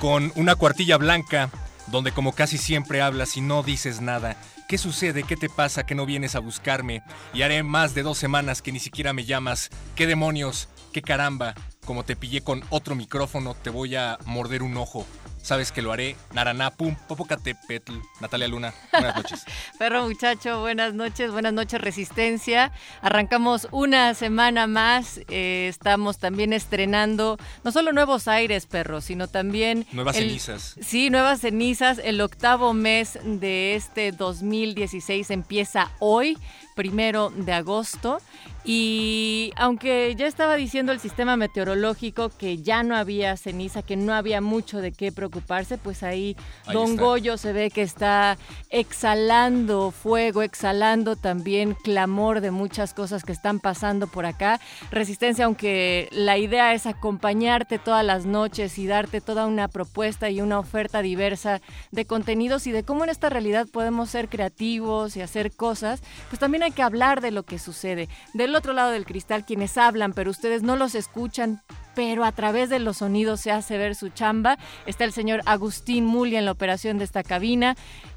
Con una cuartilla blanca donde como casi siempre hablas y no dices nada. ¿Qué sucede? ¿Qué te pasa que no vienes a buscarme? Y haré más de dos semanas que ni siquiera me llamas. ¿Qué demonios? ¿Qué caramba? Como te pillé con otro micrófono, te voy a morder un ojo. Sabes que lo haré. Naraná, pum, Popocatépetl. Natalia Luna, buenas noches. Perro muchacho, buenas noches, buenas noches Resistencia. Arrancamos una semana más. Eh, estamos también estrenando no solo nuevos aires, perro, sino también... Nuevas cenizas. Sí, nuevas cenizas. El octavo mes de este 2016 empieza hoy primero de agosto. Y aunque ya estaba diciendo el sistema meteorológico que ya no había ceniza, que no había mucho de qué preocuparse, pues ahí, Don Goyo se ve que está exhalando fuego, exhalando también clamor de muchas cosas que están pasando por acá. Resistencia, aunque la idea es acompañarte todas las noches y darte toda una propuesta y una oferta diversa de contenidos y de cómo en esta realidad podemos ser creativos y hacer cosas, pues también hay que hablar de lo que sucede. Del otro lado del cristal, quienes hablan, pero ustedes no los escuchan, pero a través de los sonidos se hace ver su chamba. Está el señor Agustín Mulia en la operación de esta cabina,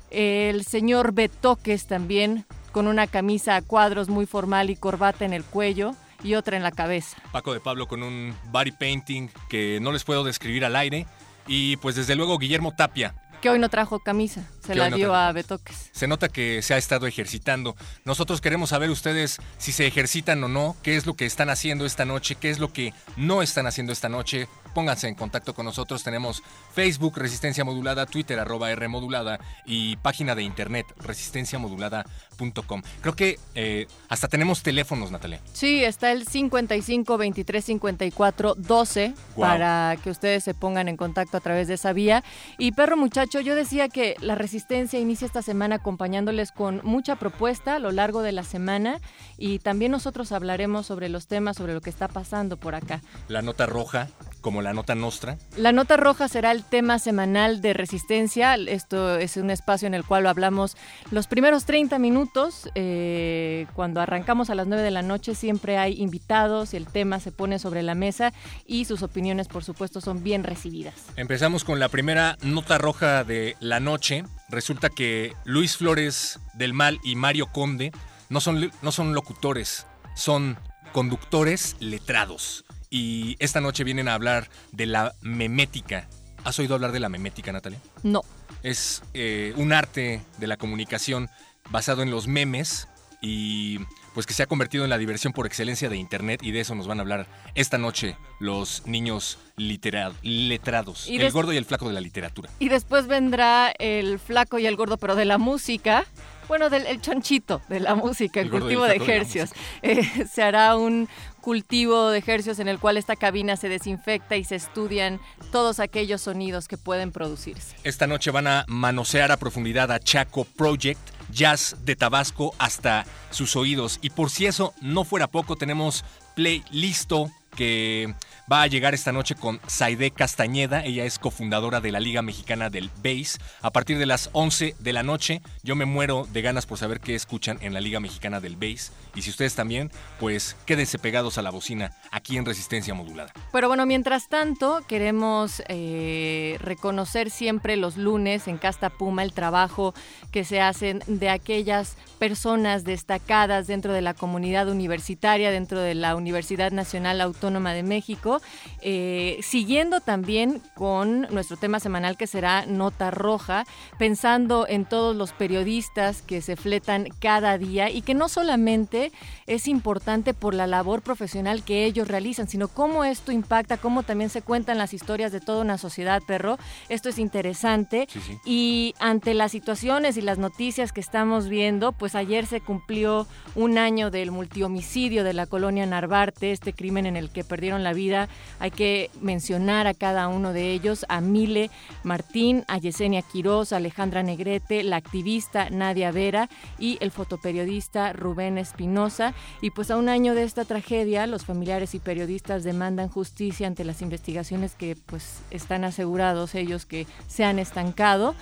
el señor Betoques también, con una camisa a cuadros muy formal y corbata en el cuello y otra en la cabeza. Paco de Pablo con un body painting que no les puedo describir al aire. Y pues desde luego Guillermo Tapia, que hoy no trajo camisa, se la dio a Betoques. Se nota que se ha estado ejercitando. Nosotros queremos saber ustedes si se ejercitan o no, qué es lo que están haciendo esta noche, qué es lo que no están haciendo esta noche. Pónganse en contacto con nosotros. Tenemos Facebook Resistencia Modulada, Twitter arroba R Modulada y página de internet resistenciamodulada.com. Creo que eh, hasta tenemos teléfonos, Natalia. Sí, está el 55 23 54 12 para que ustedes se pongan en contacto a través de esa vía. Y perro muchacho, yo decía que la resistencia inicia esta semana acompañándoles con mucha propuesta a lo largo de la semana y también nosotros hablaremos sobre los temas, sobre lo que está pasando por acá. La nota roja, como la nota nostra. La nota roja será el tema semanal de resistencia. Esto es un espacio en el cual hablamos los primeros 30 minutos. Eh, cuando arrancamos a las 9 de la noche siempre hay invitados, el tema se pone sobre la mesa y sus opiniones por supuesto son bien recibidas. Empezamos con la primera nota roja de la noche. Resulta que Luis Flores del Mal y Mario Conde no son, no son locutores, son conductores letrados y esta noche vienen a hablar de la memética. ¿Has oído hablar de la memética, Natalia? No. Es eh, un arte de la comunicación basado en los memes y pues que se ha convertido en la diversión por excelencia de Internet y de eso nos van a hablar esta noche los niños letrados, el gordo y el flaco de la literatura. Y después vendrá el flaco y el gordo, pero de la música. Bueno, del el chonchito de la música, el, cultivo de ejercios. Eh, se hará un, cultivo de ejercicios en el cual esta cabina se desinfecta y se estudian todos aquellos sonidos que pueden producirse. Esta noche van a manosear a profundidad a Chaco Project, jazz de Tabasco hasta sus oídos. Y por si eso no fuera poco, tenemos play listo que va a llegar esta noche con Saide Castañeda. Ella es cofundadora de la Liga Mexicana del Bass. A partir de las 11 de la noche, yo me muero de ganas por saber qué escuchan en la Liga Mexicana del Bass. Y si ustedes también, pues quédense pegados a la bocina aquí en Resistencia Modulada. Pero bueno, mientras tanto, queremos eh, reconocer siempre los lunes en Casta Puma el trabajo que se hacen de aquellas personas destacadas dentro de la comunidad universitaria, dentro de la Universidad Nacional Autónoma Autónoma de México, eh, siguiendo también con nuestro tema semanal que será Nota Roja, pensando en todos los periodistas que se fletan cada día y que no solamente es importante por la labor profesional que ellos realizan, sino cómo esto impacta, cómo también se cuentan las historias de toda una sociedad, perro. Esto es interesante. Y ante las situaciones y las noticias que estamos viendo, pues ayer se cumplió un año del multihomicidio de la colonia Narvarte, este crimen en el que perdieron la vida. Hay que mencionar a cada uno de ellos, a Mile Martín, a Yesenia Quiroz, a Alejandra Negrete, la activista Nadia Vera y el fotoperiodista Rubén Espinosa. Y pues a un año de esta tragedia, los familiares y periodistas demandan justicia ante las investigaciones que pues están asegurados ellos que se han estancado.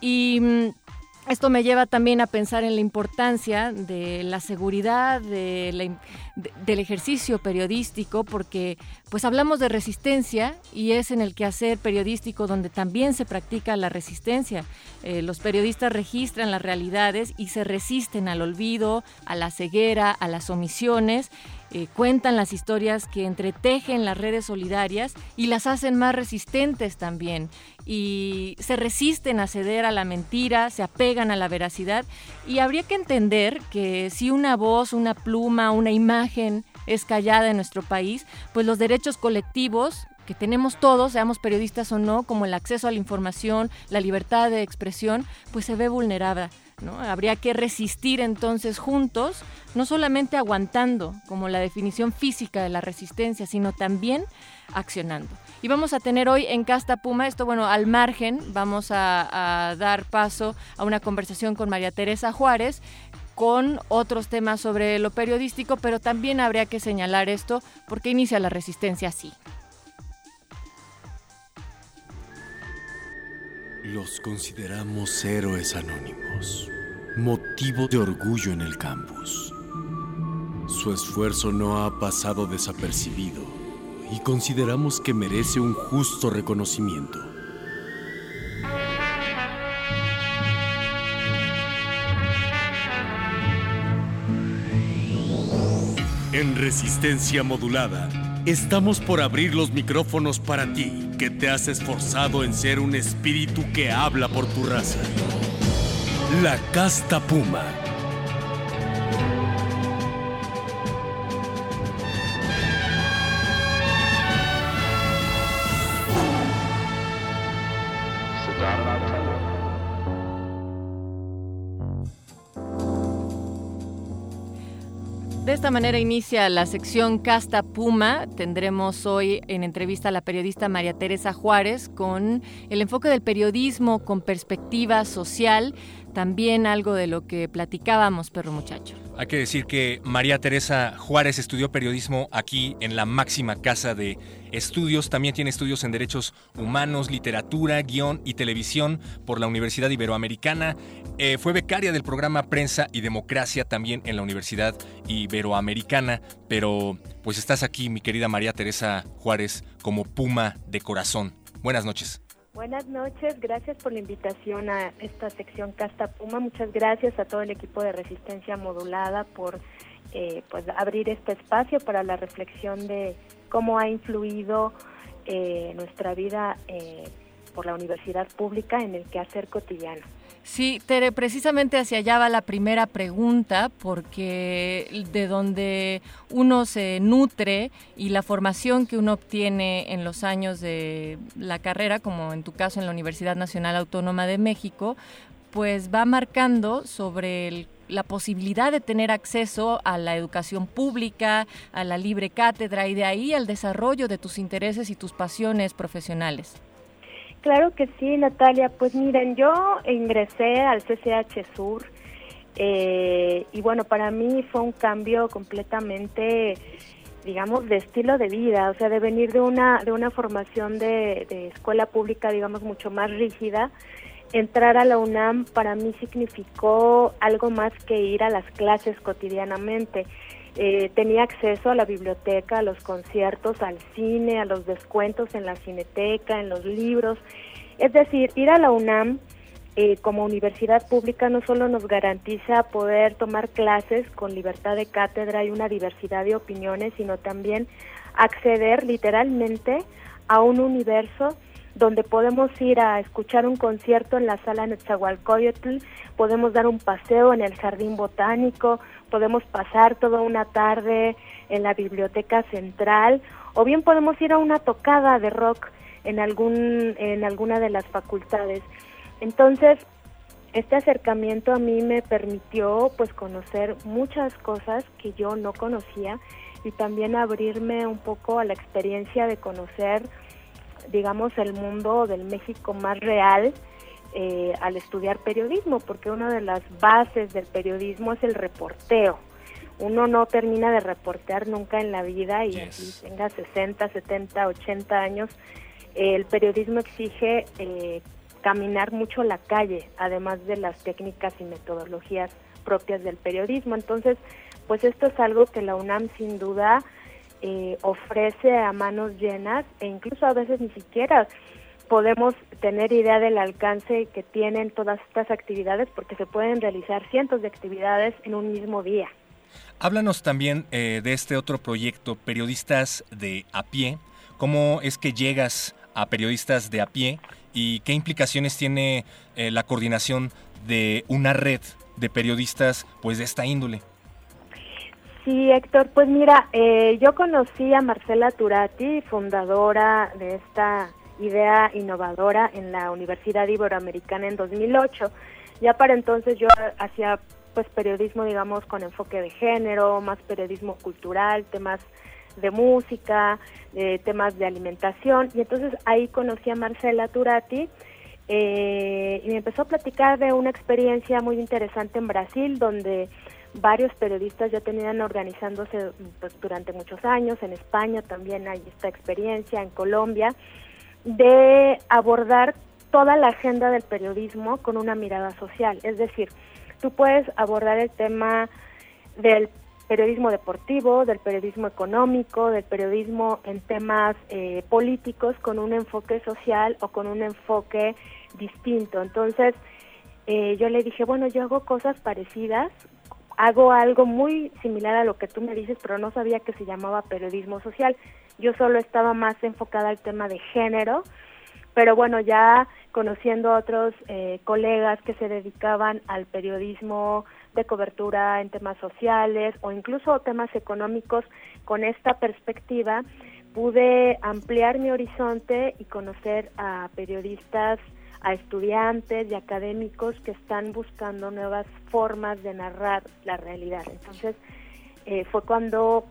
Y mm, esto me lleva también a pensar en la importancia de la seguridad, de del ejercicio periodístico, porque pues hablamos de resistencia y es en el quehacer periodístico donde también se practica la resistencia. Eh, los periodistas registran las realidades y se resisten al olvido, a la ceguera, a las omisiones eh, cuentan las historias que entretejen las redes solidarias y las hacen más resistentes también. Y se resisten a ceder a la mentira, se apegan a la veracidad. Y habría que entender que si una voz, una pluma, una imagen es callada en nuestro país, pues los derechos colectivos que tenemos todos, seamos periodistas o no, como el acceso a la información, la libertad de expresión, pues se ve vulnerada. Habría que resistir entonces juntos, no solamente aguantando como la definición física de la resistencia, sino también accionando. Y vamos a tener hoy en Casta Puma, esto bueno, al margen, vamos a, a dar paso a una conversación con María Teresa Juárez, con otros temas sobre lo periodístico, pero también habría que señalar esto porque inicia la resistencia así. Los consideramos héroes anónimos, motivo de orgullo en el campus. Su esfuerzo no ha pasado desapercibido y consideramos que merece un justo reconocimiento. En resistencia modulada, estamos por abrir los micrófonos para ti que te has esforzado en ser un espíritu que habla por tu raza. La casta puma. De esta manera inicia la sección Casta Puma. Tendremos hoy en entrevista a la periodista María Teresa Juárez con el enfoque del periodismo con perspectiva social, también algo de lo que platicábamos, perro muchacho. Hay que decir que María Teresa Juárez estudió periodismo aquí en la máxima casa de estudios. También tiene estudios en derechos humanos, literatura, guion y televisión por la Universidad Iberoamericana. Eh, fue becaria del programa Prensa y Democracia también en la Universidad Iberoamericana. Pero pues estás aquí, mi querida María Teresa Juárez, como puma de corazón. Buenas noches. Buenas noches, gracias por la invitación a esta sección Casta Puma. Muchas gracias a todo el equipo de Resistencia Modulada por eh, pues abrir este espacio para la reflexión de cómo ha influido eh, nuestra vida eh, por la universidad pública en el quehacer cotidiano. Sí, Tere, precisamente hacia allá va la primera pregunta, porque de donde uno se nutre y la formación que uno obtiene en los años de la carrera, como en tu caso en la Universidad Nacional Autónoma de México, pues va marcando sobre la posibilidad de tener acceso a la educación pública, a la libre cátedra y de ahí al desarrollo de tus intereses y tus pasiones profesionales. Claro que sí, Natalia. Pues miren, yo ingresé al CCH Sur eh, y bueno, para mí fue un cambio completamente, digamos, de estilo de vida, o sea, de venir de una de una formación de, de escuela pública, digamos, mucho más rígida. Entrar a la UNAM para mí significó algo más que ir a las clases cotidianamente eh, tenía acceso a la biblioteca, a los conciertos, al cine, a los descuentos en la cineteca, en los libros. Es decir, ir a la UNAM eh, como universidad pública no solo nos garantiza poder tomar clases con libertad de cátedra y una diversidad de opiniones, sino también acceder literalmente a un universo donde podemos ir a escuchar un concierto en la sala Netzahualcoyotl, podemos dar un paseo en el jardín botánico, podemos pasar toda una tarde en la biblioteca central o bien podemos ir a una tocada de rock en algún en alguna de las facultades. Entonces, este acercamiento a mí me permitió pues conocer muchas cosas que yo no conocía y también abrirme un poco a la experiencia de conocer digamos el mundo del México más real eh, al estudiar periodismo porque una de las bases del periodismo es el reporteo uno no termina de reportear nunca en la vida y si tenga 60, 70, 80 años, el periodismo exige eh, caminar mucho la calle, además de las técnicas y metodologías propias del periodismo. Entonces, pues esto es algo que la UNAM sin duda eh, ofrece a manos llenas e incluso a veces ni siquiera podemos tener idea del alcance que tienen todas estas actividades porque se pueden realizar cientos de actividades en un mismo día. Háblanos también eh, de este otro proyecto, Periodistas de a pie. ¿Cómo es que llegas a Periodistas de a pie y qué implicaciones tiene eh, la coordinación de una red de periodistas pues de esta índole? Sí, Héctor, pues mira, eh, yo conocí a Marcela Turati, fundadora de esta idea innovadora en la Universidad Iberoamericana en 2008. Ya para entonces yo hacía pues periodismo digamos con enfoque de género, más periodismo cultural, temas de música, eh, temas de alimentación y entonces ahí conocí a Marcela Turati eh, y me empezó a platicar de una experiencia muy interesante en Brasil donde varios periodistas ya tenían organizándose pues, durante muchos años, en España también hay esta experiencia, en Colombia, de abordar toda la agenda del periodismo con una mirada social, es decir, tú puedes abordar el tema del periodismo deportivo, del periodismo económico, del periodismo en temas eh, políticos con un enfoque social o con un enfoque distinto. Entonces, eh, yo le dije, bueno, yo hago cosas parecidas, hago algo muy similar a lo que tú me dices, pero no sabía que se llamaba periodismo social. Yo solo estaba más enfocada al tema de género, pero bueno, ya conociendo a otros eh, colegas que se dedicaban al periodismo de cobertura en temas sociales o incluso temas económicos, con esta perspectiva pude ampliar mi horizonte y conocer a periodistas, a estudiantes y académicos que están buscando nuevas formas de narrar la realidad. Entonces, eh, fue cuando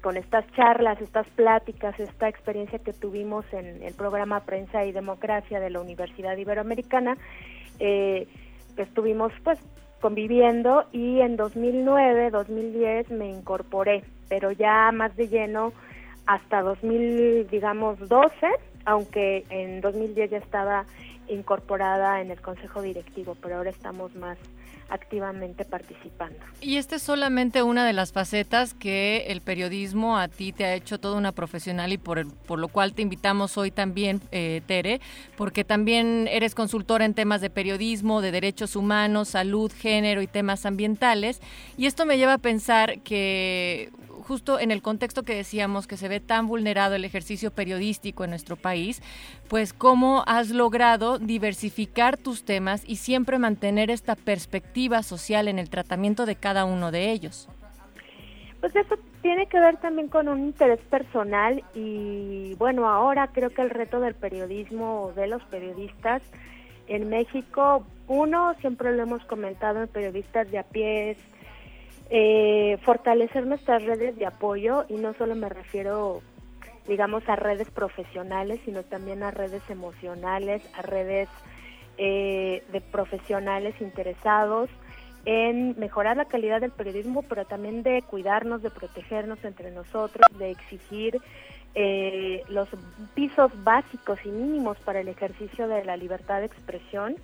con estas charlas, estas pláticas, esta experiencia que tuvimos en el programa Prensa y Democracia de la Universidad Iberoamericana, eh, estuvimos pues conviviendo y en 2009, 2010 me incorporé, pero ya más de lleno hasta 2000, digamos, 12, aunque en 2010 ya estaba incorporada en el consejo directivo, pero ahora estamos más activamente participando. Y esta es solamente una de las facetas que el periodismo a ti te ha hecho toda una profesional y por, por lo cual te invitamos hoy también, eh, Tere, porque también eres consultora en temas de periodismo, de derechos humanos, salud, género y temas ambientales. Y esto me lleva a pensar que justo en el contexto que decíamos que se ve tan vulnerado el ejercicio periodístico en nuestro país, pues cómo has logrado diversificar tus temas y siempre mantener esta perspectiva social en el tratamiento de cada uno de ellos. Pues eso tiene que ver también con un interés personal y bueno, ahora creo que el reto del periodismo, de los periodistas en México, uno, siempre lo hemos comentado en periodistas de a pie, eh, fortalecer nuestras redes de apoyo y no solo me refiero digamos a redes profesionales sino también a redes emocionales a redes eh, de profesionales interesados en mejorar la calidad del periodismo pero también de cuidarnos de protegernos entre nosotros de exigir eh, los pisos básicos y mínimos para el ejercicio de la libertad de expresión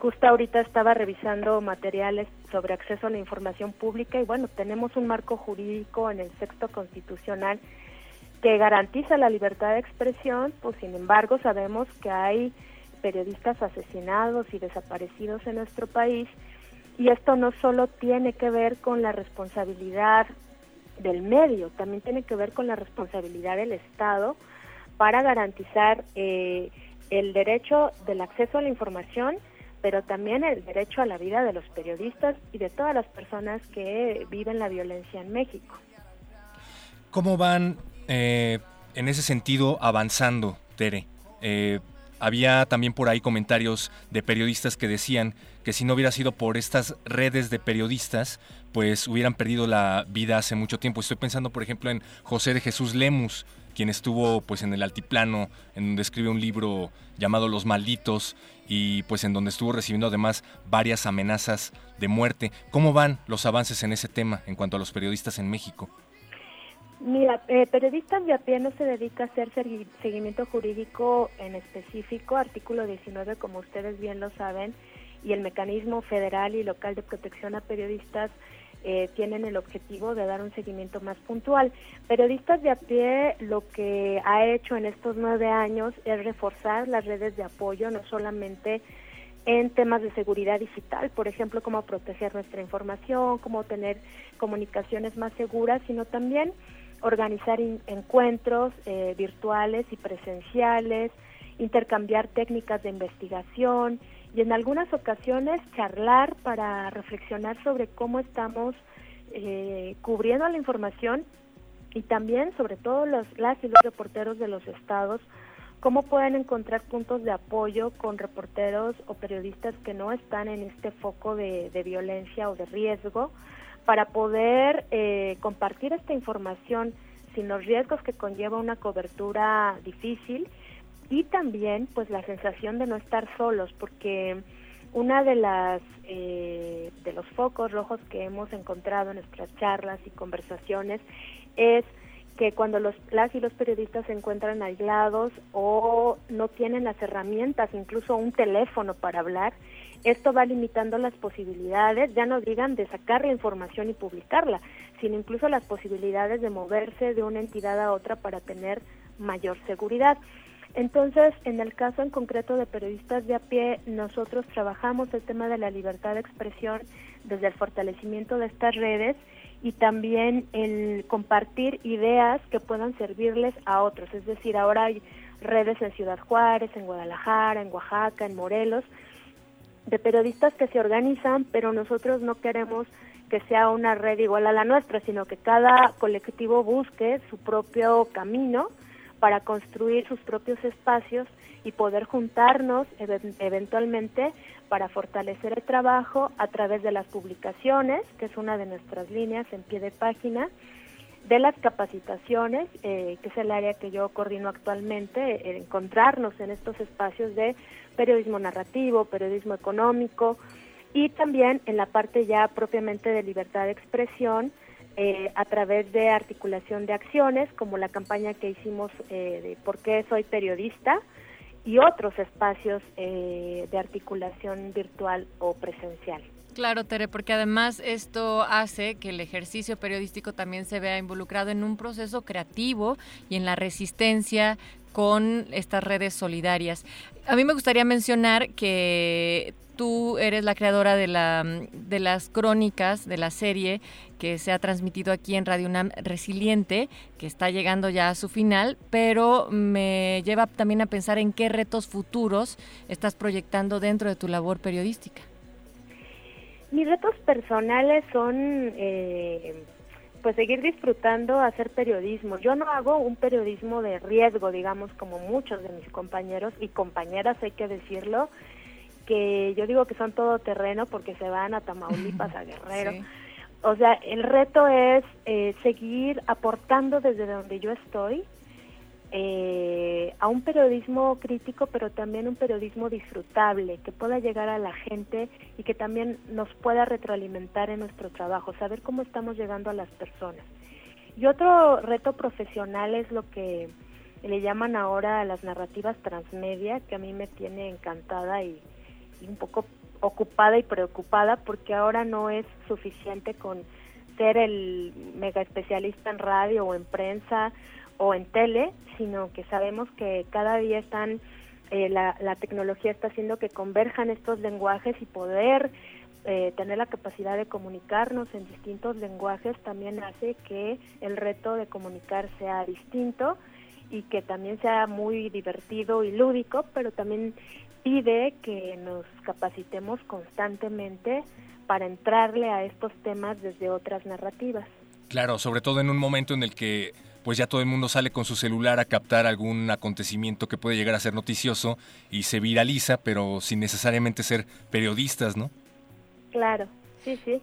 Justo ahorita estaba revisando materiales sobre acceso a la información pública y bueno, tenemos un marco jurídico en el sexto constitucional que garantiza la libertad de expresión, pues sin embargo sabemos que hay periodistas asesinados y desaparecidos en nuestro país y esto no solo tiene que ver con la responsabilidad del medio, también tiene que ver con la responsabilidad del Estado para garantizar eh, el derecho del acceso a la información, pero también el derecho a la vida de los periodistas y de todas las personas que viven la violencia en México. ¿Cómo van eh, en ese sentido avanzando, Tere? Eh, había también por ahí comentarios de periodistas que decían que si no hubiera sido por estas redes de periodistas, pues hubieran perdido la vida hace mucho tiempo. Estoy pensando, por ejemplo, en José de Jesús Lemus, quien estuvo pues en el altiplano, en donde escribe un libro llamado Los Malditos y pues en donde estuvo recibiendo además varias amenazas de muerte. ¿Cómo van los avances en ese tema en cuanto a los periodistas en México? Mira, eh, periodistas de a pie no se dedica a hacer seguimiento jurídico en específico, artículo 19 como ustedes bien lo saben, y el mecanismo federal y local de protección a periodistas eh, tienen el objetivo de dar un seguimiento más puntual. Periodistas de a pie lo que ha hecho en estos nueve años es reforzar las redes de apoyo, no solamente en temas de seguridad digital, por ejemplo, cómo proteger nuestra información, cómo tener comunicaciones más seguras, sino también organizar encuentros eh, virtuales y presenciales, intercambiar técnicas de investigación y en algunas ocasiones charlar para reflexionar sobre cómo estamos eh, cubriendo la información y también sobre todo los, las y los reporteros de los estados cómo pueden encontrar puntos de apoyo con reporteros o periodistas que no están en este foco de violencia o de riesgo para poder eh, compartir esta información sin los riesgos que conlleva una cobertura difícil y también pues la sensación de no estar solos porque una de las eh, de los focos rojos que hemos encontrado en nuestras charlas y conversaciones es que cuando los las y los periodistas se encuentran aislados o no tienen las herramientas, incluso un teléfono para hablar, esto va limitando las posibilidades, ya no digan de sacar la información y publicarla, sino incluso las posibilidades de moverse de una entidad a otra para tener mayor seguridad. Entonces, en el caso en concreto de periodistas de a pie, nosotros trabajamos el tema de la libertad de expresión desde el fortalecimiento de estas redes y también el compartir ideas que puedan servirles a otros. Es decir, ahora hay redes en Ciudad Juárez, en Guadalajara, en Oaxaca, en Morelos, de periodistas que se organizan, pero nosotros no queremos que sea una red igual a la nuestra, sino que cada colectivo busque su propio camino para construir sus propios espacios y poder juntarnos eventualmente para fortalecer el trabajo a través de las publicaciones, que es una de nuestras líneas en pie de página, de las capacitaciones, eh, que es el área que yo coordino actualmente, encontrarnos en estos espacios de periodismo narrativo, periodismo económico y también en la parte ya propiamente de libertad de expresión eh, a través de articulación de acciones como la campaña que hicimos eh, de ¿Por qué soy periodista? y otros espacios eh, de articulación virtual o presencial. Claro, Tere, porque además esto hace que el ejercicio periodístico también se vea involucrado en un proceso creativo y en la resistencia con estas redes solidarias. A mí me gustaría mencionar que tú eres la creadora de, la, de las crónicas de la serie que se ha transmitido aquí en Radio UNAM Resiliente, que está llegando ya a su final, pero me lleva también a pensar en qué retos futuros estás proyectando dentro de tu labor periodística. Mis retos personales son eh, pues seguir disfrutando hacer periodismo. Yo no hago un periodismo de riesgo, digamos, como muchos de mis compañeros y compañeras, hay que decirlo, que yo digo que son todo terreno porque se van a Tamaulipas, a Guerrero. O sea, el reto es eh, seguir aportando desde donde yo estoy eh, a un periodismo crítico, pero también un periodismo disfrutable, que pueda llegar a la gente y que también nos pueda retroalimentar en nuestro trabajo, saber cómo estamos llegando a las personas. Y otro reto profesional es lo que le llaman ahora las narrativas transmedia, que a mí me tiene encantada y un poco ocupada y preocupada porque ahora no es suficiente con ser el mega especialista en radio o en prensa o en tele, sino que sabemos que cada día están, eh, la, la tecnología está haciendo que converjan estos lenguajes y poder eh, tener la capacidad de comunicarnos en distintos lenguajes también hace que el reto de comunicar sea distinto y que también sea muy divertido y lúdico, pero también pide que nos capacitemos constantemente para entrarle a estos temas desde otras narrativas. Claro, sobre todo en un momento en el que pues ya todo el mundo sale con su celular a captar algún acontecimiento que puede llegar a ser noticioso y se viraliza, pero sin necesariamente ser periodistas, ¿no? Claro, sí, sí.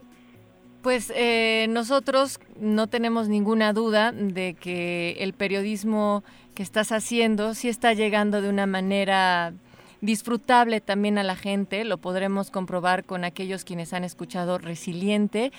Pues eh, nosotros no tenemos ninguna duda de que el periodismo que estás haciendo sí está llegando de una manera disfrutable también a la gente, lo podremos comprobar con aquellos quienes han escuchado Resiliente,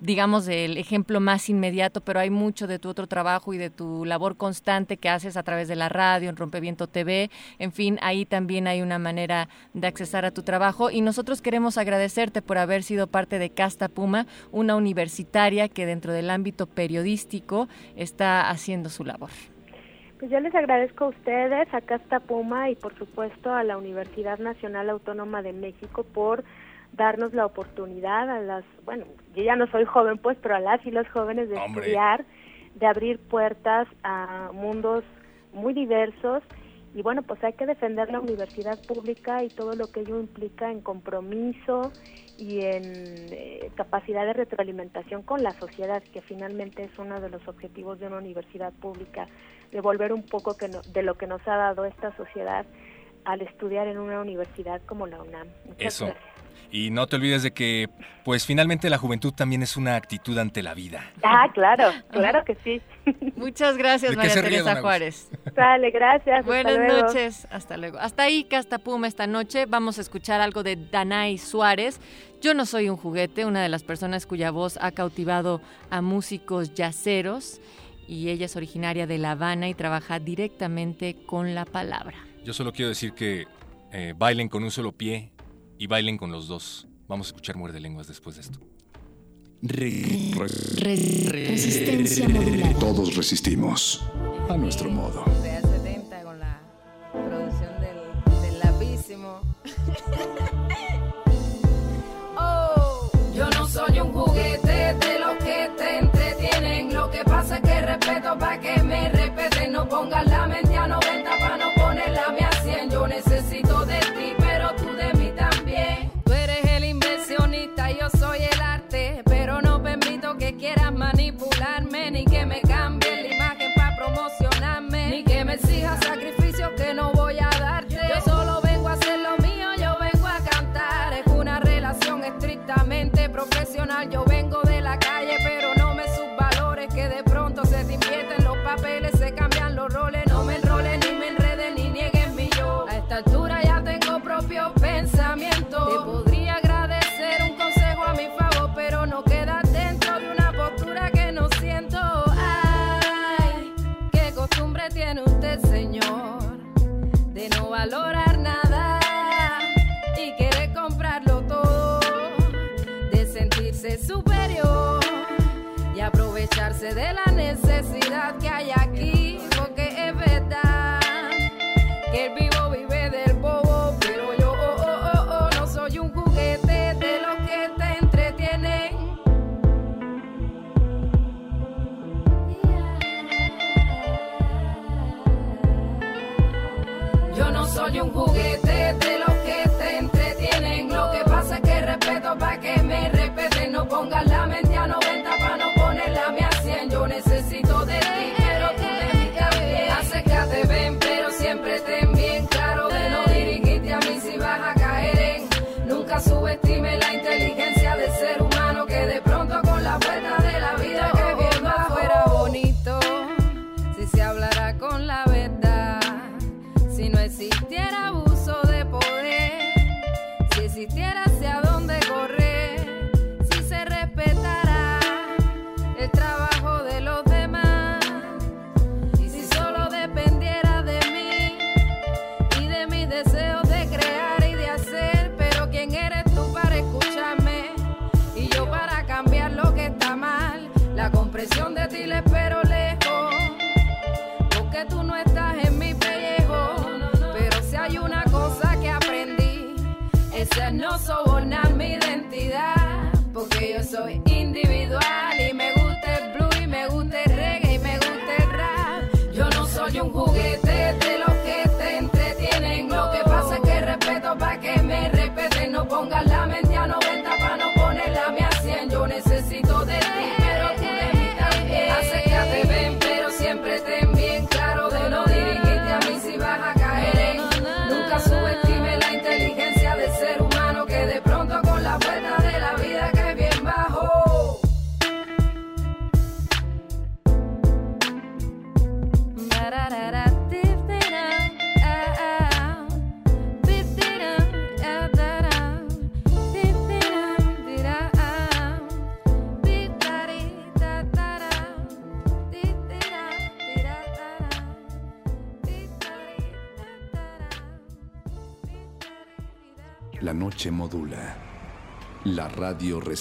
digamos el ejemplo más inmediato, pero hay mucho de tu otro trabajo y de tu labor constante que haces a través de la radio, en Rompeviento TV, en fin, ahí también hay una manera de accesar a tu trabajo y nosotros queremos agradecerte por haber sido parte de Casta Puma, una universitaria que dentro del ámbito periodístico está haciendo su labor. Pues yo les agradezco a ustedes, a Casta Puma y por supuesto a la Universidad Nacional Autónoma de México por darnos la oportunidad a las, bueno, yo ya no soy joven pues, pero a las y los jóvenes de estudiar, de abrir puertas a mundos muy diversos. Y bueno, pues hay que defender la universidad pública y todo lo que ello implica en compromiso y en eh, capacidad de retroalimentación con la sociedad, que finalmente es uno de los objetivos de una universidad pública, devolver un poco que de lo que nos ha dado esta sociedad al estudiar en una universidad como la UNAM. Eso. Y no te olvides de que, pues finalmente la juventud también es una actitud ante la vida. Ah, claro, claro que sí. Muchas gracias, María Teresa Juárez. Dale, gracias. Buenas noches, hasta luego. Hasta ahí, Casta Puma, esta noche vamos a escuchar algo de Danay Suárez. Yo no soy un juguete, una de las personas cuya voz ha cautivado a músicos yaceros y ella es originaria de La Habana y trabaja directamente con la palabra. Yo solo quiero decir que eh, bailen con un solo pie y bailen con los dos. Vamos a escuchar Muerde Lenguas después de esto. resistencia modulada. Todos resistimos a nuestro modo. Póngala de la necesidad que hay aquí,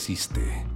radio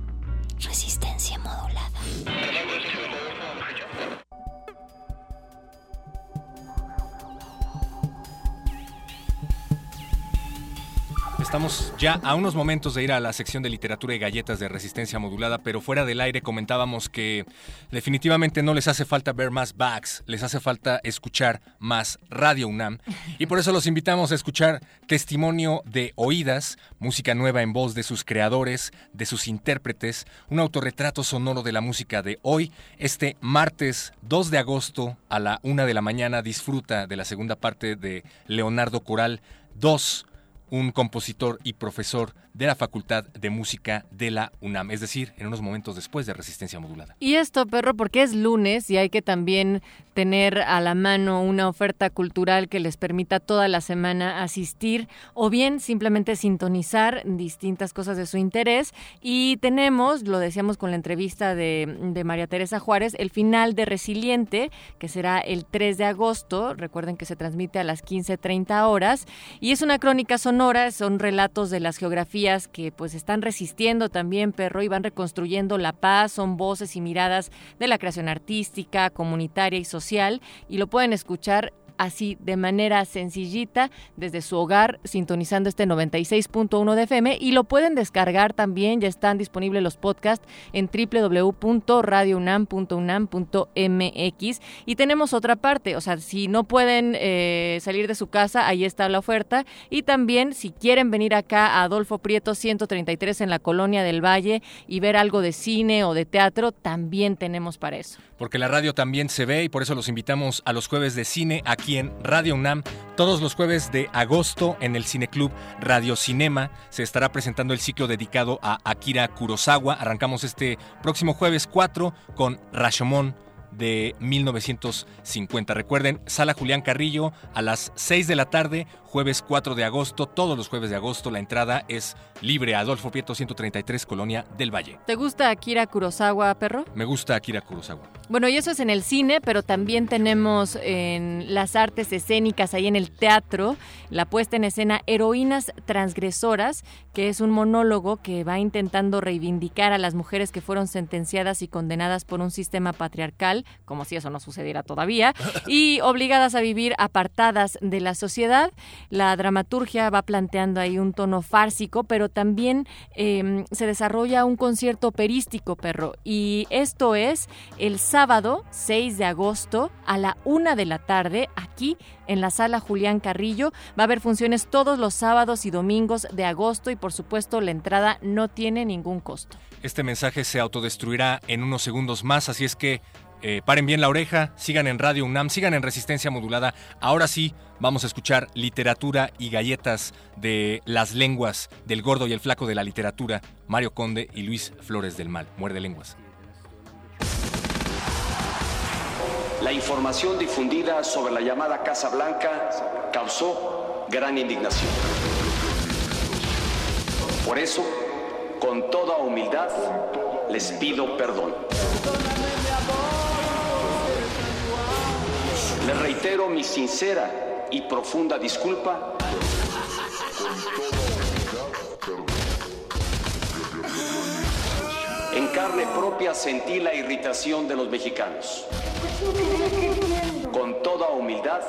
ya a unos momentos de ir a la sección de literatura y galletas de resistencia modulada, pero fuera del aire comentábamos que definitivamente no les hace falta ver más backs, les hace falta escuchar más Radio UNAM. Y por eso los invitamos a escuchar testimonio de oídas, música nueva en voz de sus creadores, de sus intérpretes, un autorretrato sonoro de la música de hoy. Este martes 2 de agosto a la una de la mañana disfruta de la segunda parte de Leonardo Coral 2 un compositor y profesor de la Facultad de Música de la UNAM, es decir, en unos momentos después de Resistencia Modulada. Y esto, perro, porque es lunes y hay que también tener a la mano una oferta cultural que les permita toda la semana asistir o bien simplemente sintonizar distintas cosas de su interés. Y tenemos, lo decíamos con la entrevista de, María Teresa Juárez, el final de Resiliente, que será el 3 de agosto. Recuerden que se transmite a las 15.30 horas. Y es una crónica sonora, son relatos de las geografías que pues están resistiendo también, perro, y van reconstruyendo la paz, son voces y miradas de la creación artística, comunitaria y social, y lo pueden escuchar así de manera sencillita desde su hogar sintonizando este 96.1 de FM y lo pueden descargar también, ya están disponibles los podcasts en www.radiounam.unam.mx y tenemos otra parte, o sea, si no pueden eh, salir de su casa, ahí está la oferta. Y también si quieren venir acá a Adolfo Prieto 133 en la Colonia del Valle y ver algo de cine o de teatro, también tenemos para eso. Porque la radio también se ve y por eso los invitamos a los jueves de cine aquí en Radio UNAM. Todos los jueves de agosto en el Cineclub Radio Cinema se estará presentando el ciclo dedicado a Akira Kurosawa. Arrancamos este próximo jueves 4 con Rashomon de 1950. Recuerden, Sala Julián Carrillo a las 6 de la tarde, jueves 4 de agosto, todos los jueves de agosto. La entrada es libre. Adolfo Prieto 133, Colonia del Valle. ¿Te gusta Akira Kurosawa, perro? Me gusta Akira Kurosawa. Bueno, y eso es en el cine, pero también tenemos en las artes escénicas, ahí en el teatro, la puesta en escena Heroínas Transgresoras, que es un monólogo que va intentando reivindicar a las mujeres que fueron sentenciadas y condenadas por un sistema patriarcal, como si eso no sucediera todavía, y obligadas a vivir apartadas de la sociedad. La dramaturgia va planteando ahí un tono fársico, pero también eh, se desarrolla un concierto operístico, perro, y esto es el sábado 6 de agosto a la una de la tarde aquí en la sala Julián Carrillo. Va a haber funciones todos los sábados y domingos de agosto y por supuesto la entrada no tiene ningún costo. Este mensaje se autodestruirá en unos segundos más, así es que eh, paren bien la oreja, sigan en Radio UNAM, sigan en Resistencia Modulada. Ahora sí, vamos a escuchar literatura y galletas de las lenguas del gordo y el flaco de la literatura, Mario Conde y Luis Flores del Mal. Muerde lenguas. La información difundida sobre la llamada Casa Blanca causó gran indignación. Por eso, con toda humildad, les pido perdón. Les reitero mi sincera y profunda disculpa En carne propia sentí la irritación de los mexicanos. Con toda humildad,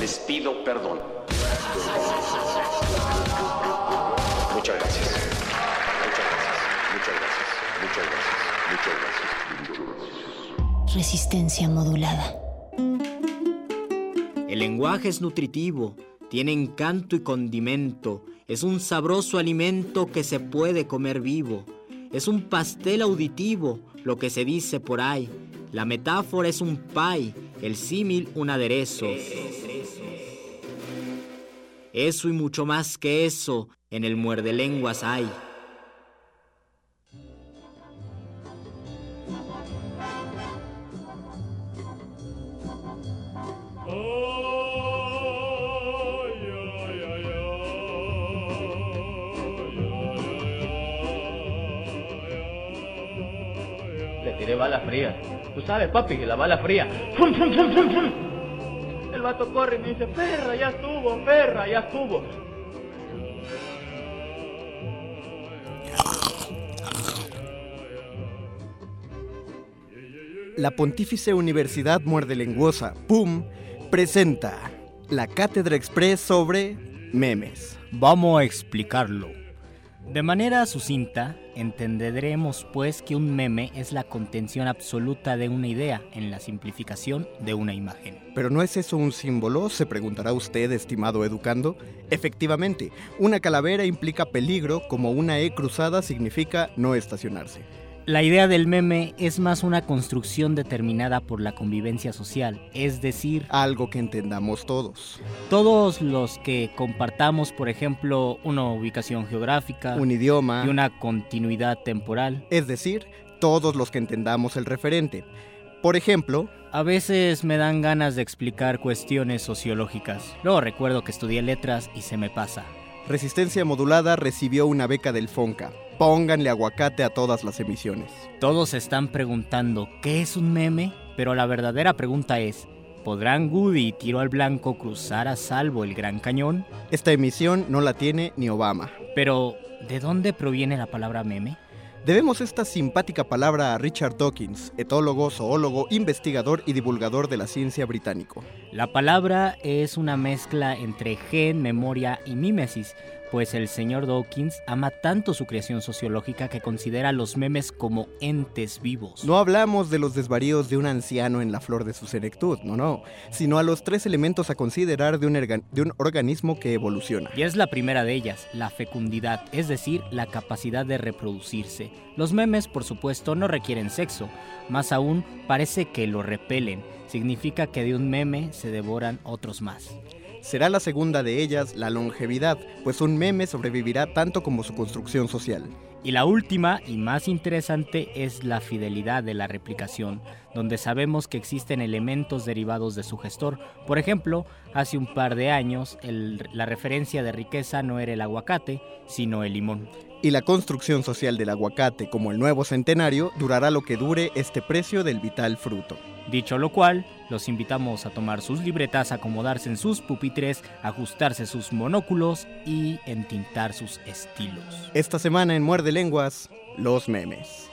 les pido perdón. Muchas gracias. Muchas gracias. Muchas gracias. Muchas gracias. Muchas gracias. Muchas gracias. Resistencia modulada. El lenguaje es nutritivo, tiene encanto y condimento, es un sabroso alimento que se puede comer vivo, es un pastel auditivo, lo que se dice por ahí. La metáfora es un pie, el símil un aderezo. Eso y mucho más que eso en el muerde lenguas hay. Bala fría. Tú sabes, papi, que la bala fría. ¡Fum, fum, fum, fum, fum! El vato corre y me dice, perra, ya estuvo, perra, ya estuvo. La Pontífice Universidad Muerde Lenguosa, PUM, presenta la Cátedra Express sobre memes. Vamos a explicarlo. De manera sucinta, entenderemos pues que un meme es la contención absoluta de una idea en la simplificación de una imagen. ¿Pero no es eso un símbolo? Se preguntará usted, estimado educando. Efectivamente, una calavera implica peligro como una E cruzada significa no estacionarse. La idea del meme es más una construcción determinada por la convivencia social, es decir, algo que entendamos todos. Todos los que compartamos, por ejemplo, una ubicación geográfica, un idioma y una continuidad temporal. Es decir, todos los que entendamos el referente. Por ejemplo, a veces me dan ganas de explicar cuestiones sociológicas. Luego recuerdo que estudié letras y se me pasa. Resistencia Modulada recibió una beca del FONCA. Pónganle aguacate a todas las emisiones. Todos están preguntando, ¿qué es un meme? Pero la verdadera pregunta es, ¿podrán Goody y Tiro al Blanco cruzar a salvo el Gran Cañón? Esta emisión no la tiene ni Obama. Pero, ¿de dónde proviene la palabra meme? Debemos esta simpática palabra a Richard Dawkins, etólogo, zoólogo, investigador y divulgador de la ciencia británico. La palabra es una mezcla entre gen, memoria y mímesis, pues el señor Dawkins ama tanto su creación sociológica que considera a los memes como entes vivos. No hablamos de los desvaríos de un anciano en la flor de su senectud, no, no, sino a los tres elementos a considerar de un, de un organismo que evoluciona. Y es la primera de ellas, la fecundidad, es decir, la capacidad de reproducirse. Los memes, por supuesto, no requieren sexo, más aún parece que lo repelen, significa que de un meme se devoran otros más. Será la segunda de ellas la longevidad, pues un meme sobrevivirá tanto como su construcción social. Y la última y más interesante es la fidelidad de la replicación, donde sabemos que existen elementos derivados de su gestor. Por ejemplo, hace un par de años la referencia de riqueza no era el aguacate, sino el limón. Y la construcción social del aguacate como el nuevo centenario durará lo que dure este precio del vital fruto. Dicho lo cual, los invitamos a tomar sus libretas, acomodarse en sus pupitres, ajustarse sus monóculos y entintar sus estilos. Esta semana en Muerde Lenguas, los memes.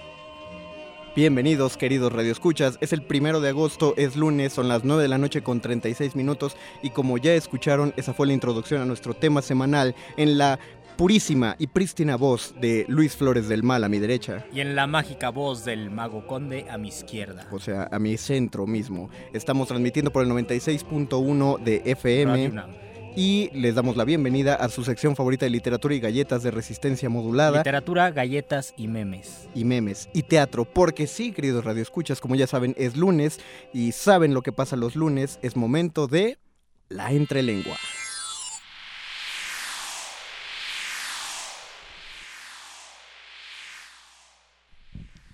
Bienvenidos queridos radioescuchas, es el primero de agosto, es lunes, son las 9 de la noche con 36 minutos y como ya escucharon, esa fue la introducción a nuestro tema semanal en la purísima y prístina voz de Luis Flores del Mal a mi derecha. Y en la mágica voz del mago conde a mi izquierda. O sea, a mi centro mismo. Estamos transmitiendo por el 96.1 de FM. Y les damos la bienvenida a su sección favorita de literatura y galletas de resistencia modulada. Literatura, galletas y memes. Y memes. Y teatro. Porque sí, queridos radioescuchas, como ya saben, es lunes. Y saben lo que pasa los lunes. Es momento de la entrelengua.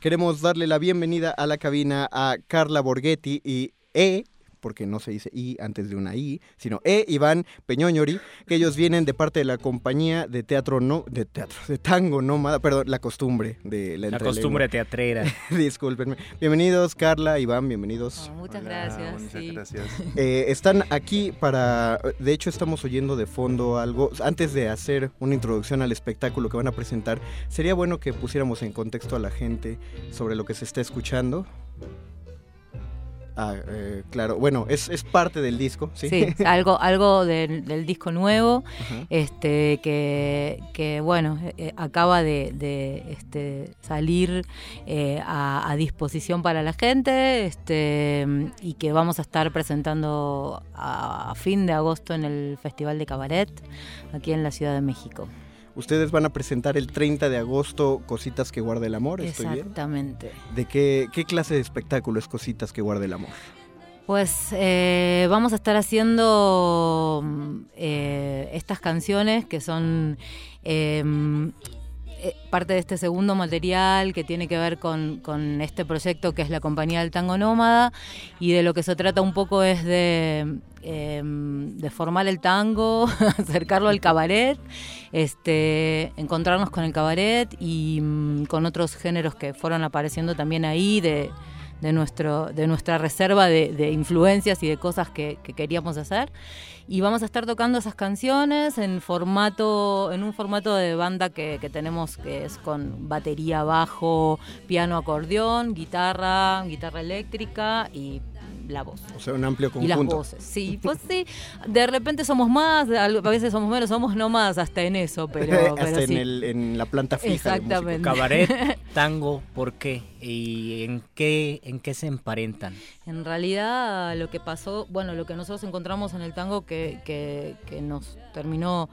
Queremos darle la bienvenida a la cabina a Carla Borghetti y E, porque no se dice I antes de una I, sino E, Iván Peñoñori, que ellos vienen de parte de la compañía de teatro, no, de teatro, de tango nómada, perdón, la costumbre de la La costumbre teatrera. Discúlpenme. Bienvenidos, Carla, Iván, bienvenidos. Oh, muchas Hola, gracias. Muchas sí. gracias. Eh, están aquí para, de hecho estamos oyendo de fondo algo, antes de hacer una introducción al espectáculo que van a presentar, sería bueno que pusiéramos en contexto a la gente sobre lo que se está escuchando. Ah, eh, claro. Bueno, es, es, parte del disco, ¿sí? Sí, algo, algo del, del disco nuevo, este, que, que, bueno, eh, acaba de, de este, salir eh, a, a, disposición para la gente este, y que vamos a estar presentando a, a fin de agosto en el Festival de Cabaret, aquí en la Ciudad de México. Ustedes van a presentar el 30 de agosto Cositas que guarda el amor, ¿estoy Exactamente. Bien? ¿De qué, qué clase de espectáculo es Cositas que guarda el amor? Pues eh, vamos a estar haciendo eh, estas canciones que son eh, parte de este segundo material que tiene que ver con, este proyecto que es la Compañía del Tango Nómada y de lo que se trata un poco es de, de formar el tango, acercarlo al cabaret, este, encontrarnos con el cabaret y mm, con otros géneros que fueron apareciendo también ahí de de, nuestro, de nuestra reserva de, influencias y de cosas que, que, queríamos hacer. Y vamos a estar tocando esas canciones en formato, en un formato de banda que, que tenemos que es con batería, bajo, piano, acordeón, guitarra, guitarra eléctrica y la voz. O sea, un amplio conjunto. Y las voces, sí. Pues sí, de repente somos más, a veces somos menos, somos nómadas hasta en eso, pero, hasta pero en, sí. el, en, la planta fija. Exactamente. Cabaret, tango, ¿por qué? ¿Y en qué, en qué se emparentan? En realidad, lo que pasó, bueno, lo que nosotros encontramos en el tango que, que, que nos terminó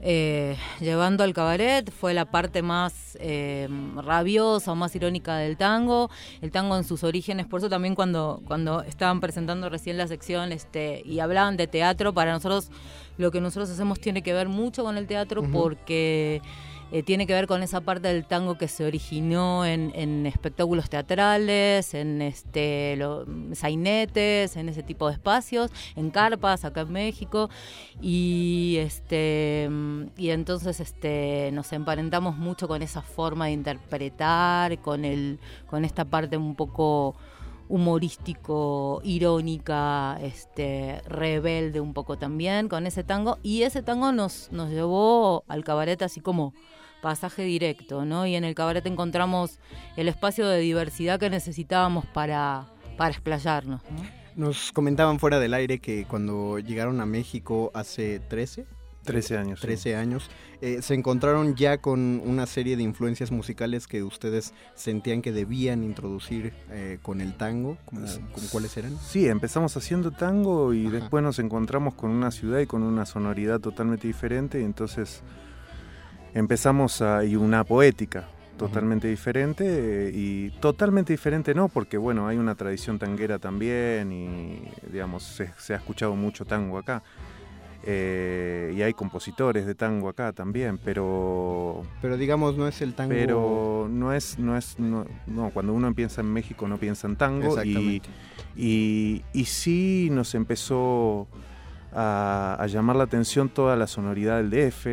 eh, llevando al cabaret fue la parte más eh, rabiosa o más irónica del tango, el tango en sus orígenes, por eso también cuando, cuando estaban presentando recién la sección este, y hablaban de teatro, para nosotros lo que nosotros hacemos tiene que ver mucho con el teatro uh -huh. porque... Eh, tiene que ver con esa parte del tango que se originó en, espectáculos teatrales, en este, lo, sainetes, en ese tipo de espacios, en carpas acá en México. Y, este, y entonces este, nos emparentamos mucho con esa forma de interpretar, con, el, con esta parte un poco humorístico, irónica, este, rebelde un poco también con ese tango. Y ese tango nos, nos llevó al cabaret así como pasaje directo, ¿no? Y en el cabaret encontramos el espacio de diversidad que necesitábamos para, para explayarnos, ¿no? Nos comentaban fuera del aire que cuando llegaron a México hace 13, 13 años. 13 sí. años. Eh, se encontraron ya con una serie de influencias musicales que ustedes sentían que debían introducir eh, con el tango. ¿Cómo, cómo, cuáles eran? Sí, empezamos haciendo tango y Ajá. después nos encontramos con una ciudad y con una sonoridad totalmente diferente. Y entonces empezamos a. y una poética totalmente uh -huh. diferente eh, y totalmente diferente no porque bueno hay una tradición tanguera también y digamos se, se ha escuchado mucho tango acá eh, y hay compositores de tango acá también, pero... Pero digamos, no es el tango... Pero no es, no es, no, no cuando uno piensa en México no piensa en tango y, y, y, sí nos empezó a, a, llamar la atención toda la sonoridad del DF,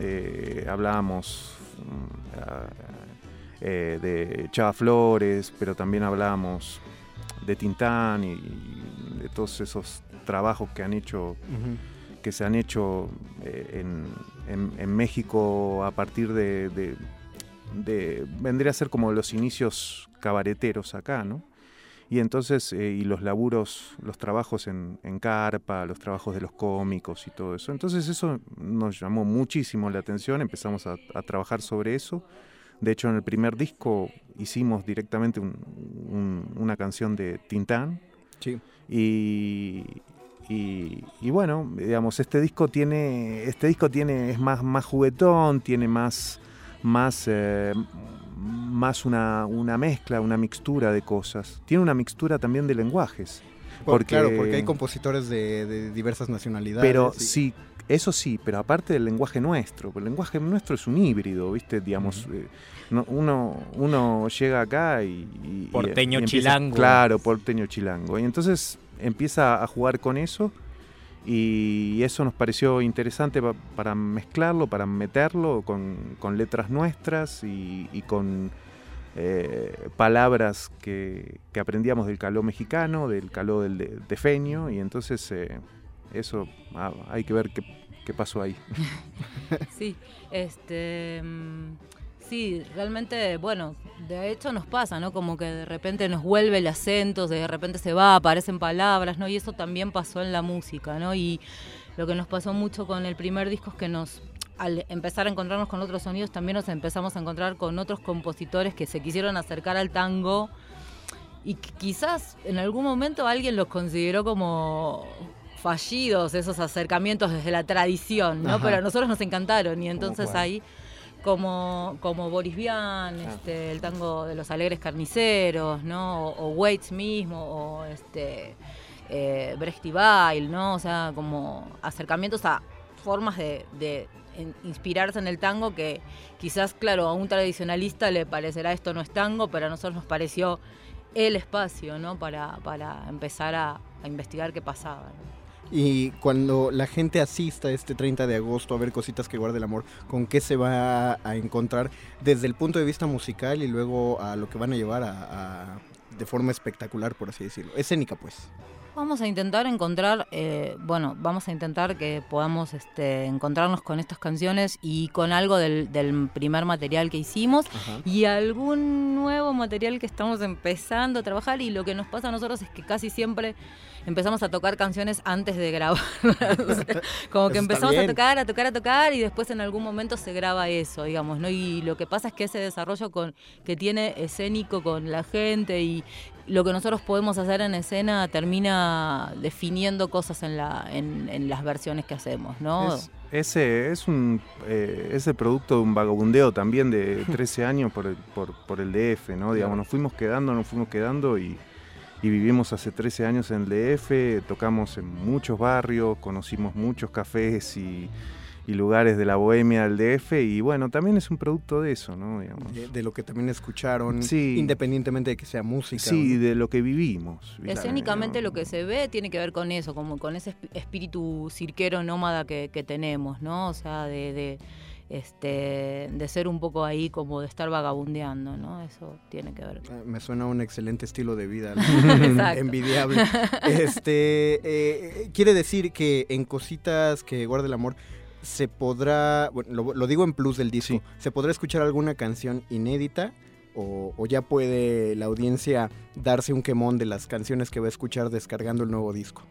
eh, hablábamos eh, de Chava Flores, pero también hablábamos de Tintán y, y de todos esos trabajos que han hecho... Uh -huh que se han hecho eh, en, en, en, México a partir de, de, de, vendría a ser como los inicios cabareteros acá, ¿no? Y entonces, eh, y los laburos, los trabajos en, en, carpa, los trabajos de los cómicos y todo eso. Entonces eso nos llamó muchísimo la atención, empezamos a, a trabajar sobre eso. De hecho, en el primer disco hicimos directamente un, un, una canción de Tintán. Sí. Y, y, y, bueno, digamos, este disco tiene, este disco tiene, es más, más juguetón, tiene más, más, eh, más una, una, mezcla, una mixtura de cosas. Tiene una mixtura también de lenguajes. Porque, claro, porque hay compositores de, de diversas nacionalidades. Pero y... sí, eso sí, pero aparte del lenguaje nuestro, el lenguaje nuestro es un híbrido, ¿viste? Digamos, uh -huh. eh, no, uno, uno llega acá y... y porteño y empieza, chilango. Claro, porteño chilango. Y entonces empieza a jugar con eso y eso nos pareció interesante pa para mezclarlo, para meterlo con, con letras nuestras y, con eh, palabras que, que, aprendíamos del caló mexicano, del caló del de, feño y entonces eh, eso ah, hay que ver qué, qué pasó ahí. sí, este... Sí, realmente, bueno, de hecho nos pasa, ¿no? Como que de repente nos vuelve el acento, de repente se va, aparecen palabras, ¿no? Y eso también pasó en la música, ¿no? Y lo que nos pasó mucho con el primer disco es que nos al empezar a encontrarnos con otros sonidos, también nos empezamos a encontrar con otros compositores que se quisieron acercar al tango y quizás en algún momento alguien los consideró como fallidos esos acercamientos desde la tradición, ¿no? Ajá. Pero a nosotros nos encantaron y entonces ahí como, como Boris Vian, este, el tango de los alegres carniceros, ¿no? O, o Waits mismo, o este eh, Brecht y Weil, ¿no? O sea, como acercamientos a formas de, de en- inspirarse en el tango que quizás, claro, a un tradicionalista le parecerá esto no es tango, pero a nosotros nos pareció el espacio, ¿no? Para, para empezar a, a investigar qué pasaba. ¿no? Y cuando la gente asista este 30 de agosto a ver cositas que guarda el amor, ¿con qué se va a encontrar desde el punto de vista musical y luego a lo que van a llevar a, a- de forma espectacular, por así decirlo? Escénica, pues. Vamos a intentar encontrar, eh, bueno, vamos a intentar que podamos este, encontrarnos con estas canciones y con algo del, del primer material que hicimos Ajá. y algún nuevo material que estamos empezando a trabajar y lo que nos pasa a nosotros es que casi siempre empezamos a tocar canciones antes de grabar. Como que empezamos a tocar, a tocar, a tocar y después en algún momento se graba eso, digamos, ¿no? Y lo que pasa es que ese desarrollo con, que tiene escénico con la gente y lo que nosotros podemos hacer en escena termina definiendo cosas en, la, en, en las versiones que hacemos, ¿no? Es- ese es un eh, producto de un vagabundeo también de 13 años por el, por, por el DF, ¿no? Digamos, nos fuimos quedando, nos fuimos quedando y, y vivimos hace 13 años en el DF, tocamos en muchos barrios, conocimos muchos cafés y, y lugares de la bohemia del DF y bueno, también es un producto de eso, ¿no? Digamos. De, de lo que también escucharon, Sí. independientemente de que sea música. Sí, de lo que vivimos. Escénicamente lo que se ve tiene que ver con eso, como con ese esp- espíritu cirquero nómada que, que tenemos, ¿no? O sea, de, de, este, de ser un poco ahí como de estar vagabundeando, ¿no? Eso tiene que ver. Ah, Me suena a un excelente estilo de vida, envidiable. Este eh, quiere decir que en cositas que guarda el amor se podrá, bueno, lo, lo digo en plus del disco, se podrá escuchar alguna canción inédita o, o ya puede la audiencia darse un quemón de las canciones que va a escuchar descargando el nuevo disco.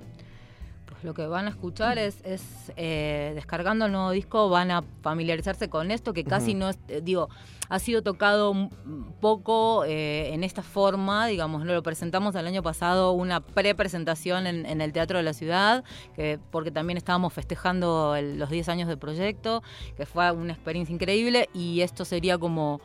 Lo que van a escuchar es, es eh, descargando el nuevo disco, van a familiarizarse con esto que casi no es, eh, digo, ha sido tocado un poco eh, en esta forma, digamos, ¿no? lo presentamos el año pasado, una pre-presentación en, en el Teatro de la Ciudad, que, porque también estábamos festejando el- los 10 años del proyecto, que fue una experiencia increíble y esto sería como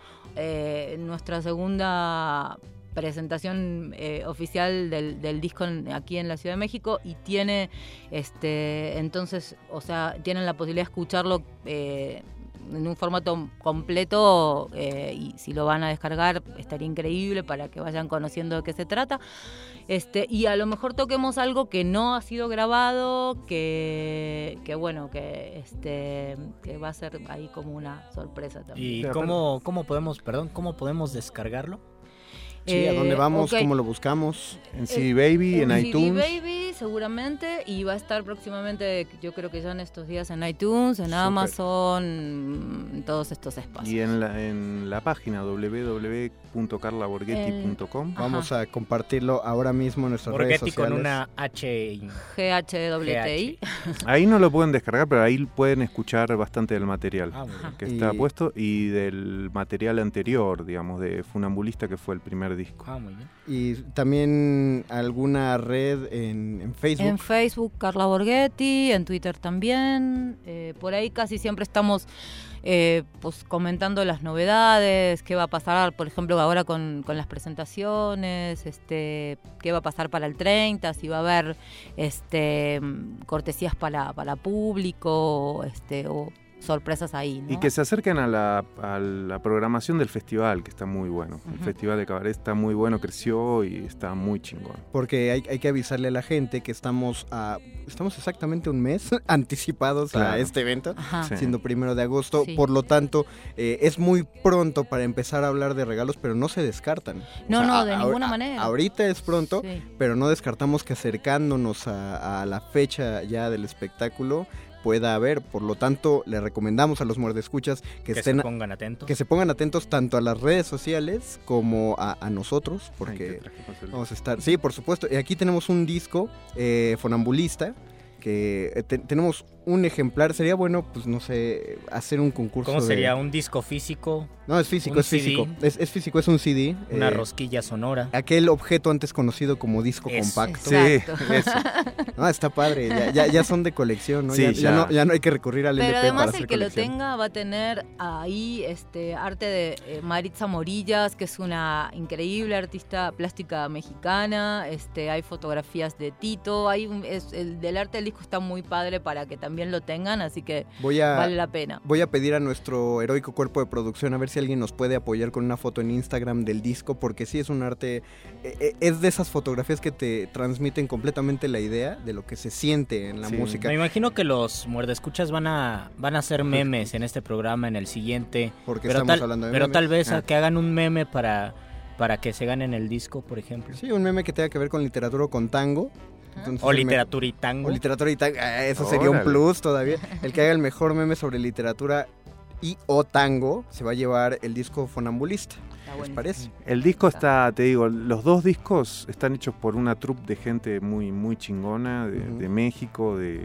nuestra segunda presentación eh, oficial del, del disco en- aquí en la Ciudad de México y tiene este entonces o sea tienen la posibilidad de escucharlo eh, en un formato completo eh, y si lo van a descargar estaría increíble para que vayan conociendo de qué se trata este y a lo mejor toquemos algo que no ha sido grabado que, que bueno que este que va a ser ahí como una sorpresa también ¿Y cómo, cómo podemos, perdón, cómo podemos descargarlo? Sí, ¿a dónde Eh, vamos? ¿Cómo lo buscamos? En CD Baby, en CD iTunes. Baby seguramente y va a estar próximamente, yo creo que ya en estos días en iTunes, en. Amazon, en todos estos espacios. Y en la, en la página www.carlaborghetti.com Vamos a compartirlo ahora mismo en nuestras redes Borghetti sociales. con una H. GHWTI. Ahí no lo pueden descargar, pero ahí pueden escuchar bastante del material Ah, que está Y- puesto y del material anterior, digamos, de Funambulista, que fue el primer disco. Ah, muy bien. Y también alguna red en, en Facebook. En Facebook Carla Borghetti, en Twitter también. eh, por ahí casi siempre estamos eh, pues comentando las novedades, qué va a pasar, por ejemplo, ahora con, con las presentaciones, este, qué va a pasar para el 30, si va a haber este cortesías para, para público, este, o sorpresas ahí, ¿no? Y que se acerquen a la, a la programación del festival, que está muy bueno. El. Festival de Cabaret está muy bueno, creció y está muy chingón. Porque hay, hay que avisarle a la gente que estamos a, estamos exactamente un mes anticipados a este evento, Ajá. Siendo primero de agosto. Sí. Por lo tanto, eh, es muy pronto para empezar a hablar de regalos, pero no se descartan. No, no, de a- ninguna a- manera. Ahorita es pronto, Sí. pero no descartamos que acercándonos a, a la fecha ya del espectáculo pueda haber. Por lo tanto, le recomendamos a los muerdescuchas que, Que estén se pongan atentos. que se pongan atentos tanto a las redes sociales como a, a nosotros, porque vamos a estar. Sí, por supuesto. Y aquí tenemos un disco eh, fonambulista que eh, te- tenemos un ejemplar. Sería bueno, pues no sé, hacer un concurso. ¿Cómo de- sería? ¿Un disco físico? No, es físico, es físico. Es, es físico, es un CD. Una eh, rosquilla sonora. Aquel objeto antes conocido como disco Eso. compacto. Exacto. Sí, eso. No, está padre. Ya, ya, ya son de colección, ¿no? Sí, ya, ya ya. no, ya no hay que recurrir al Pero LP además para el hacer que lo colección. tenga va a tener ahí este arte de eh, Maritza Morillas, que es una increíble artista plástica mexicana. Este, hay fotografías de Tito, hay un- es- el del arte del disco está muy padre para que también lo tengan, así que Voy a, vale la pena. Voy a pedir a nuestro heroico cuerpo de producción a ver si alguien nos puede apoyar con una foto en Instagram del disco, porque sí es un arte, eh, eh, es de esas fotografías que te transmiten completamente la idea de lo que se siente en la Sí. música. Me imagino que los muerdescuchas van a van a hacer memes en este programa, en el siguiente. Porque pero estamos tal, hablando de Pero memes. tal vez Ah. a que hagan un meme para, para que se ganen el disco, por ejemplo. Sí, un meme que tenga que ver con literatura o con tango. Entonces, O literatura y tango. O literatura y tango. ah, Eso sería un plus todavía. El que haga el mejor meme sobre literatura y o tango se va a llevar el disco Fonambulista. ¿Les parece? El disco está, te digo, los dos discos están hechos por una troupe de gente muy muy chingona, de, México, de,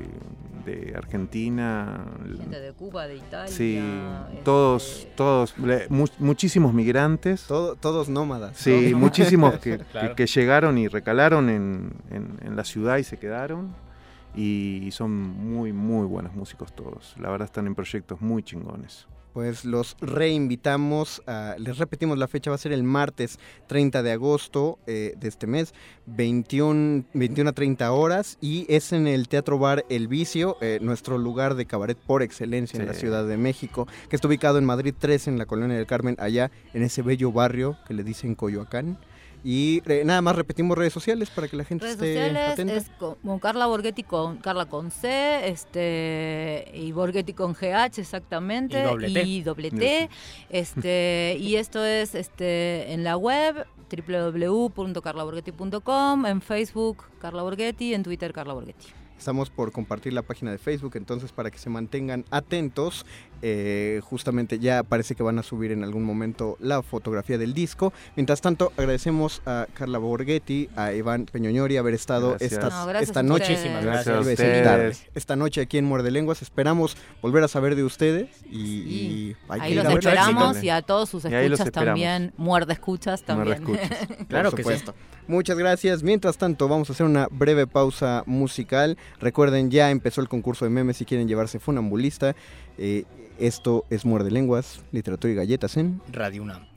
de Argentina. Gente de Cuba, de Italia. Sí, este, todos, todos, le- mu- muchísimos migrantes. todos nómadas. Sí, Todos muchísimos nómadas. que, que- Claro. que llegaron y recalaron en, en- en la ciudad y se quedaron. Y son muy, muy buenos músicos todos. La verdad están en proyectos muy chingones. Pues los reinvitamos, a- les repetimos la fecha, va a ser el martes 30 de agosto eh, de este mes, 21, 21 a 30 horas y es en el Teatro Bar El Vicio, eh, nuestro lugar de cabaret por excelencia en la. Ciudad de México, que está ubicado en Madrid 3 en la Colonia del Carmen, allá en ese bello barrio que le dicen Coyoacán. Y eh, nada más repetimos redes sociales para que la gente Redes esté sociales atenta. es como Carla Borghetti con Carla con C, este y Borghetti con GH exactamente Y doble T. y doble T, este y esto es este en la web www.carlaborghetti.com, en Facebook Carla Borghetti, en Twitter Carla Borghetti. Estamos por compartir la página de Facebook, entonces para que se mantengan atentos, eh, justamente ya parece que van a subir en algún momento la fotografía del disco. Mientras tanto, agradecemos a Carla Borghetti, a Iván Peñoñori haber estado Gracias. esta, No, gracias esta noche. gracias tarde. Esta noche aquí en Muerde Lenguas. Esperamos volver a saber de ustedes y, y hay que Ahí ir los esperamos y a todos sus escuchas también, muerde escuchas también. Por supuesto. Muchas gracias. Mientras tanto, vamos a hacer una breve pausa musical. Recuerden, ya empezó el concurso de memes si quieren llevarse funambulista. Eh, esto es Muerde Lenguas, literatura y galletas en Radio UNAM.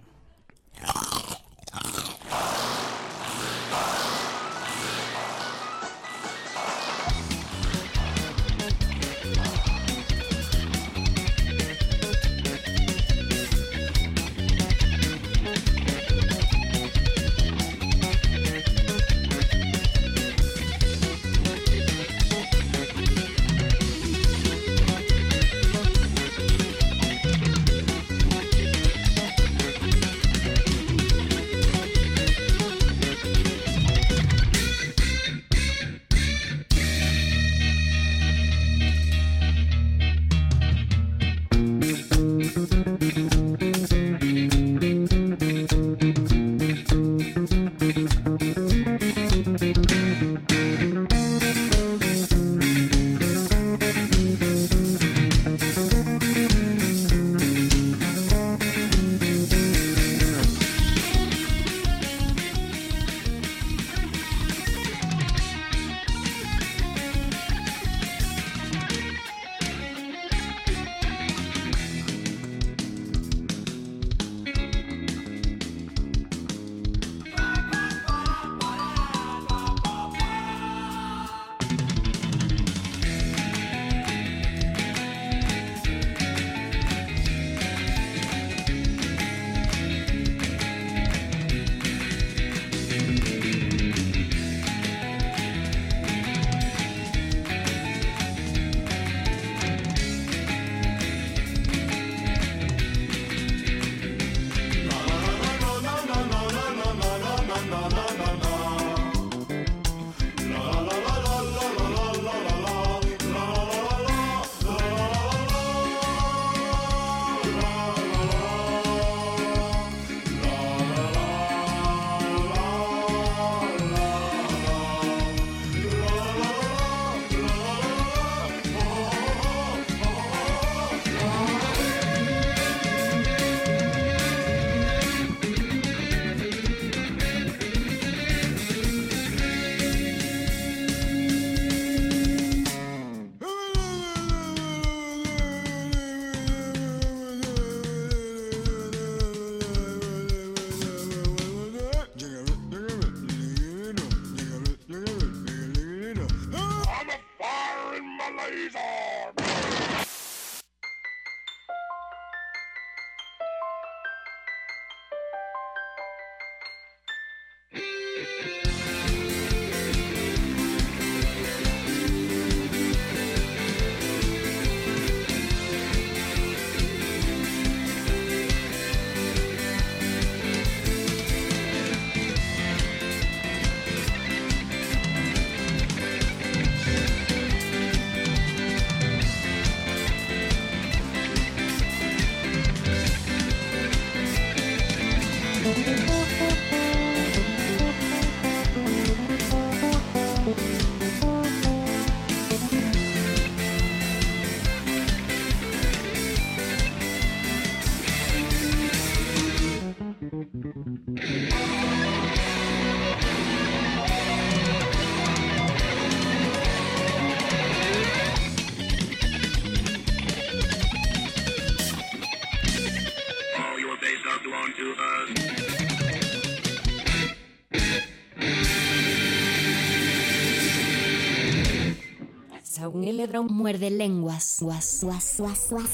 Un muerde lenguas. Guas, guas, guas, guas.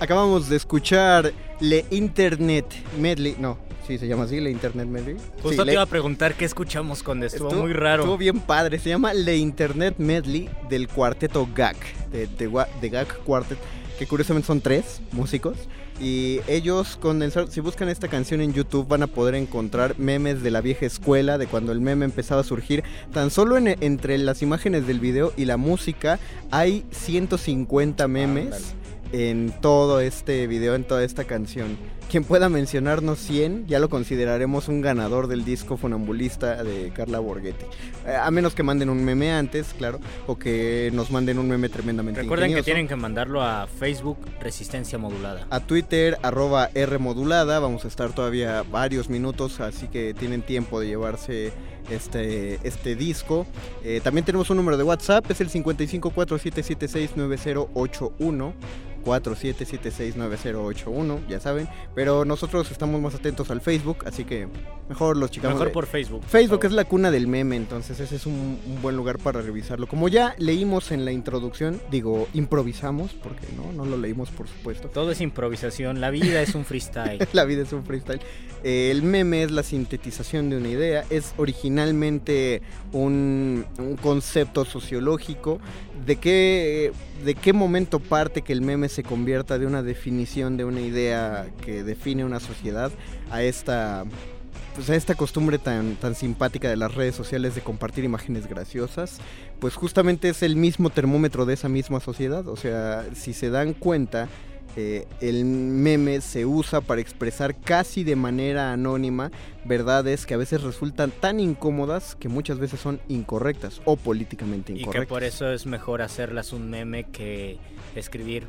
Acabamos de escuchar Le Internet Medley. No, sí se llama así, Le Internet Medley. Justo Sí, te Le- iba a preguntar qué escuchamos cuando estuvo, Estuvo- muy raro. Estuvo bien padre. Se llama Le Internet Medley del cuarteto GAC, de, de, de GAC Quartet, que curiosamente son tres músicos. Y ellos si buscan esta canción en YouTube van a poder encontrar memes de la vieja escuela, de cuando el meme empezaba a surgir. Tan solo en- entre las imágenes del video y la música hay 150 memes en todo este video, en toda esta canción. Quien pueda mencionarnos 100, ya lo consideraremos un ganador del disco Funambulista de Carla Borghetti. Eh, a menos que manden un meme antes, claro, o que nos manden un meme tremendamente Recuerden que tienen que mandarlo a Facebook Resistencia Modulada. A Twitter, arroba R modulada, vamos a estar todavía varios minutos, así que tienen tiempo de llevarse este, este disco. Eh, también tenemos un número de WhatsApp, es el 5547769081. 47769081, ya saben. Pero nosotros estamos más atentos al Facebook, así que mejor los chicamos. Mejor de- por Facebook. Facebook es la cuna del meme, entonces ese es un, un buen lugar para revisarlo. Como ya leímos en la introducción, digo, improvisamos, porque no, no lo leímos por supuesto. Todo es improvisación, la vida es un freestyle. la vida es un freestyle. Eh, el meme es la sintetización de una idea, es originalmente un, un concepto sociológico. ¿De qué, ¿De qué momento parte que el meme se convierta de una definición de una idea que define una sociedad a esta pues a esta costumbre tan, tan simpática de las redes sociales de compartir imágenes graciosas, pues justamente es el mismo termómetro de esa misma sociedad. O sea, si se dan cuenta, eh, el meme se usa para expresar casi de manera anónima verdades que a veces resultan tan incómodas que muchas veces son incorrectas o políticamente Y que incorrectas. por eso es mejor hacerlas un meme que escribir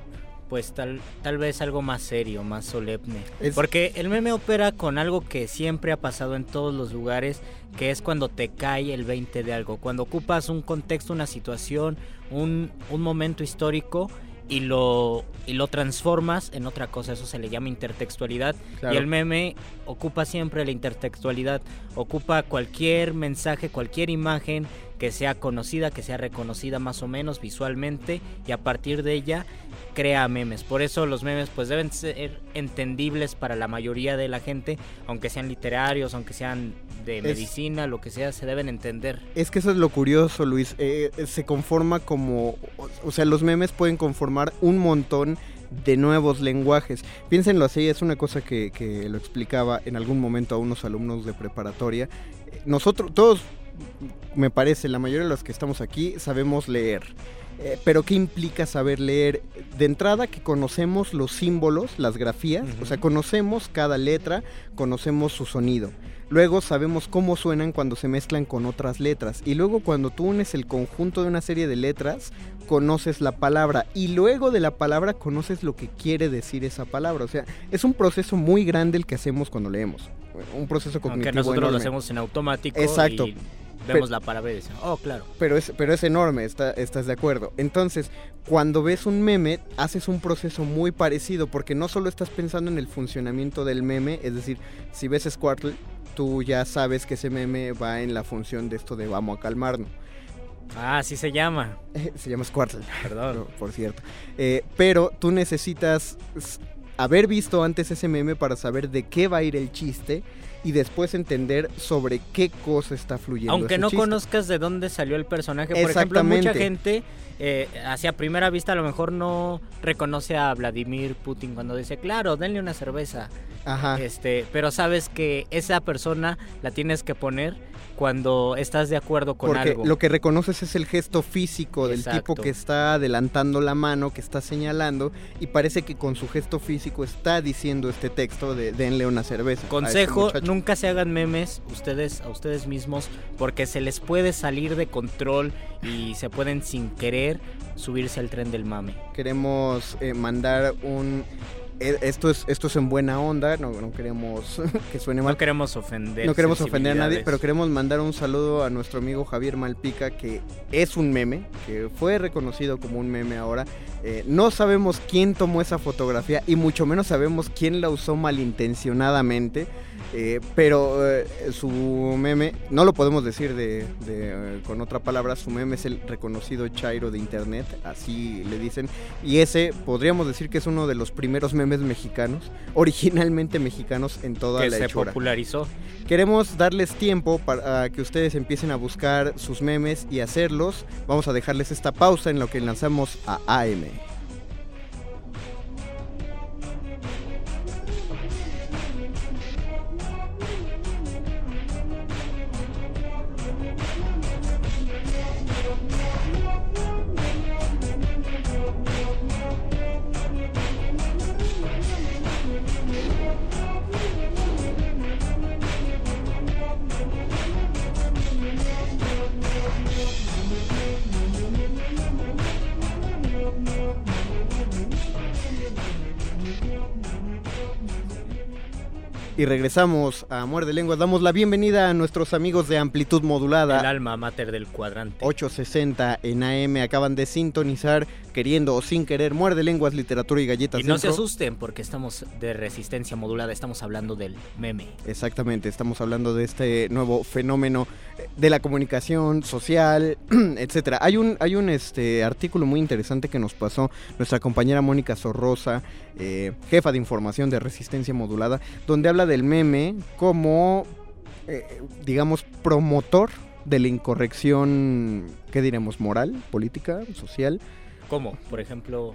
pues tal, tal vez algo más serio, más solemne. Es- Porque el meme opera con algo que siempre ha pasado en todos los lugares, que es cuando te cae el 20 de algo, cuando ocupas un contexto, una situación, un, un momento histórico y lo, y lo transformas en otra cosa, eso se le llama intertextualidad. Claro. Y el meme ocupa siempre la intertextualidad, ocupa cualquier mensaje, cualquier imagen que sea conocida, que sea reconocida más o menos visualmente y a partir de ella crea memes. Por eso los memes pues deben ser entendibles para la mayoría de la gente, aunque sean literarios, aunque sean de Es- medicina, lo que sea, se deben entender. Es que eso es lo curioso, Luis. Eh, eh, se conforma como. o- sea, los memes pueden conformar un montón de nuevos lenguajes. Piénsenlo así, es una cosa que, que lo explicaba en algún momento a unos alumnos de preparatoria. Eh, Nosotros, todos, me parece, la mayoría de los que estamos aquí, sabemos leer. Eh, pero ¿qué implica saber leer? De entrada que conocemos los símbolos, las grafías, o sea, conocemos cada letra, conocemos su sonido. Luego sabemos cómo suenan cuando se mezclan con otras letras. Y luego cuando tú unes el conjunto de una serie de letras, conoces la palabra. Y luego de la palabra conoces lo que quiere decir esa palabra. O sea, es un proceso muy grande el que hacemos cuando leemos. Un proceso cognitivo Aunque nosotros lo hacemos en automático Exacto. y vemos Pero- la palabra y decimos, oh, claro. pero es, pero es enorme, está- estás de acuerdo. Entonces, cuando ves un meme, haces un proceso muy parecido, porque no solo estás pensando en el funcionamiento del meme, es decir, si ves Squirtle, tú ya sabes que ese meme va en la función de esto de vamos a calmarnos. Ah, así se llama. Se llama Squirtle. Perdón. por cierto. Eh, pero tú necesitas haber visto antes ese meme para saber de qué va a ir el chiste y después entender sobre qué cosa está fluyendo. Aunque ese no chiste. conozcas de dónde salió el personaje. Por ejemplo, mucha gente eh, hacia primera vista a lo mejor no reconoce a Vladimir Putin cuando dice, claro, denle una cerveza. Ajá. Este, pero sabes que esa persona la tienes que poner cuando estás de acuerdo con Porque algo. lo que reconoces es el gesto físico del Exacto. tipo que está adelantando la mano, que está señalando, y parece que con su gesto físico está diciendo este texto de denle una cerveza. este Consejo, muchacho". nunca se hagan memes ustedes a ustedes mismos porque se les puede salir de control y se pueden sin querer subirse al tren del mame. Queremos eh, mandar un esto es, esto es en buena onda, no, no queremos que suene mal. No queremos ofender. No queremos ofender a nadie, pero queremos mandar un saludo a nuestro amigo Javier Malpica, que es un meme, que fue reconocido como un meme ahora. Eh, no sabemos quién tomó esa fotografía y mucho menos sabemos quién la usó malintencionadamente. Eh, pero eh, su meme, no lo podemos decir de, de, eh, con otra palabra, su meme es el reconocido Chairo de internet, así le dicen. Y ese podríamos decir que es uno de los primeros memes mexicanos, originalmente mexicanos en toda que la se hechura. popularizó. Queremos darles tiempo para que ustedes empiecen a buscar sus memes y hacerlos. Vamos a dejarles esta pausa en lo que lanzamos a AM. Y regresamos a Muerde Lenguas. Damos la bienvenida a nuestros amigos de Amplitud Modulada. El alma mater del cuadrante. 860 en AM acaban de sintonizar queriendo o sin querer Muerde Lenguas, Literatura y Galletas Y no se asusten porque estamos de resistencia modulada, estamos hablando del meme. Exactamente, estamos hablando de este nuevo fenómeno eh, de la comunicación social, etcétera. Hay un, hay un este, artículo muy interesante que nos pasó nuestra compañera Mónica Sorrosa, eh, jefa de información de Resistencia Modulada, donde habla del meme como, eh, digamos, promotor de la incorrección, ¿qué diremos? Moral, política, social. ¿Cómo? Por ejemplo,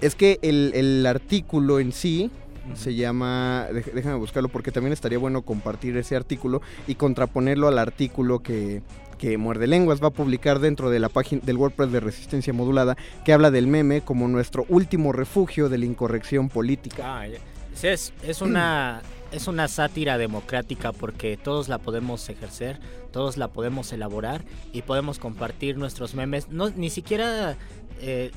Es que el, el artículo en sí se llama, déjame buscarlo porque también estaría bueno compartir ese artículo y contraponerlo al artículo que, que Muerde Lenguas va a publicar dentro de la página del WordPress de Resistencia Modulada que habla del meme como nuestro último refugio de la incorrección política. Ah, es, es una es una sátira democrática porque todos la podemos ejercer, todos la podemos elaborar y podemos compartir nuestros memes, no ni siquiera eh,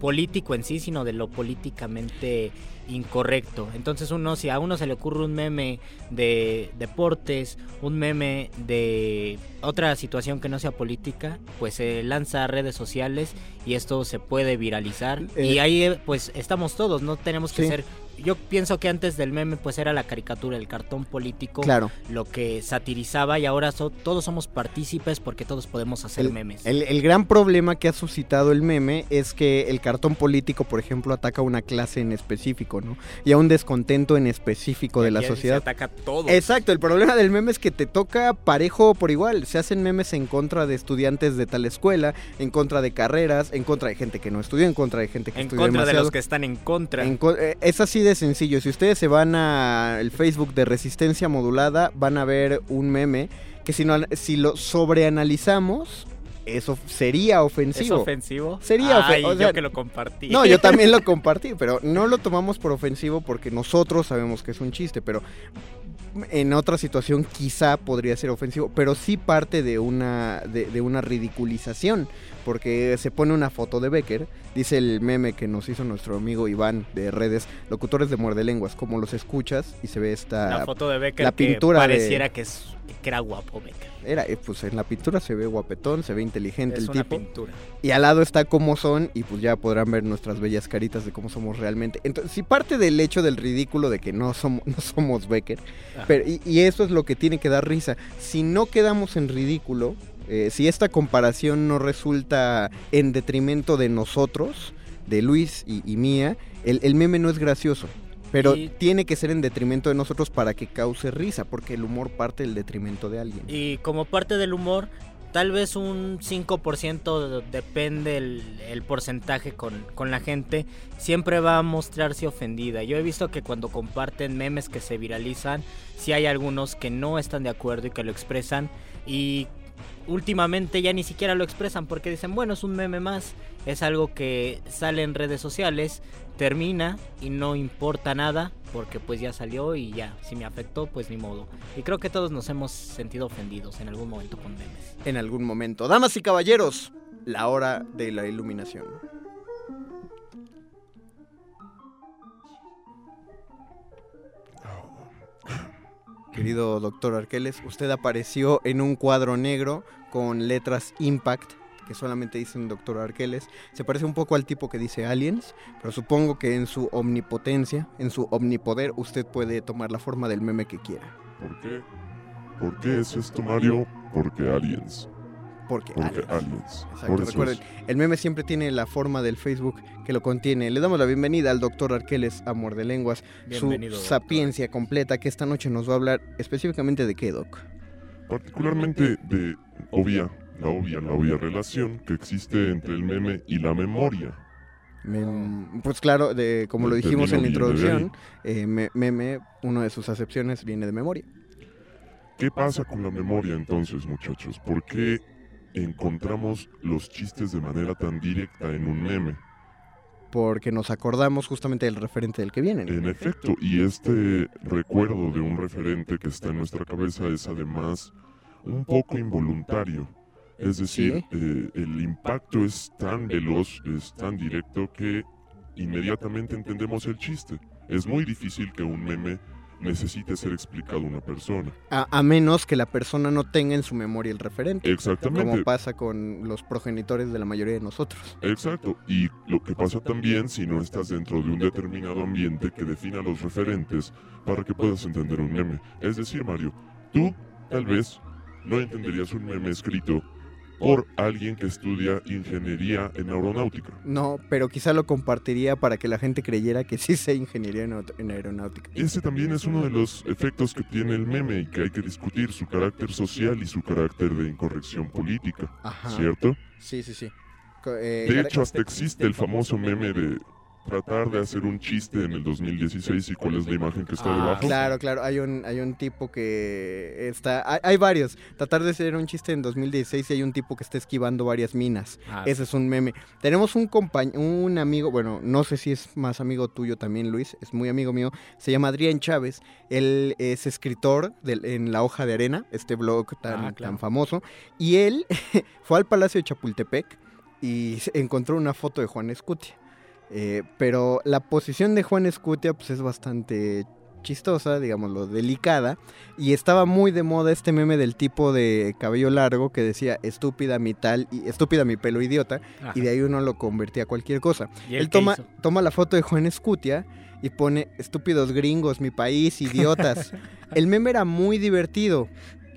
político en sí, sino de lo políticamente incorrecto. Entonces uno, si a uno se le ocurre un meme de deportes, un meme de otra situación que no sea política, pues se lanza a redes sociales y esto se puede viralizar. Eh, y ahí eh, pues estamos todos, no tenemos que Sí. ser... Yo pienso que antes del meme pues era la caricatura, el cartón político, Claro. lo que satirizaba y ahora so- todos somos partícipes porque todos podemos hacer El, memes. el- el gran problema que ha suscitado el meme es que el cartón político, por ejemplo, ataca a una clase en específico, ¿no? Y a un descontento en específico de la Aquí se sociedad. ataca todo. Exacto, el problema del meme es que te toca parejo por igual. Se hacen memes en contra de estudiantes de tal escuela, en contra de carreras, en contra de gente que no estudió, en contra de gente que en estudió contra de los que están en contra. En co- eh, es así de sencillo. Si ustedes se van al Facebook de Resistencia Modulada, van a ver un meme que si, no, si lo sobreanalizamos, eso sería ¿Es ofensivo. ofensivo? Sería ofe- Ay, o sea, yo que lo compartí. No, yo también lo compartí, pero no lo tomamos por ofensivo porque nosotros sabemos que es un chiste, pero en otra situación quizá podría ser ofensivo, pero sí parte de una, de, de una ridiculización, porque se pone una foto de Becker, dice el meme que nos hizo nuestro amigo Iván de redes, locutores de muerde lenguas, como los escuchas y se ve esta... La foto de Becker la que pintura de- pareciera que, es, que era guapo Becker. Era, eh, pues en la pintura se ve guapetón, se ve inteligente Es el una tipo. pintura. Y al lado está cómo son y pues ya podrán ver nuestras bellas caritas de cómo somos realmente. Entonces, si parte del hecho del ridículo de que no somos, no somos Becker, Ajá. pero, y, y eso es lo que tiene que dar risa. Si no quedamos en ridículo, eh, si esta comparación no resulta en detrimento de nosotros, de Luis y, y mía, el, el meme no es gracioso. Pero Y- tiene que ser en detrimento de nosotros para que cause risa, porque el humor parte del detrimento de alguien. Y como parte del humor, tal vez un 5% depende el, el porcentaje con, con la gente, siempre va a mostrarse ofendida. Yo he visto que cuando comparten memes que se viralizan, sí hay algunos que no están de acuerdo y que lo expresan y últimamente ya ni siquiera lo expresan porque dicen, bueno, es un meme más, es algo que sale en redes sociales, termina y no importa nada porque pues ya salió y ya, si me afectó pues ni modo. Y creo que todos nos hemos sentido ofendidos en algún momento con memes. En algún momento. Damas y caballeros, la hora de la iluminación. Oh. Querido doctor Arqueles, usted apareció en un cuadro negro con letras Impact que solamente dicen doctor Arqueles. Se parece un poco al tipo que dice Aliens, pero supongo que en su omnipotencia, en su omnipoder, usted puede tomar la forma del meme que quiera. ¿Por qué? ¿Por qué es esto, Mario? Porque aliens. Porque, Porque aliens. Exacto, Por eso recuerden, es. el meme siempre tiene la forma del Facebook que lo contiene. Le damos la bienvenida al doctor Arqueles Amor de Lenguas, Bienvenido, su doctor. sapiencia completa, que esta noche nos va a hablar específicamente de qué, Doc. Particularmente de obvia, la obvia, la obvia relación que existe entre el meme y la memoria. Mem- pues claro, de, como lo dijimos en la introducción, eh, me- meme, una de sus acepciones viene de memoria. ¿Qué pasa con la memoria entonces, muchachos? ¿Por qué encontramos los chistes de manera tan directa en un meme? Porque nos acordamos justamente del referente del que viene. En efecto, y este recuerdo de un referente que está en nuestra cabeza es además un poco involuntario. Es decir, eh, el impacto es tan veloz, es tan directo que inmediatamente entendemos el chiste. Es muy difícil que un meme necesite ser explicado a una persona. A, a menos que la persona no tenga en su memoria el referente. Exactamente. Como pasa con los progenitores de la mayoría de nosotros. Exacto, y lo que pasa también si no estás dentro de un determinado ambiente que defina los referentes para que puedas entender un meme. Es decir, Mario, tú tal vez no entenderías un meme escrito por alguien que estudia ingeniería en aeronáutica. No, pero quizá lo compartiría para que la gente creyera que sí sé ingeniería en, aeronáutica. Ese también es uno de los efectos que tiene el meme y que hay que discutir, su carácter social y su carácter de incorrección política, Ajá. ¿cierto? Sí, sí, sí. Eh, De hecho, hasta existe el famoso meme de tratar de hacer un chiste en el 2016 y cuál es la imagen que está Ah, debajo. claro, claro. Hay un, hay un tipo que está. Hay, hay varios. Tratar de hacer un chiste en 2016 y hay un tipo que está esquivando varias minas. Ah, Ese es un meme. Tenemos un compañ un amigo, bueno, no sé si es más amigo tuyo también, Luis. Es muy amigo mío. Se llama Adrián Chávez. Él es escritor en La Hoja de Arena, este blog tan, Ah, claro. tan famoso. Y él fue al Palacio de Chapultepec y encontró una foto de Juan Escutia. Eh, pero la posición de Juan Escutia pues, es bastante chistosa, digámoslo, delicada. Y estaba muy de moda este meme del tipo de cabello largo que decía estúpida mi tal y estúpida mi pelo idiota. Ajá. Y de ahí uno lo convertía a cualquier cosa. ¿Y él toma, hizo? toma la foto de Juan Escutia y pone estúpidos gringos, mi país, idiotas. El meme era muy divertido.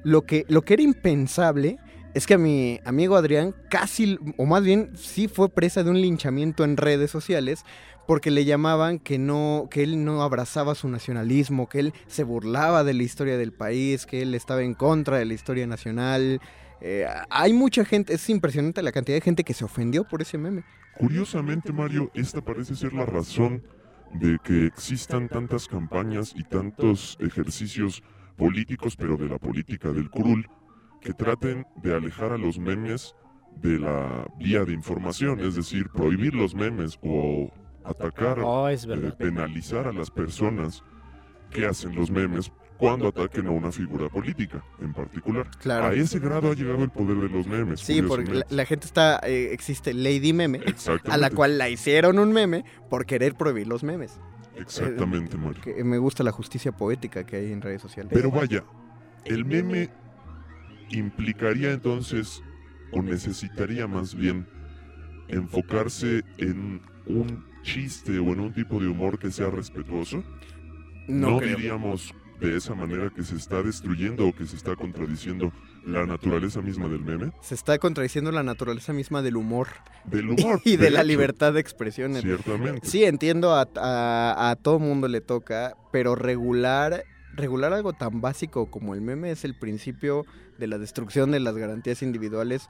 Lo que, lo que era impensable es que a mi amigo Adrián casi, o más bien sí fue presa de un linchamiento en redes sociales porque le llamaban que no, que él no abrazaba su nacionalismo, que él se burlaba de la historia del país, que él estaba en contra de la historia nacional. Eh, hay mucha gente, es impresionante la cantidad de gente que se ofendió por ese meme. Curiosamente, Mario, esta parece ser la razón de que existan tantas campañas y tantos ejercicios políticos, pero de la política del curul, que traten de alejar a los memes de la vía de información, es decir, prohibir los memes o atacar, Oh, es eh, penalizar a las personas que hacen los memes cuando ataquen a una figura política en particular. Claro. A ese grado ha llegado el poder de los memes. Sí, porque la, gente está, eh, existe Lady Meme, a la cual la hicieron un meme por querer prohibir los memes. Exactamente, Mario. Que me gusta la justicia poética que hay en redes sociales. Pero vaya, el meme implicaría entonces, o necesitaría más bien, enfocarse en un chiste o en un tipo de humor que sea respetuoso. No creo. diríamos de esa manera que se está destruyendo o que se está contradiciendo la naturaleza misma del meme. Se está contradiciendo la naturaleza misma del humor. Del humor, y de, de la hecho. libertad de expresión. Ciertamente. Sí, entiendo, a, a, a todo mundo le toca, pero regular, regular algo tan básico como el meme es el principio de la destrucción de las garantías individuales.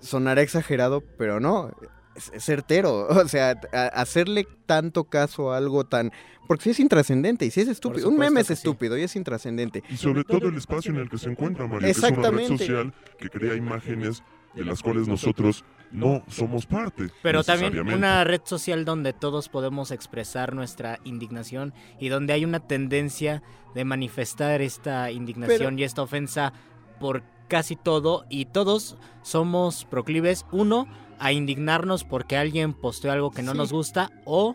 Sonará exagerado, pero no. Es, es certero, o sea, a- hacerle tanto caso a algo tan... Porque sí es intrascendente y sí es estúpido. Un meme es sí. estúpido y es intrascendente. Y sobre todo el espacio en el que se encuentra Mario, que es una red social que crea imágenes de las cuales nosotros no somos parte. Pero también una red social donde todos podemos expresar nuestra indignación y donde hay una tendencia de manifestar esta indignación Pero- y esta ofensa por casi todo y todos somos proclives, uno, a indignarnos porque alguien posteó algo que no Sí. nos gusta o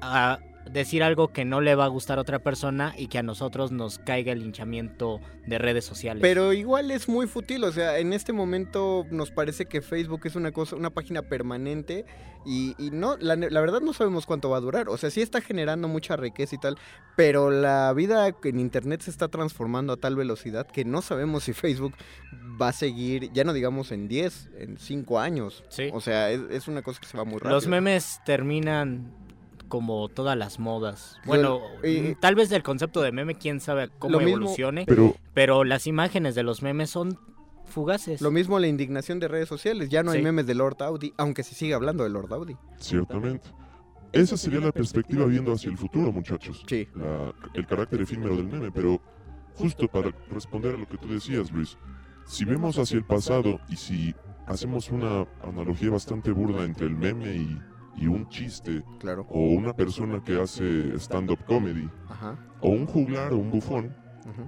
a decir algo que no le va a gustar a otra persona y que a nosotros nos caiga el linchamiento de redes sociales. Pero igual es muy fútil, o sea, en este momento nos parece que Facebook es una cosa, una página permanente y, y no, la, la, verdad no sabemos cuánto va a durar. O sea, sí está generando mucha riqueza y tal, pero la vida en internet se está transformando a tal velocidad que no sabemos si Facebook va a seguir, ya no digamos en 10, en 5 años. Sí. O sea, es, es una cosa que se va muy rápido. Los memes terminan como todas las modas. Bueno, eh, tal vez el concepto de meme, quién sabe cómo mismo- evolucione, Pero- pero las imágenes de los memes son fugaces. Lo mismo la indignación de redes sociales, ya no hay memes de Lord Audi, aunque se sigue hablando de Lord Audi. Ciertamente. Esa sería la perspectiva viendo hacia el futuro, muchachos. Sí. La- el carácter efímero del meme, pero justo para responder a lo que tú decías, Luis, si vemos hacia el pasado y si hacemos una analogía bastante burda entre el meme y, y un chiste, Claro. o una persona que hace stand-up comedy, Ajá. o un juglar o un bufón,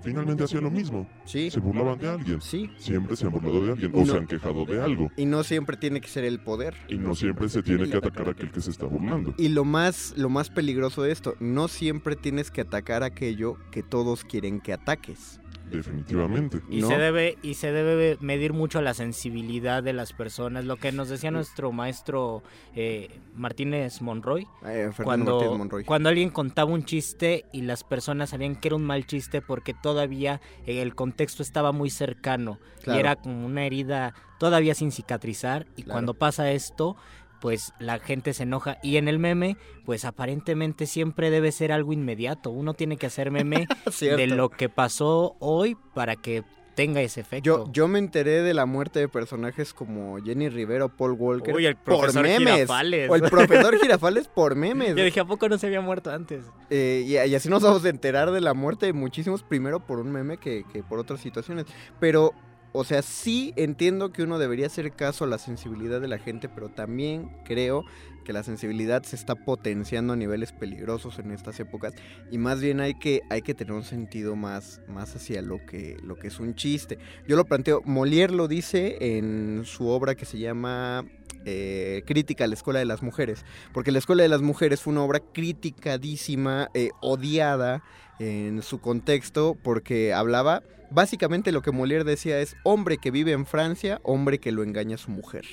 finalmente hacía lo mismo. Sí. Se burlaban de alguien. Sí. Siempre se han burlado de alguien, o se han quejado de algo. Y no siempre tiene que ser el poder. Y no siempre se tiene que atacar a aquel que se está burlando. Y lo más, lo más peligroso de esto, no siempre tienes que atacar aquello que todos quieren que ataques. Definitivamente. Y ¿no? se debe y se debe medir mucho la sensibilidad de las personas, lo que nos decía nuestro maestro eh, Martínez Monroy, Eh, cuando, Martínez Monroy. cuando alguien contaba un chiste y las personas sabían que era un mal chiste porque todavía eh, el contexto estaba muy cercano Claro. y era como una herida todavía sin cicatrizar y Claro. cuando pasa esto pues la gente se enoja y en el meme pues aparentemente siempre debe ser algo inmediato uno tiene que hacer meme de lo que pasó hoy para que tenga ese efecto Yo, yo me enteré de la muerte de personajes como Jenny Rivera o Paul Walker Uy, el por profesor memes. Girafales. O el profesor Girafales por memes. yo dije a poco no se había muerto antes Eh, y, y así nos vamos a enterar de la muerte de muchísimos, primero por un meme que, que por otras situaciones. Pero, o sea, sí entiendo que uno debería hacer caso a la sensibilidad de la gente, pero también creo que la sensibilidad se está potenciando a niveles peligrosos en estas épocas y más bien hay que, hay que tener un sentido más, más hacia lo que, lo que es un chiste. Yo lo planteo, Molière lo dice en su obra que se llama eh, Crítica a la Escuela de las Mujeres, porque la Escuela de las Mujeres fue una obra criticadísima, eh, odiada en su contexto, porque hablaba, básicamente lo que Molière decía es, hombre que vive en Francia, hombre que lo engaña a su mujer,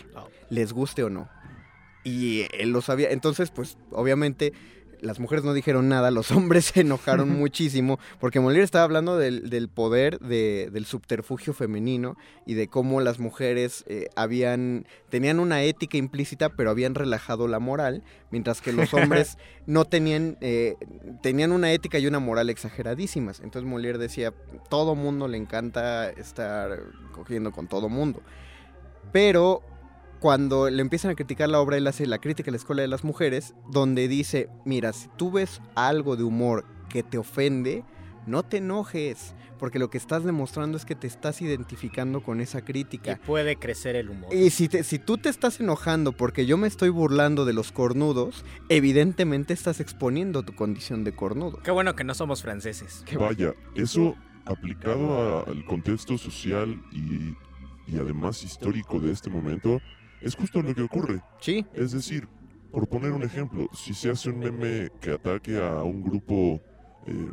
les guste o no. Y él lo sabía, entonces pues obviamente las mujeres no dijeron nada, los hombres se enojaron muchísimo, porque Molière estaba hablando del, del poder de- del subterfugio femenino y de cómo las mujeres eh, habían, tenían una ética implícita, pero habían relajado la moral, mientras que los hombres no tenían, eh, tenían una ética y una moral exageradísimas. Entonces Molière decía, todo mundo le encanta estar cogiendo con todo mundo. Pero cuando le empiezan a criticar la obra, él hace la crítica a la escuela de las mujeres, donde dice, mira, si tú ves algo de humor que te ofende, no te enojes, porque lo que estás demostrando es que te estás identificando con esa y crítica. puede crecer el humor Y si, te- si tú te estás enojando porque yo me estoy burlando de los cornudos, evidentemente estás exponiendo tu condición de cornudo. qué bueno que no somos franceses Vaya, eso aplicado a- al contexto social y, y además histórico de este momento, es justo lo que ocurre. Sí. Es decir, por poner un ejemplo, si se hace un meme que ataque a un grupo eh,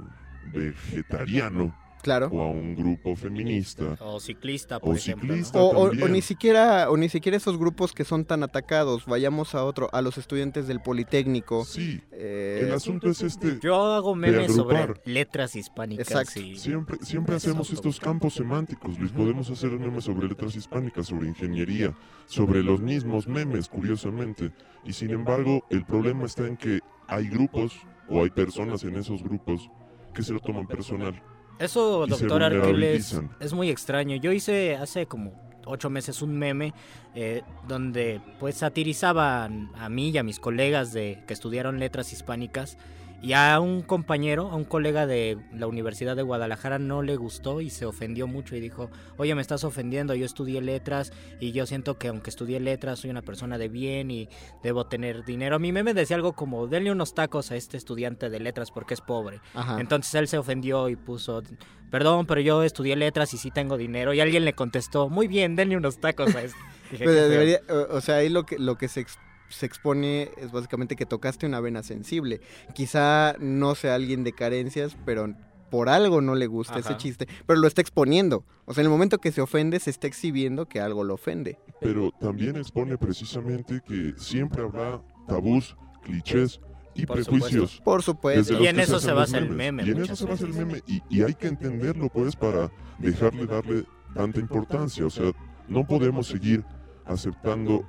vegetariano Claro. o a un grupo feminista o ciclista por o ejemplo ¿no? ciclista O, o- o ni siquiera o ni siquiera esos grupos que son tan atacados vayamos a otro a los estudiantes del politécnico sí eh, el asunto es este yo hago memes sobre letras hispánicas Exacto. y Siempre, siempre hacemos estos campos semánticos, Luis. Podemos hacer memes sobre letras hispánicas, sobre ingeniería, sobre los mismos memes, curiosamente. Y sin embargo, el problema está en que hay grupos o hay personas en esos grupos que se lo toman personal. Eso, doctor vulnerabilizan. es muy extraño. Yo hice hace como ocho meses un meme eh, donde pues satirizaban a mí y a mis colegas de que estudiaron letras hispánicas y a un compañero, a un colega de la Universidad de Guadalajara no le gustó y se ofendió mucho y dijo, oye, me estás ofendiendo, yo estudié letras y yo siento que aunque estudié letras soy una persona de bien y debo tener dinero. A mi meme decía algo como, denle unos tacos a este estudiante de letras porque es pobre. Ajá. Entonces él se ofendió y puso, perdón, pero yo estudié letras y sí tengo dinero. Y alguien le contestó, muy bien, denle unos tacos a este. Dije, Pues debería- o, o sea, ahí lo que, lo que se ex- se expone es básicamente que tocaste una vena sensible. Quizá no sea alguien de carencias, pero por algo no le gusta ese chiste, pero lo está exponiendo. O sea, en el momento que se ofende, se está exhibiendo que algo lo ofende. Pero también expone precisamente que siempre habrá tabús, clichés y Por prejuicios. supuesto. Por supuesto. Y en eso se basa el meme Y en eso se basa el meme. Y, y hay que entenderlo, pues, para dejarle darle tanta importancia. O sea, no podemos seguir aceptando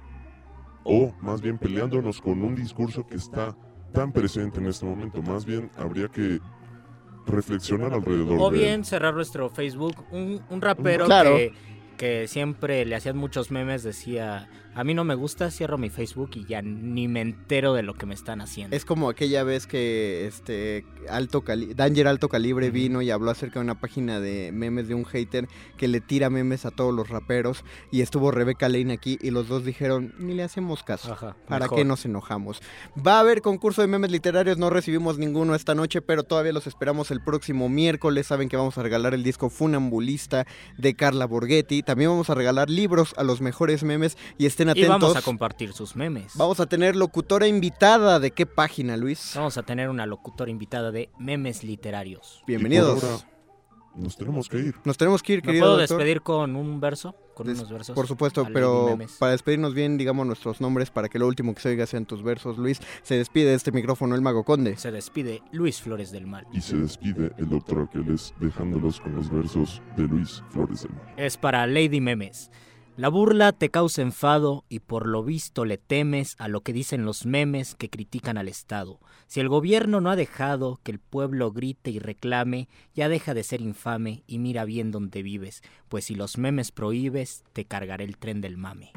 o más bien peleándonos con un discurso que está tan presente en este momento. Más bien habría que reflexionar alrededor O de bien cerrar nuestro Facebook. Un, un rapero Claro. que, que siempre le hacían muchos memes decía, a mí no me gusta, cierro mi Facebook y ya ni me entero de lo que me están haciendo. Es como aquella vez que este alto cali- Danger Alto Calibre vino y habló acerca de una página de memes de un hater que le tira memes a todos los raperos y estuvo Rebeca Lane aquí y los dos dijeron, ni le hacemos caso. Ajá, ¿Para mejor. qué nos enojamos? Va a haber concurso de memes literarios, no recibimos ninguno esta noche, pero todavía los esperamos el próximo miércoles. Saben que vamos a regalar el disco Funambulista de Carla Borghetti. También vamos a regalar libros a los mejores memes y estén Y vamos a compartir sus memes. Vamos a tener locutora invitada. ¿De qué página, Luis? Vamos a tener una locutora invitada de memes literarios. Bienvenidos. Y por ahora, nos tenemos que ir. Nos tenemos que ir, ¿Me querido puedo doctor. despedir con un verso? Con Des- unos versos. Por supuesto, pero para despedirnos bien, digamos nuestros nombres para que lo último que se oiga sean tus versos. Luis, se despide de este micrófono el Mago Conde. Se despide Luis Flores del Mal. Y se despide el doctor Aquiles dejándolos con los versos de Luis Flores del Mar. Es para Lady Memes. La burla te causa enfado y por lo visto le temes a lo que dicen los memes que critican al Estado. Si el gobierno no ha dejado que el pueblo grite y reclame, ya deja de ser infame y mira bien donde vives, pues si los memes prohíbes, te cargaré el tren del mame.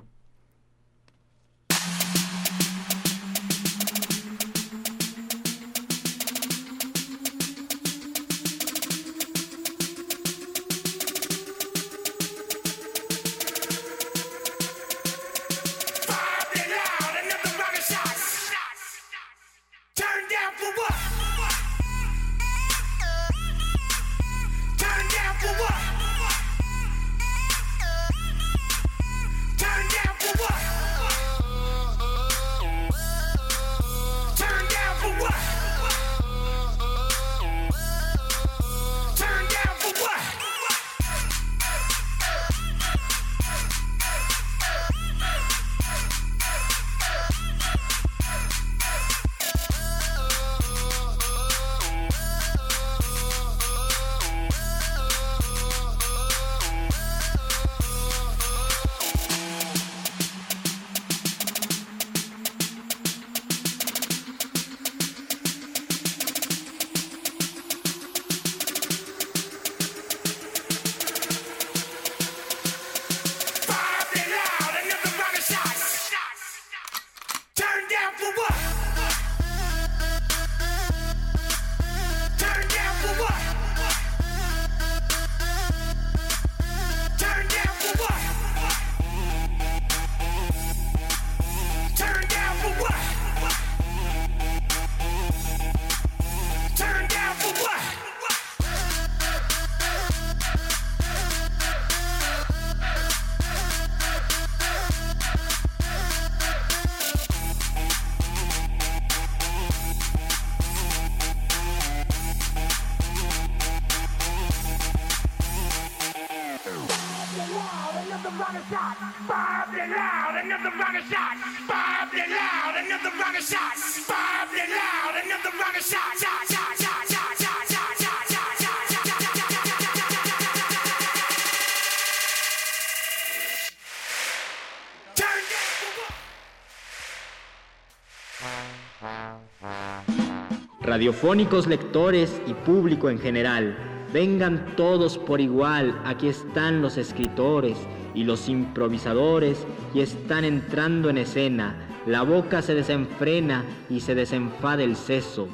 Radiofónicos lectores y público en general, vengan todos por igual, aquí están los escritores y los improvisadores y están entrando en escena, la boca se desenfrena y se desenfada el seso.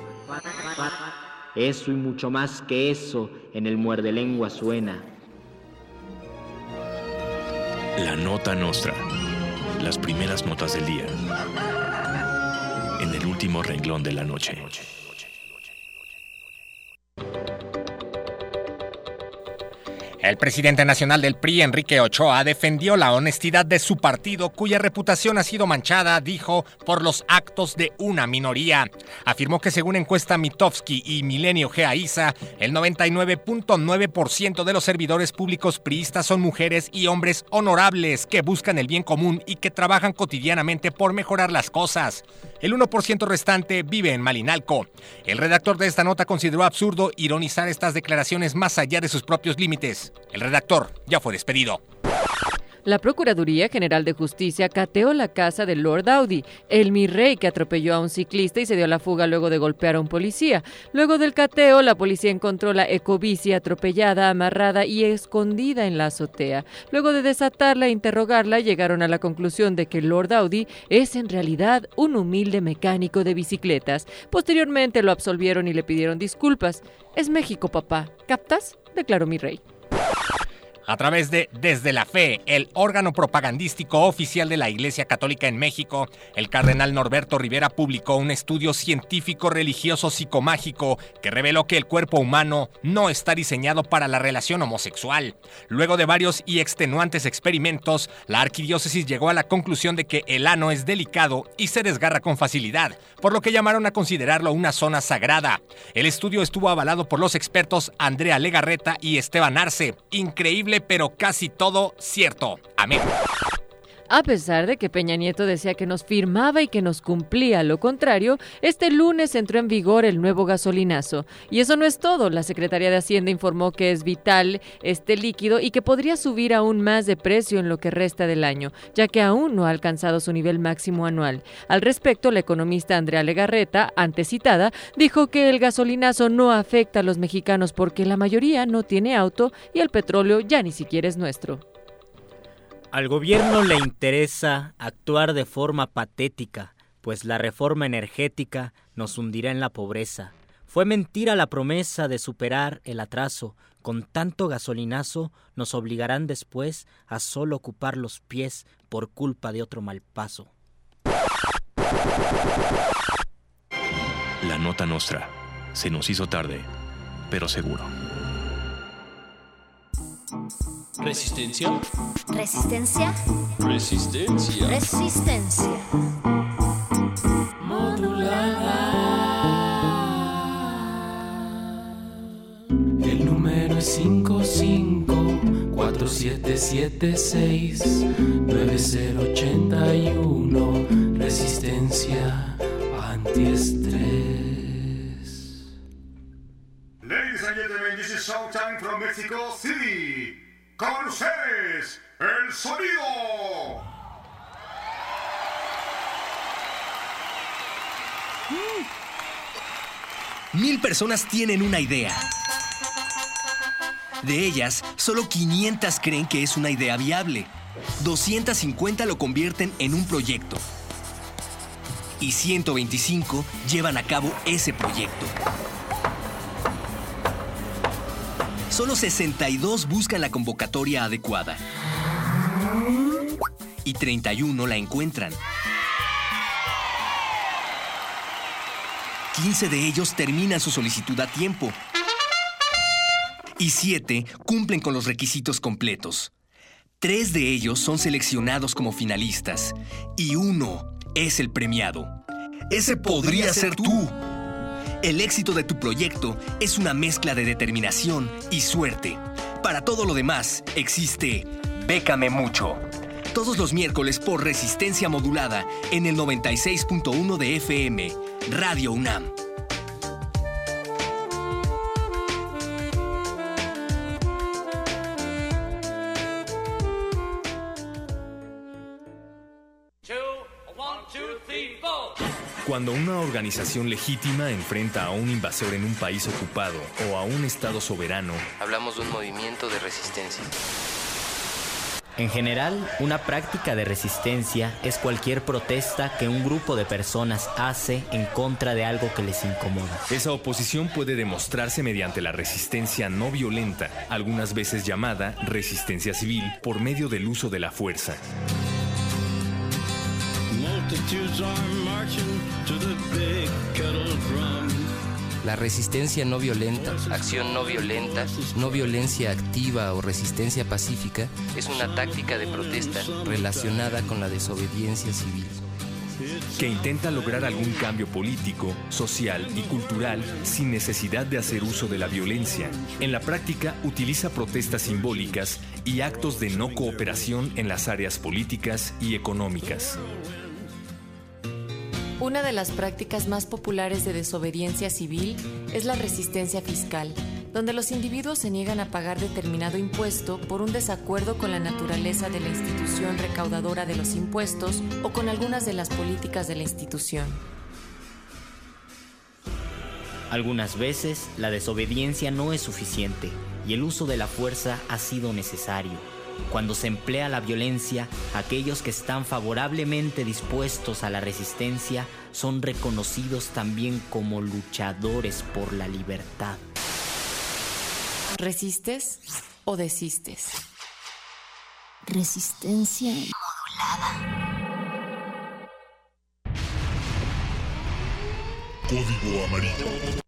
Eso y mucho más que eso en el muerde lengua suena. La nota nostra. Las primeras notas del día. En el último renglón de la noche. El presidente nacional del PRI, Enrique Ochoa, defendió la honestidad de su partido, cuya reputación ha sido manchada, dijo, por los actos de una minoría. Afirmó que según encuesta Mitofsky y Milenio GAISA, el 99.9% de los servidores públicos priistas son mujeres y hombres honorables que buscan el bien común y que trabajan cotidianamente por mejorar las cosas. El 1% restante vive en Malinalco. El redactor de esta nota consideró absurdo ironizar estas declaraciones más allá de sus propios límites. El redactor ya fue despedido. La Procuraduría General de Justicia cateó la casa de Lord Audi, el mi rey que atropelló a un ciclista y se dio a la fuga luego de golpear a un policía. Luego del cateo, la policía encontró la ecobici atropellada, amarrada y escondida en la azotea. Luego de desatarla e interrogarla, llegaron a la conclusión de que Lord Audi es en realidad un humilde mecánico de bicicletas. Posteriormente lo absolvieron y le pidieron disculpas. Es México, papá. ¿Captas? declaró mi rey. A través de Desde la Fe, el órgano propagandístico oficial de la Iglesia Católica en México, el cardenal Norberto Rivera publicó un estudio científico religioso psicomágico que reveló que el cuerpo humano no está diseñado para la relación homosexual. Luego de varios y extenuantes experimentos, la arquidiócesis llegó a la conclusión de que el ano es delicado y se desgarra con facilidad, por lo que llamaron a considerarlo una zona sagrada. El estudio estuvo avalado por los expertos Andrea Legarreta y Esteban Arce. Increíble pero casi todo cierto. Amén. A pesar de que Peña Nieto decía que nos firmaba y que nos cumplía lo contrario, este lunes entró en vigor el nuevo gasolinazo. Y eso no es todo. La Secretaría de Hacienda informó que es vital este líquido y que podría subir aún más de precio en lo que resta del año, ya que aún no ha alcanzado su nivel máximo anual. Al respecto, la economista Andrea Legarreta, antes citada, dijo que el gasolinazo no afecta a los mexicanos porque la mayoría no tiene auto y el petróleo ya ni siquiera es nuestro. Al gobierno le interesa actuar de forma patética, pues la reforma energética nos hundirá en la pobreza. Fue mentira la promesa de superar el atraso. Con tanto gasolinazo nos obligarán después a solo ocupar los pies por culpa de otro mal paso. La nota nostra. Se nos hizo tarde, pero seguro. Resistencia. Resistencia. Resistencia. Resistencia. El número es 5547769081. Resistencia antiestrés. Ladies and gentlemen, this is Showtime from Mexico City. Con ustedes, el sonido. Mil personas tienen una idea. De ellas, solo 500 creen que es una idea viable. 250 lo convierten en un proyecto. Y 125 llevan a cabo ese proyecto. Solo 62 buscan la convocatoria adecuada. Y 31 la encuentran. 15 de ellos terminan su solicitud a tiempo. Y 7 cumplen con los requisitos completos. Tres de ellos son seleccionados como finalistas. Y uno es el premiado. Ese podría ser tú. El éxito de tu proyecto es una mezcla de determinación y suerte. Para todo lo demás, existe Bécame Mucho. Todos los miércoles por resistencia modulada en el 96.1 de FM, Radio UNAM. Cuando una organización legítima enfrenta a un invasor en un país ocupado o a un Estado soberano, Hablamos de un movimiento de resistencia. En general, una práctica de resistencia es cualquier protesta que un grupo de personas hace en contra de algo que les incomoda. esa oposición puede demostrarse mediante la resistencia no violenta, algunas veces llamada resistencia civil, por medio del uso de la fuerza. Multitudes are marching to the big kettle drum. La resistencia no violenta, acción no violenta, no violencia activa o resistencia pacífica es una táctica de protesta relacionada con la desobediencia civil. que intenta lograr algún cambio político, social y cultural sin necesidad de hacer uso de la violencia. En la práctica utiliza protestas simbólicas y actos de no cooperación en las áreas políticas y económicas. Una de las prácticas más populares de desobediencia civil es la resistencia fiscal, donde los individuos se niegan a pagar determinado impuesto por un desacuerdo con la naturaleza de la institución recaudadora de los impuestos o con algunas de las políticas de la institución. Algunas veces la desobediencia no es suficiente y el uso de la fuerza ha sido necesario. Cuando se emplea la violencia, aquellos que están favorablemente dispuestos a la resistencia son reconocidos también como luchadores por la libertad. ¿Resistes o desistes? Resistencia modulada. Código Amarillo.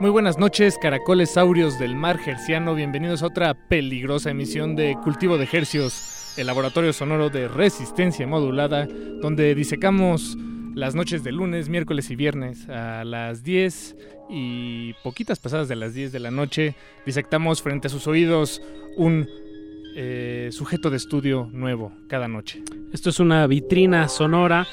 Muy buenas noches, caracoles saurios del mar gerciano. Bienvenidos a otra peligrosa emisión de Cultivo de Hercios, el laboratorio sonoro de resistencia modulada, donde disecamos las noches de lunes, miércoles y viernes a las 10 y poquitas pasadas de las 10 de la noche. Disectamos frente a sus oídos un eh, sujeto de estudio nuevo cada noche. Esto es una vitrina sonora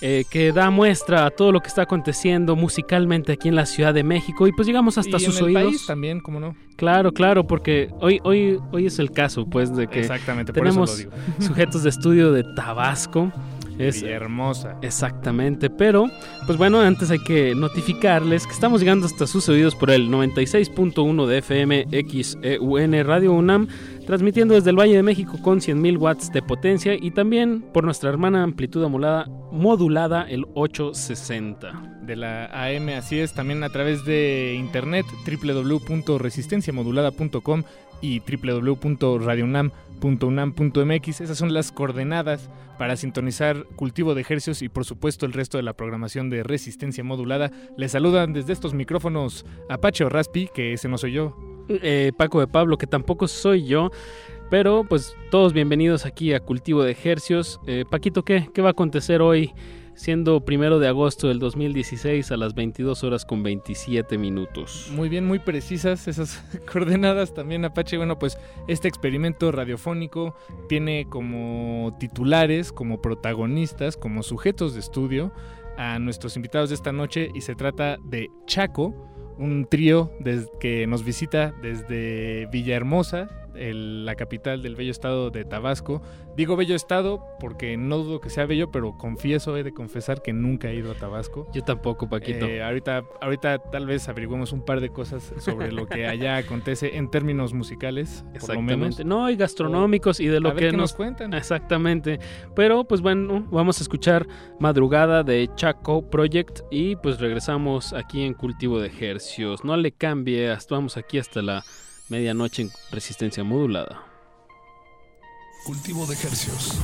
eh, que da muestra a todo lo que está aconteciendo musicalmente aquí en la Ciudad de México y pues llegamos hasta Y sus en el oídos. país también, ¿cómo no? Claro, claro, porque hoy, hoy, hoy es el caso, pues, de que Exactamente, por eso tenemos lo digo. sujetos de estudio de Tabasco. Es hermosa. Exactamente, pero pues bueno, antes hay que notificarles que estamos llegando hasta sus oídos por el 96.1 de FM XEUN Radio UNAM, transmitiendo desde el Valle de México con 100.000 watts de potencia y también por nuestra hermana amplitud modulada, modulada el 860. de la AM, así es, también a través de internet www.resistenciamodulada.com y www.radionam.unam.mx. Esas son las coordenadas para sintonizar cultivo de ejercicios y por supuesto el resto de la programación de resistencia modulada. Les saludan desde estos micrófonos Apache o Raspi, que ese no soy yo. Eh, Paco de Pablo, que tampoco soy yo. Pero pues todos bienvenidos aquí a Cultivo de Ejercios. Eh, Paquito, ¿qué? ¿qué va a acontecer hoy? Siendo primero de agosto del 2016 a las 22 horas con 27 minutos. Muy bien, muy precisas esas coordenadas también, Apache. Bueno, pues este experimento radiofónico tiene como titulares, como protagonistas, como sujetos de estudio a nuestros invitados de esta noche y se trata de Chaco, un trío que nos visita desde Villahermosa, el- la capital del bello estado de Tabasco. Digo bello estado porque no dudo que sea bello, pero confieso, he de confesar que nunca he ido a Tabasco. Yo tampoco, Paquito. Eh, ahorita, ahorita tal vez averiguemos un par de cosas sobre lo que allá acontece en términos musicales, por lo menos. Exactamente. No, y gastronómicos y de lo A ver que qué nos cuentan. Exactamente. Pero pues bueno, vamos a escuchar Madrugada de Chaco Project y pues regresamos aquí en Cultivo de Ejercios. No le cambie, hasta, vamos aquí hasta la medianoche en resistencia modulada. Cultivo de ejercicios.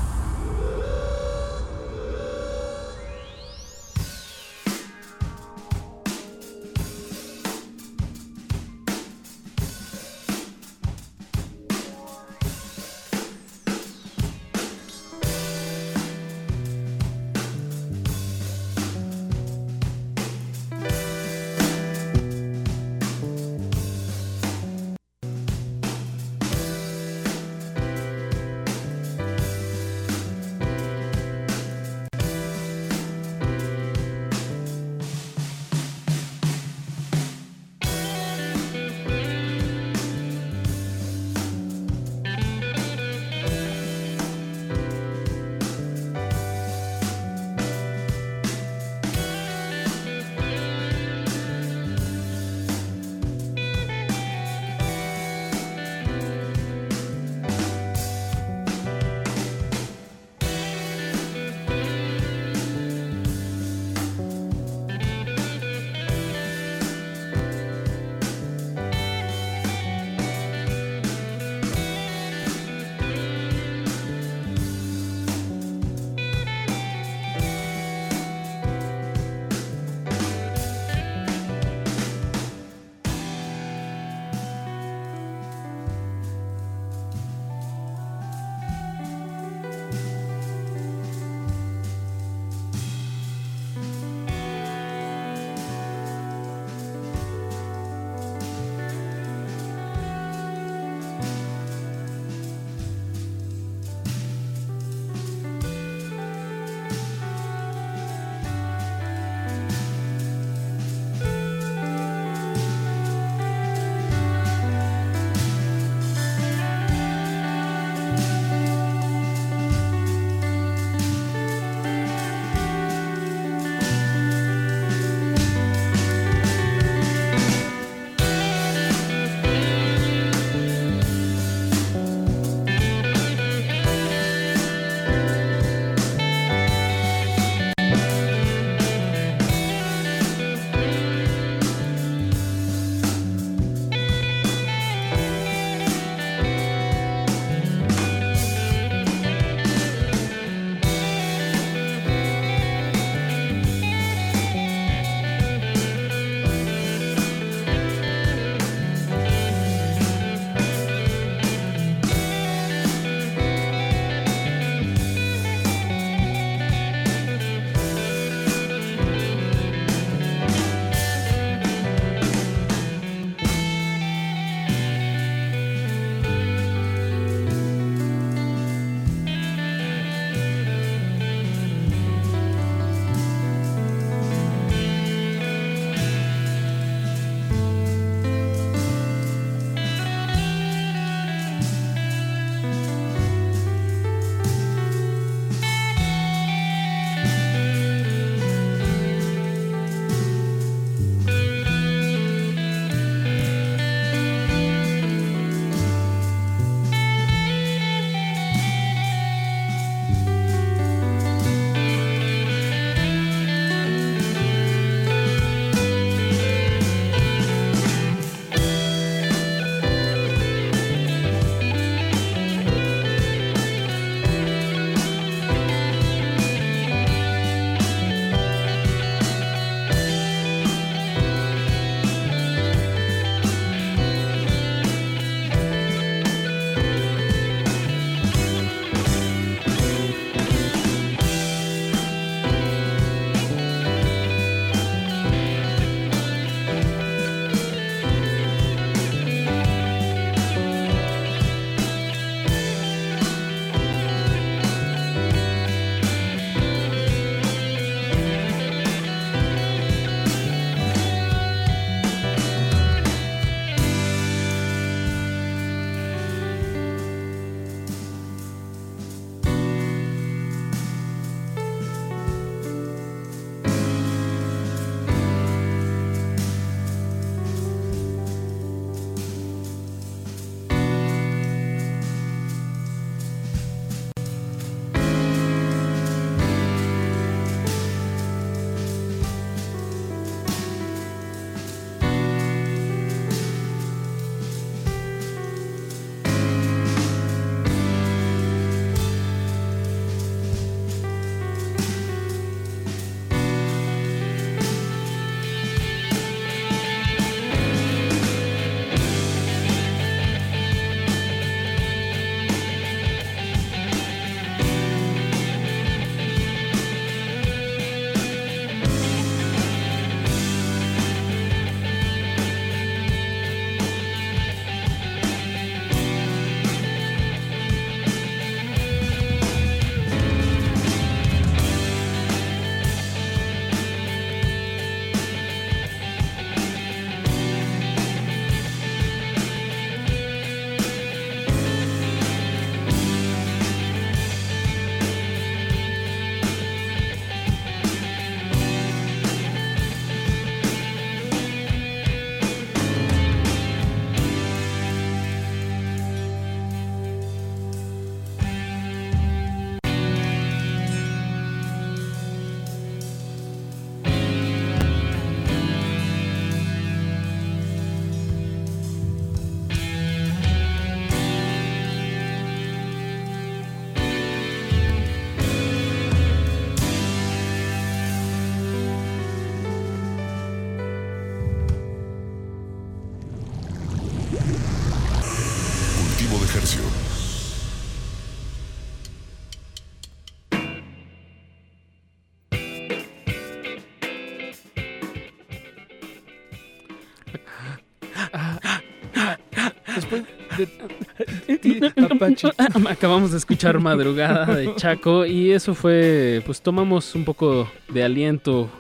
Acabamos de escuchar Madrugada de Chaco y eso fue, pues tomamos un poco de aliento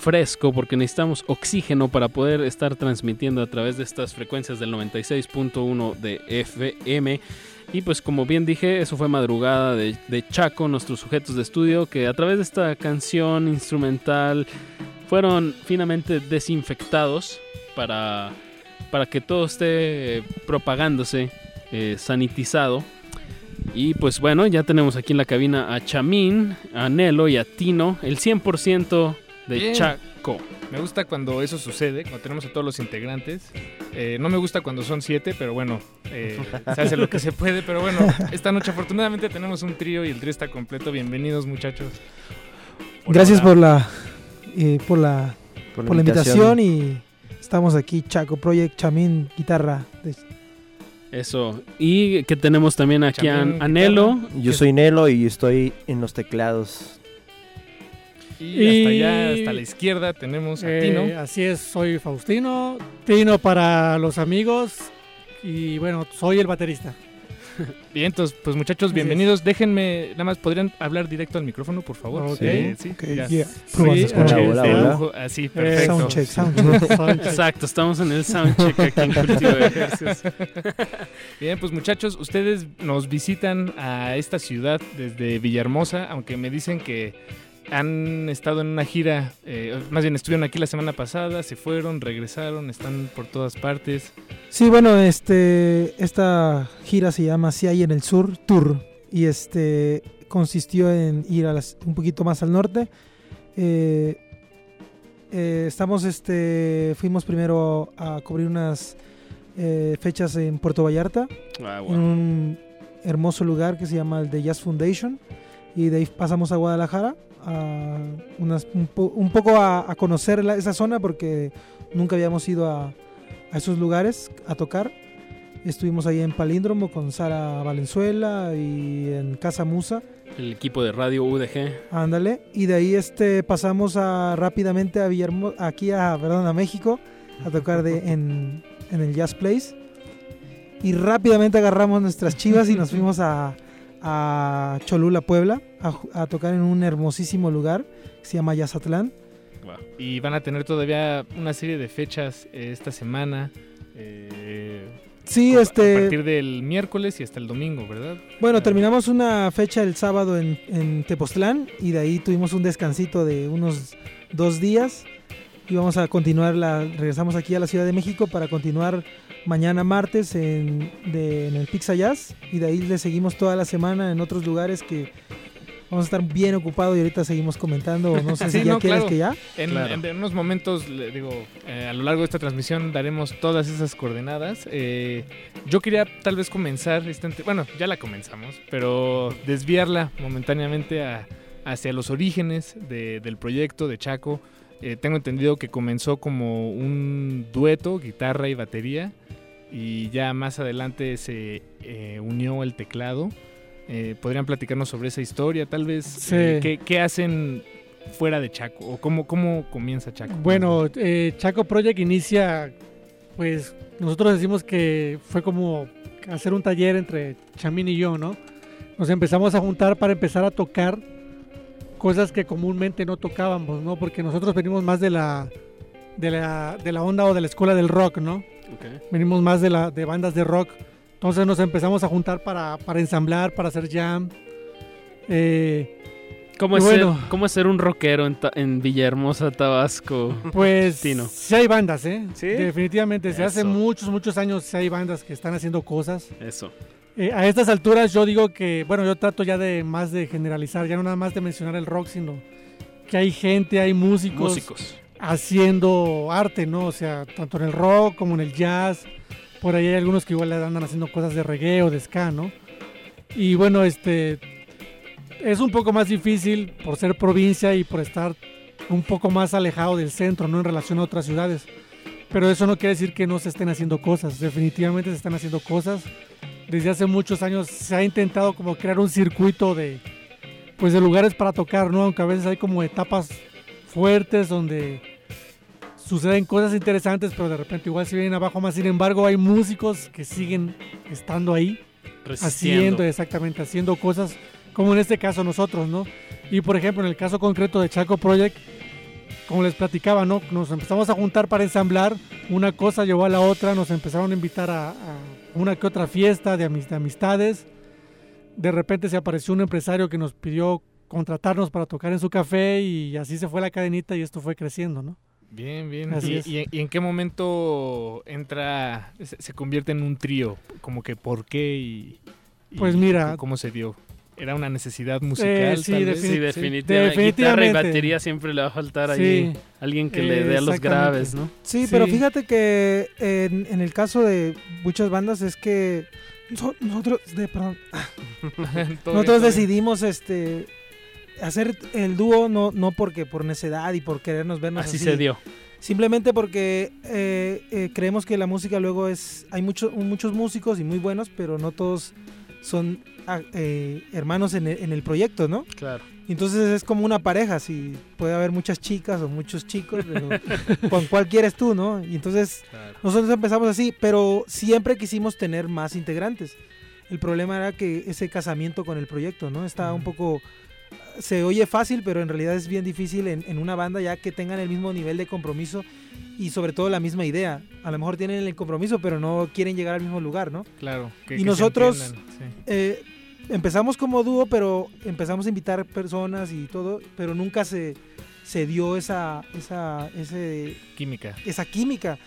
fresco porque necesitamos oxígeno para poder estar transmitiendo a través de estas frecuencias del 96.1 de FM. Y pues como bien dije, eso fue Madrugada de, Chaco, nuestros sujetos de estudio, que a través de esta canción instrumental fueron finamente desinfectados para, para que todo esté propagándose, eh, sanitizado. Y pues bueno, ya tenemos aquí en la cabina a Chamín, a Nelo y a Tino, el 100% de Bien. Chaco. Me gusta cuando eso sucede, cuando tenemos a todos los integrantes. Eh, no me gusta cuando son siete, pero bueno, eh, se hace lo que se puede. Pero bueno, esta noche afortunadamente tenemos un trío y el trío está completo. Bienvenidos muchachos. Gracias por la, eh, por la, Por por la la invitación. invitación. y estamos aquí, Chaco Project, Chamín, guitarra. de- Eso. Y que tenemos también aquí Chamín, a Nelo. Yo soy Nelo y estoy en los teclados. Y, hasta allá, hasta la izquierda, tenemos a Eh, Tino. Así es, soy Faustino, Tino para los amigos y bueno, soy el baterista. Bien, entonces, pues muchachos, bienvenidos. Déjenme, nada más, ¿podrían hablar directo al micrófono, por favor? Ok, Sí, sí, ok, ya. yeah. Sí, ah, probando. Hola, hola. Así, Eh, perfecto. soundcheck, soundcheck, soundcheck. Exacto, estamos en el soundcheck aquí en Cultivo de Ejercicios. Bien, pues muchachos, ustedes nos visitan a esta ciudad desde Villahermosa, aunque me dicen que han estado en una gira, eh, más bien estuvieron aquí la semana pasada, se fueron, regresaron, están por todas partes. Sí, bueno, este, esta gira se llama Si hay en el sur, Tour, y este consistió en ir a las- un poquito más al norte. Eh, eh, estamos, este, fuimos primero a cubrir unas eh, fechas en Puerto Vallarta, Ah, en un hermoso lugar que se llama el de Jazz Foundation, y de ahí pasamos a Guadalajara, a unas- un, po- un poco a, a conocer la- esa zona porque nunca habíamos ido a, a esos lugares a tocar. Estuvimos ahí en Palíndromo con Sara Valenzuela y en Casa Musa. El equipo de radio UDG. Ándale. Y de ahí este pasamos a, rápidamente a Villarmo- aquí a, perdón, a México a tocar de, en, en el Jazz Place. Y rápidamente agarramos nuestras chivas y nos fuimos a, a Cholula, Puebla, a, tocar en un hermosísimo lugar que se llama Yazatlán. Y van a tener todavía una serie de fechas eh, esta semana. eh, Sí, este- A partir del miércoles y hasta el domingo, ¿verdad? Bueno, terminamos una fecha el sábado en, en Tepoztlán y de ahí tuvimos un descansito de unos dos días y vamos a continuar, la, regresamos aquí a la Ciudad de México para continuar mañana martes en, de- en el Pizza Jazz y de ahí le seguimos toda la semana en otros lugares que vamos a estar bien ocupados y ahorita seguimos comentando, o no sé si ya no, quieres claro. que ya. En, en- en unos momentos, le digo, eh, a lo largo de esta transmisión daremos todas esas coordenadas. Eh, yo quería tal vez comenzar, esta bueno, ya la comenzamos, pero desviarla momentáneamente a- hacia los orígenes de- del proyecto de Chaco. Eh, tengo entendido que comenzó como un dueto, guitarra y batería, y ya más adelante se eh, unió el teclado. Eh, ¿Podrían platicarnos sobre esa historia? Tal vez, Sí. eh, ¿qué, qué hacen fuera de Chaco? ¿O cómo, cómo comienza Chaco? Bueno, eh, Chaco Project inicia, pues nosotros decimos que fue como hacer un taller entre Chamín y yo, ¿no? Nos empezamos a juntar para empezar a tocar cosas que comúnmente no tocábamos, ¿no? Porque nosotros venimos más de la, de la, de la onda o de la escuela del rock, ¿no? Venimos más de, la, de bandas de rock. Entonces nos empezamos a juntar para, para ensamblar, para hacer jam. Eh, ¿Cómo es, bueno, ser, ¿Cómo es ser un rockero en, Ta- en Villahermosa, Tabasco? Pues Tino. sí hay bandas, ¿eh? ¿Sí? Definitivamente. Se hace muchos, muchos años sí hay bandas que están haciendo cosas. Eso. Eh, a estas alturas yo digo que, bueno, yo trato ya de más de generalizar, ya no nada más de mencionar el rock, sino que hay gente, hay músicos, Músicos. haciendo arte, ¿no? O sea, tanto en el rock como en el jazz. Por ahí hay algunos que igual andan haciendo cosas de reggae o de ska, ¿no? Y bueno, este es un poco más difícil por ser provincia y por estar un poco más alejado del centro, ¿no? En relación a otras ciudades. Pero eso no quiere decir que no se estén haciendo cosas. Definitivamente se están haciendo cosas. Desde hace muchos años se ha intentado como crear un circuito de, pues de lugares para tocar, ¿no? Aunque a veces hay como etapas fuertes donde suceden cosas interesantes, pero de repente igual se vienen abajo más. Sin embargo, hay músicos que siguen estando ahí, Resistiendo. haciendo exactamente, haciendo cosas como en este caso nosotros, ¿no? Y por ejemplo, en el caso concreto de Chaco Project, como les platicaba, ¿no? Nos empezamos a juntar para ensamblar, una cosa llevó a la otra, nos empezaron a invitar a, a una que otra fiesta de, amis- de amistades. De repente se apareció un empresario que nos pidió contratarnos para tocar en su café y así se fue la cadenita y esto fue creciendo, ¿no? Bien, bien. Así ¿Y, es. y- y en qué momento entra, se, se convierte en un trío? Como que por qué y, y Pues mira- ¿Cómo se dio? ¿Era una necesidad musical? Eh, sí, tal vez? Sí, defini- definitivamente. Guitarra y batería siempre le va a faltar Sí. ahí alguien que le dé a los graves, ¿no? Sí, pero fíjate que en, en el caso de muchas bandas es que noso- nosotros, de- perdón, nosotros decidimos este hacer el dúo no no porque por necedad y por querernos vernos Así así, se dio. Simplemente porque eh, eh, creemos que la música luego es hay muchos muchos músicos y muy buenos, pero no todos son ah, eh, hermanos en el, en el proyecto, ¿no? Claro. Entonces es como una pareja, si puede haber muchas chicas o muchos chicos, pero ¿con cuál quieres tú, no? Y entonces nosotros empezamos así, pero siempre quisimos tener más integrantes. El problema era que ese casamiento con el proyecto, ¿no? Está un poco... Se oye fácil, pero en realidad es bien difícil en, en una banda ya que tengan el mismo nivel de compromiso y sobre todo la misma idea. A lo mejor tienen el compromiso, pero no quieren llegar al mismo lugar, ¿no? Claro. que- y que nosotros sí. eh, empezamos como dúo, pero empezamos a invitar personas y todo, pero nunca se, se dio esa, esa, ese, Química. esa química.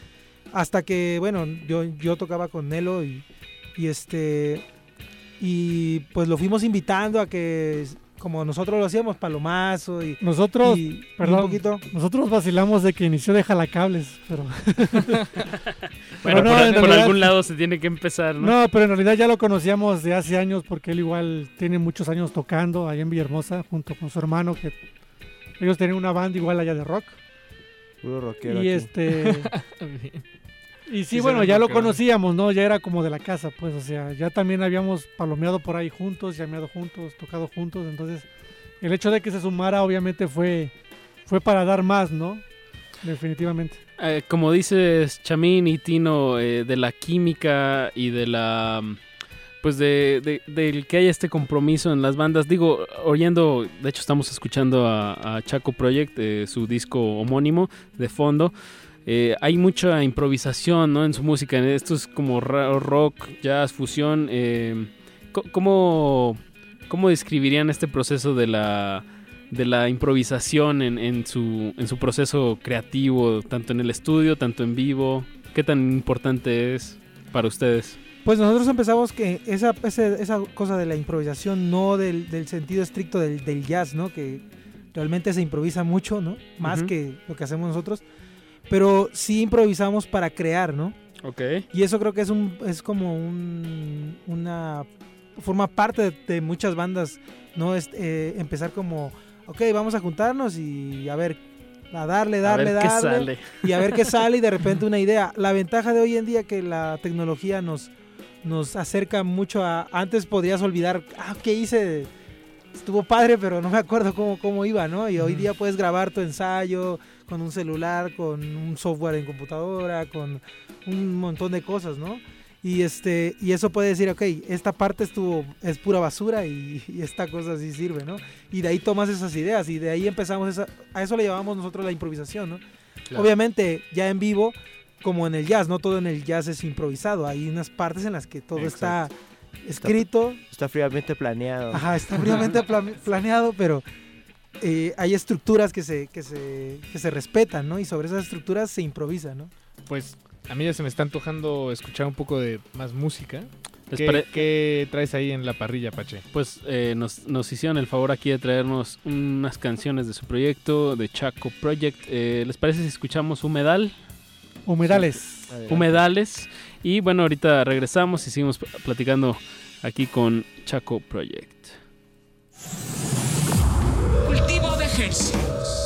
Hasta que, bueno, yo, yo tocaba con Nelo y, y este y pues lo fuimos invitando a que como nosotros lo hacíamos, palomazo y Nosotros, y- y perdón, un poquito. nosotros vacilamos de que inició de jalacables, pero... Bueno, Pero no, por, algún lado se tiene que empezar, ¿no? No, pero en realidad ya lo conocíamos de hace años porque él igual tiene muchos años tocando allá en Villahermosa junto con su hermano que ellos tenían una banda igual allá de rock. Puro rockero Y aquí. este y sí, bueno, ya lo conocíamos, ¿no? Ya era como de la casa, pues, o sea, ya también habíamos palomeado por ahí juntos, llameado juntos, tocado juntos, entonces el hecho de que se sumara obviamente fue fue para dar más, ¿no? Definitivamente. Eh, como dices Chamín y Tino, eh, de la química y de la... Pues de, de- del que haya este compromiso en las bandas. Digo, oyendo, de hecho estamos escuchando a, a Chaco Project, eh, su disco homónimo de fondo. Eh, hay mucha improvisación ¿no? en su música. Esto es como rock, jazz, fusión. eh, ¿cómo, ¿Cómo describirían este proceso de la, de la improvisación en, en su, en su proceso creativo, tanto en el estudio, tanto en vivo? ¿Qué tan importante es para ustedes? Pues nosotros empezamos que esa, esa cosa de la improvisación, no del, del sentido estricto del, del jazz, ¿no? Que realmente se improvisa mucho, ¿no? Más que lo que hacemos nosotros. Pero sí improvisamos para crear, ¿no? Ok. Y eso creo que es un es como un, una forma parte de, de muchas bandas, ¿no? Es, eh, empezar como, ok, vamos a juntarnos y a ver, a darle, A darle, ver qué darle. sale. Y a ver qué sale y de repente una idea. La ventaja de hoy en día que la tecnología nos, nos acerca mucho a... Antes podrías olvidar, ah, ¿qué hice? Estuvo padre, pero no me acuerdo cómo, cómo iba, ¿no? Y hoy día puedes grabar tu ensayo con un celular, con un software en computadora, con un montón de cosas, ¿no? Y este y eso puede decir, ok, esta parte estuvo es pura basura y, y esta cosa sí sirve, ¿no? Y de ahí tomas esas ideas y de ahí empezamos esa, a eso le llamamos nosotros la improvisación, ¿no? Claro. Obviamente ya en vivo como en el jazz, no todo en el jazz es improvisado, hay unas partes en las que todo está escrito, Está fríamente planeado. Ajá, está fríamente pla- planeado, pero eh, hay estructuras que se, que, se, que se respetan, ¿no? Y sobre esas estructuras se improvisa, ¿no? Pues a mí ya se me está antojando escuchar un poco de más música. ¿Les ¿Qué, pare- qué traes ahí en la parrilla, Pache? Pues eh, nos, nos hicieron el favor aquí de traernos unas canciones de su proyecto, de Chaco Project. Eh, ¿Les parece si escuchamos Humedal? Humedales. Humedales. Y bueno, ahorita regresamos y seguimos pl- platicando aquí con Chaco Project. Cultivo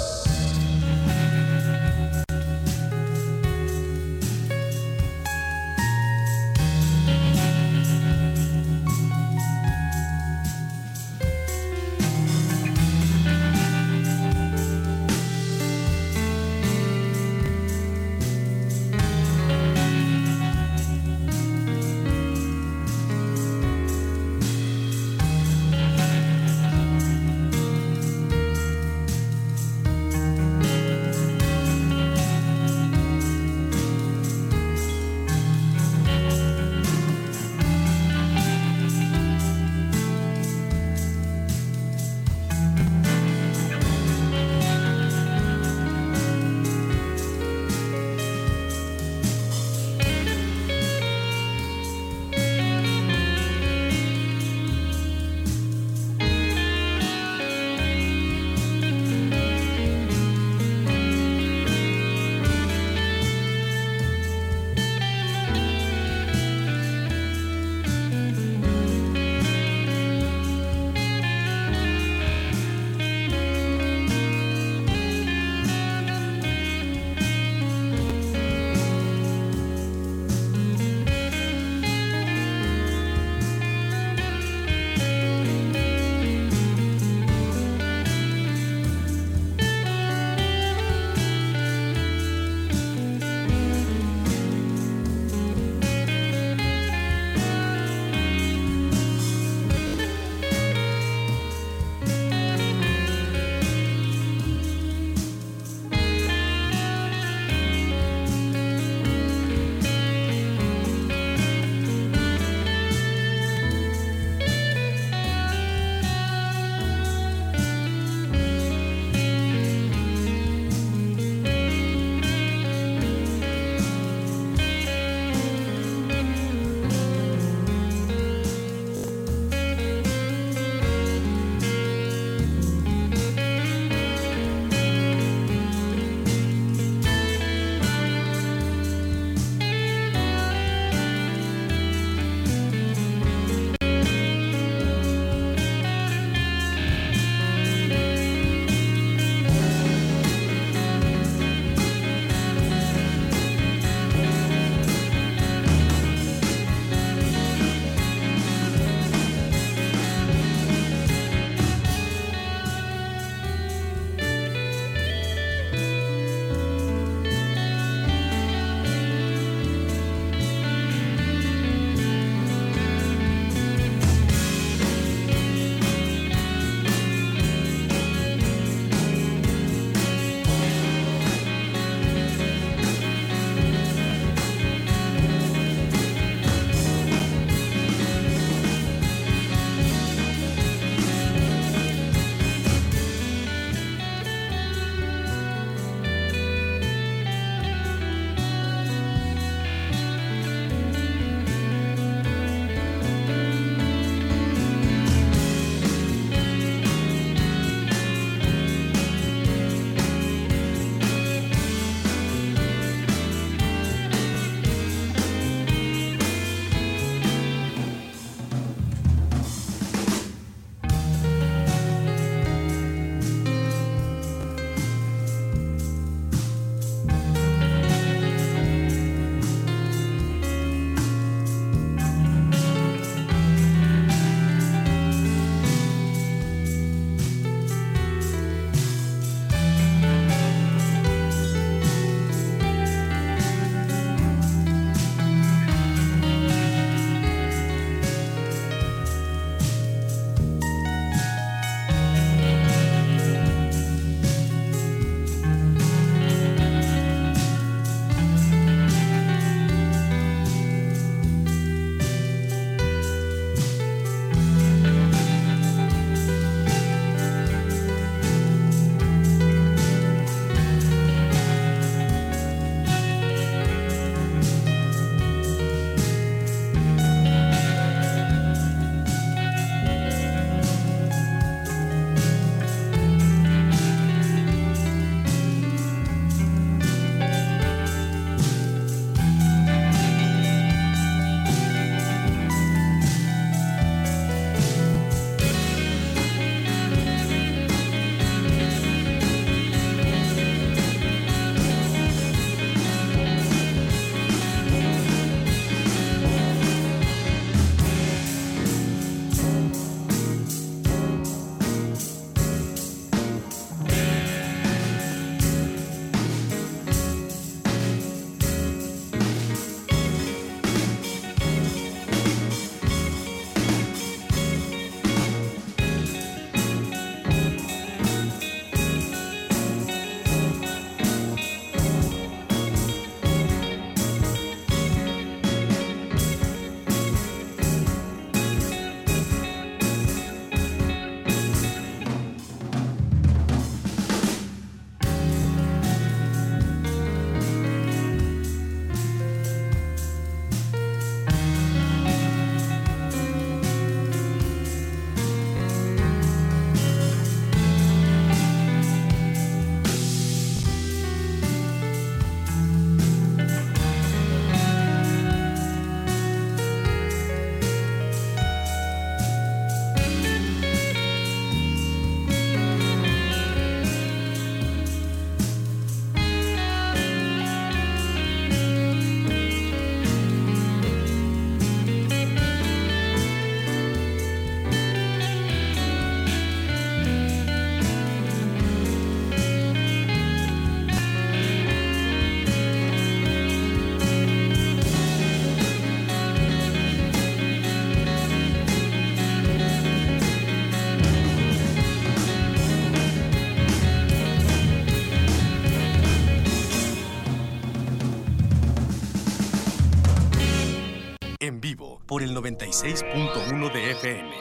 por el 96.1 de FM.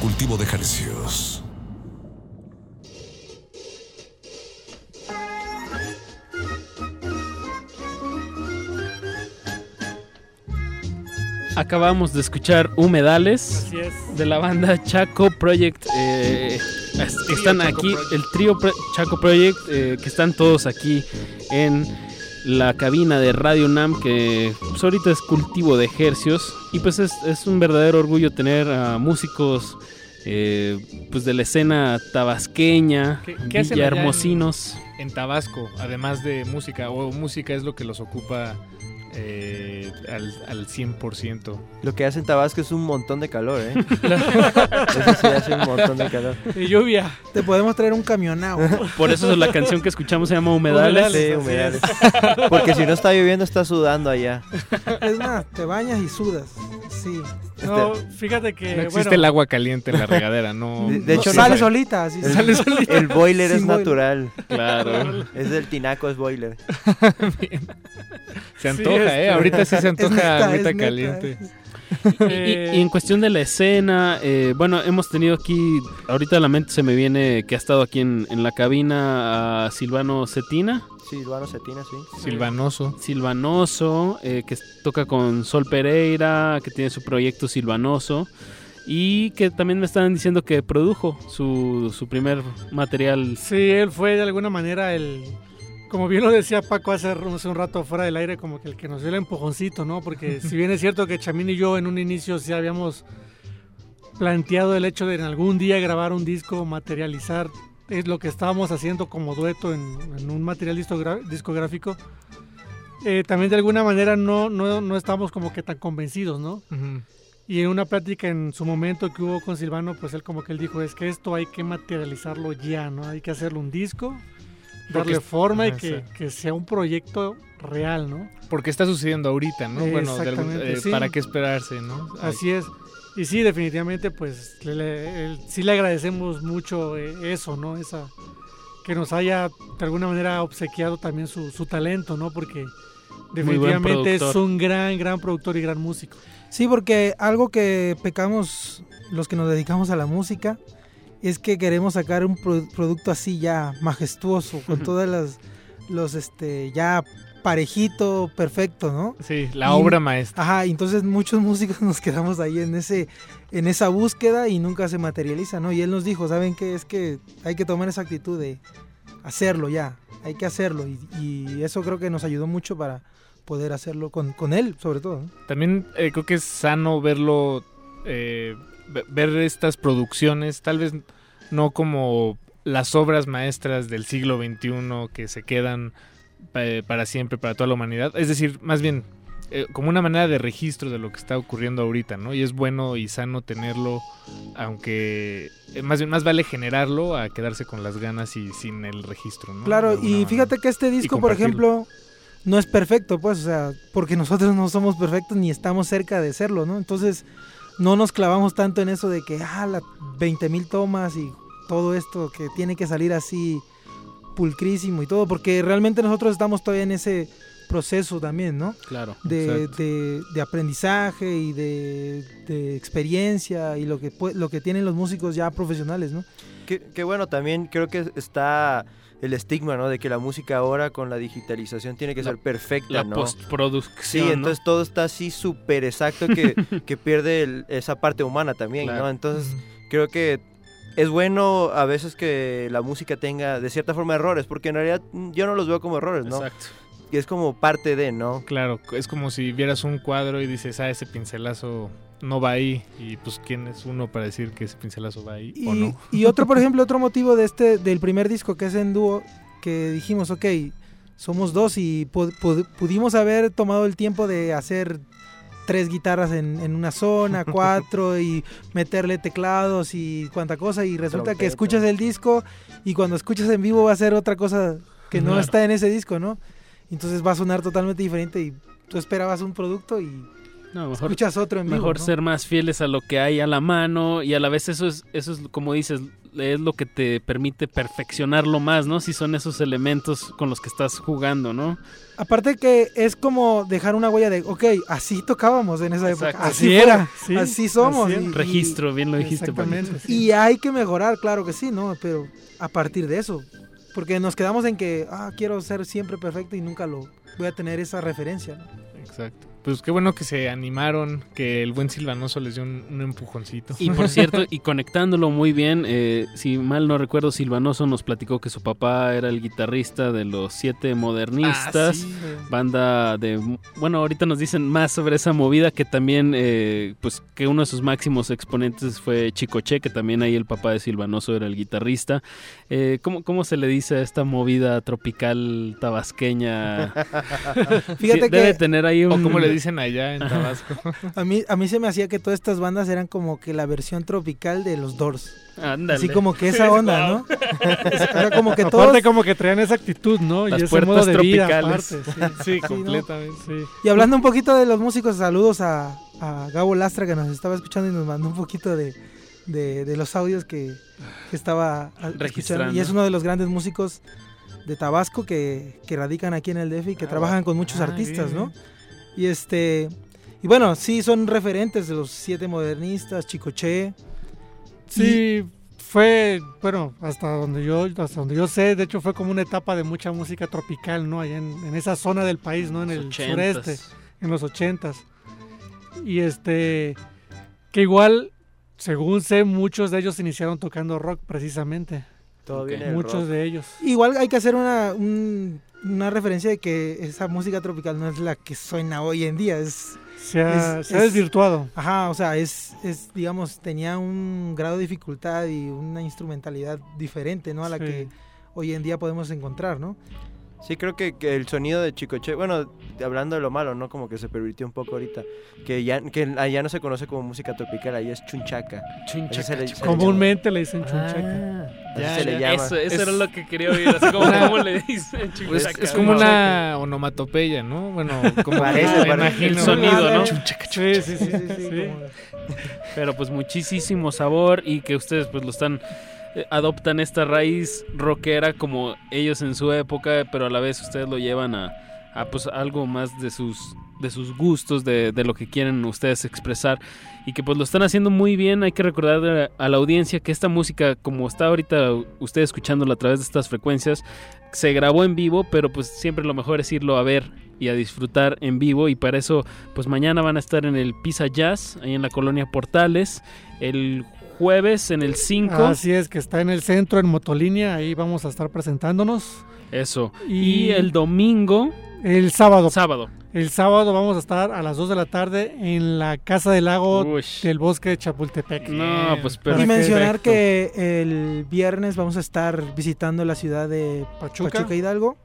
Cultivo de ejercicios. Acabamos de escuchar Humedales de la banda Chaco Project. eh, están Chaco aquí, Project. el trío Pro- Chaco Project, eh, que están todos aquí en la cabina de Radio Nam, que pues, ahorita es cultivo de ejercios. Y pues es, es un verdadero orgullo tener a músicos eh, pues de la escena tabasqueña, ¿Qué, qué hacen allá en- villahermosinos. En, Tabasco, además de música? ¿O música es lo que los ocupa eh, al, al 100%? Lo que hace en Tabasco es un montón de calor, ¿eh? Eso sí hace un montón de calor. Y lluvia. Te podemos traer un camionao. Por eso la canción que escuchamos se llama Humedales. Sí, humedales. Porque si no está lloviendo, está sudando allá. Es más, te bañas y sudas. Sí. No, fíjate que. No existe bueno, el agua caliente en la regadera, no. De, de hecho, sale no- solita, así el, sale solita. el boiler es boiler. natural. Claro. Es del tinaco, es boiler. Se Sí, antoja, ¿eh? Ahorita sí se Es antoja neta, agüita caliente. Y, y en cuestión de la escena, eh, bueno, hemos tenido aquí, ahorita la mente se me viene que ha estado aquí en, en la cabina a Silvano Cetina. Silvano Cetina, sí. Silvanoso. Silvanoso, eh, que toca con Sol Pereira, que tiene su proyecto Silvanoso. Y que también me estaban diciendo que produjo su, su primer material. Sí, él fue de alguna manera el. Como bien lo decía Paco hace, hace un rato fuera del aire, como que el que nos dio el empujoncito, ¿no? Porque si bien es cierto que Chamín y yo en un inicio sí habíamos planteado el hecho de en algún día grabar un disco, materializar es lo que estábamos haciendo como dueto en, en un material discográfico, eh, también de alguna manera no, no, no estamos como que tan convencidos, ¿no? Ujú. Y en una plática en su momento que hubo con Silvano, pues él como que él dijo, es que esto hay que materializarlo ya, ¿no? Hay que hacerle un disco, darle es- forma y que, que sea un proyecto real, ¿no? Porque está sucediendo ahorita, ¿no? Bueno, de algún- eh, sí. ¿para qué esperarse, no? Así es. Y sí, definitivamente, pues le- le- el- sí le agradecemos mucho eh, eso, ¿no? Esa que nos haya de alguna manera obsequiado también su, su talento, ¿no? Porque definitivamente es un gran, gran productor y gran músico. Sí, porque algo que pecamos los que nos dedicamos a la música es que queremos sacar un pro- producto así ya majestuoso, con todas las los este ya parejito, perfecto, ¿no? Sí, la obra maestra. Ajá, entonces muchos músicos nos quedamos ahí en ese en esa búsqueda y nunca se materializa, ¿no? Y él nos dijo, ¿saben qué? Es que hay que tomar esa actitud de hacerlo ya, hay que hacerlo y, y eso creo que nos ayudó mucho para poder hacerlo con, con él, sobre todo. ¿no? También eh, creo que es sano verlo, eh, ve- ver estas producciones, tal vez no como las obras maestras del siglo XXI que se quedan pa- para siempre, para toda la humanidad. Es decir, más bien eh, como una manera de registro de lo que está ocurriendo ahorita, ¿no? Y es bueno y sano tenerlo, aunque eh, más bien más vale generarlo a quedarse con las ganas y sin el registro, ¿no? Claro, y manera. fíjate que este disco, por ejemplo, no es perfecto, pues, o sea, porque nosotros no somos perfectos ni estamos cerca de serlo, ¿no? Entonces, no nos clavamos tanto en eso de que, ah, la 20 mil tomas y todo esto que tiene que salir así pulcrísimo y todo, porque realmente nosotros estamos todavía en ese proceso también, ¿no? Claro. De, de- de aprendizaje y de, de experiencia y lo que, lo que tienen los músicos ya profesionales, ¿no? Qué, qué bueno, también creo que está el estigma, ¿no? De que la música ahora con la digitalización tiene que La- ser perfecta, la ¿no? postproducción, Sí, ¿no? entonces todo está así súper exacto que, que pierde el- esa parte humana también, Claro. ¿no? Entonces creo que es bueno a veces que la música tenga de cierta forma errores, porque en realidad mm, yo no los veo como errores, ¿no? Exacto. Y es como parte de, ¿no? Claro, es como si vieras un cuadro y dices, ah, ese pincelazo no va ahí. Y pues, ¿quién es uno para decir que ese pincelazo va ahí Y, o no? y otro, por ejemplo, otro motivo de este, del primer disco que es en dúo, que dijimos, ok, somos dos y pu- pu- pudimos haber tomado el tiempo de hacer tres guitarras en, en una zona, cuatro y meterle teclados y cuanta cosa y resulta que escuchas el disco y cuando escuchas en vivo va a ser otra cosa que no Claro. está en ese disco, ¿no? Entonces va a sonar totalmente diferente y tú esperabas un producto y No, mejor, escuchas otro en vivo. mejor ¿no? ser más fieles a lo que hay a la mano y a la vez eso es, eso es como dices, es lo que te permite perfeccionarlo más, ¿no? Si son esos elementos con los que estás jugando, ¿no? Aparte que es como dejar una huella de, ok, así tocábamos en esa época. Así, Así era, era, sí, así somos. así era. y- Registro, bien lo dijiste, Exactamente. Y hay que mejorar, claro que sí, ¿no? Pero a partir de eso. Porque nos quedamos en que, ah, quiero ser siempre perfecto y nunca lo voy a tener esa referencia. Exacto. Pues qué bueno que se animaron, que el buen Silvanoso les dio un, un empujoncito. Y por cierto, y conectándolo muy bien, eh, si mal no recuerdo, Silvanoso nos platicó que su papá era el guitarrista de los Siete Modernistas, Ah, sí. banda de... Bueno, ahorita nos dicen más sobre esa movida, que también, eh, pues que uno de sus máximos exponentes fue Chicoche, que también ahí el papá de Silvanoso era el guitarrista. Eh, ¿cómo, ¿Cómo se le dice a esta movida tropical tabasqueña? Fíjate Sí, que- Debe tener ahí un... O como le dicen allá en Tabasco. A mí, a mí se me hacía que todas estas bandas eran como que la versión tropical de los Doors. Ándale. Así como que esa onda, ¿no? Era como que Aparte todos... como que traían esa actitud, ¿no? Las y ese puertas modo de vida tropicales. aparte. Sí, ¿no? completamente. Sí. Y hablando un poquito de los músicos, saludos a, a Gabo Lastra que nos estaba escuchando y nos mandó un poquito de, de, de los audios que, que estaba. Registrando. Y es uno de los grandes músicos de Tabasco que, que radican aquí en el DF y que trabajan con muchos Ah, artistas, bien. ¿no? Y este... Y bueno, sí, son referentes de los siete modernistas, Chicoche. Sí, fue, bueno, hasta donde yo hasta donde yo sé, de hecho fue como una etapa de mucha música tropical, ¿no? Allá en, en esa zona del país, ¿no? En el ochentas. sureste, en los ochentas. Y este, que igual, según sé, muchos de ellos iniciaron tocando rock precisamente. Todo viene Muchos rock. de ellos. Igual hay que hacer una, un- una referencia de que esa música tropical no es la que suena hoy en día, es... Se ha, es- se ha es- desvirtuado. Ajá, o sea, es, es, digamos, tenía un grado de dificultad y una instrumentalidad diferente, ¿no? A la Sí. que hoy en día podemos encontrar, ¿no? Sí, creo que, que el sonido de Chicoche, bueno, hablando de lo malo, ¿no? Como que se pervirtió un poco ahorita. Que ya, que allá no se conoce como música tropical, ahí es chunchaca. Chunchaca, le- Comúnmente le dicen Ah, chunchaca. Así ya, se le llama. Eso, eso Es- era lo que quería oír. Así como, ¿cómo le dicen? Pues Chunchaca, es como ¿no? una onomatopeya, ¿no? Bueno, como Parece, me parece. imagino. El sonido, ¿no? Chunchaca, chunchaca. sí, sí, sí, sí, sí. como- Pero pues muchísimo sabor y que ustedes pues lo están adoptan esta raíz rockera como ellos en su época, pero a la vez ustedes lo llevan a, pues algo más de sus de sus gustos, de, lo que quieren ustedes expresar. Y que pues lo están haciendo muy bien. Hay que recordar a, la audiencia que esta música, como está ahorita usted escuchándola a través de estas frecuencias, se grabó en vivo, pero pues siempre lo mejor es irlo a ver y a disfrutar en vivo. Y para eso pues mañana van a estar en el Pizza Jazz, ahí en la colonia Portales, el jueves en el 5. Así es, que está en el centro, en Motolínea, ahí vamos a estar presentándonos. Eso. Y- Y el domingo, El sábado. sábado. El sábado vamos a estar a las 2 de la tarde en la Casa del Lago Uy. del Bosque de Chapultepec. No, pues Para y que- mencionar que el viernes vamos a estar visitando la ciudad de Pachuca. Pachuca, Hidalgo.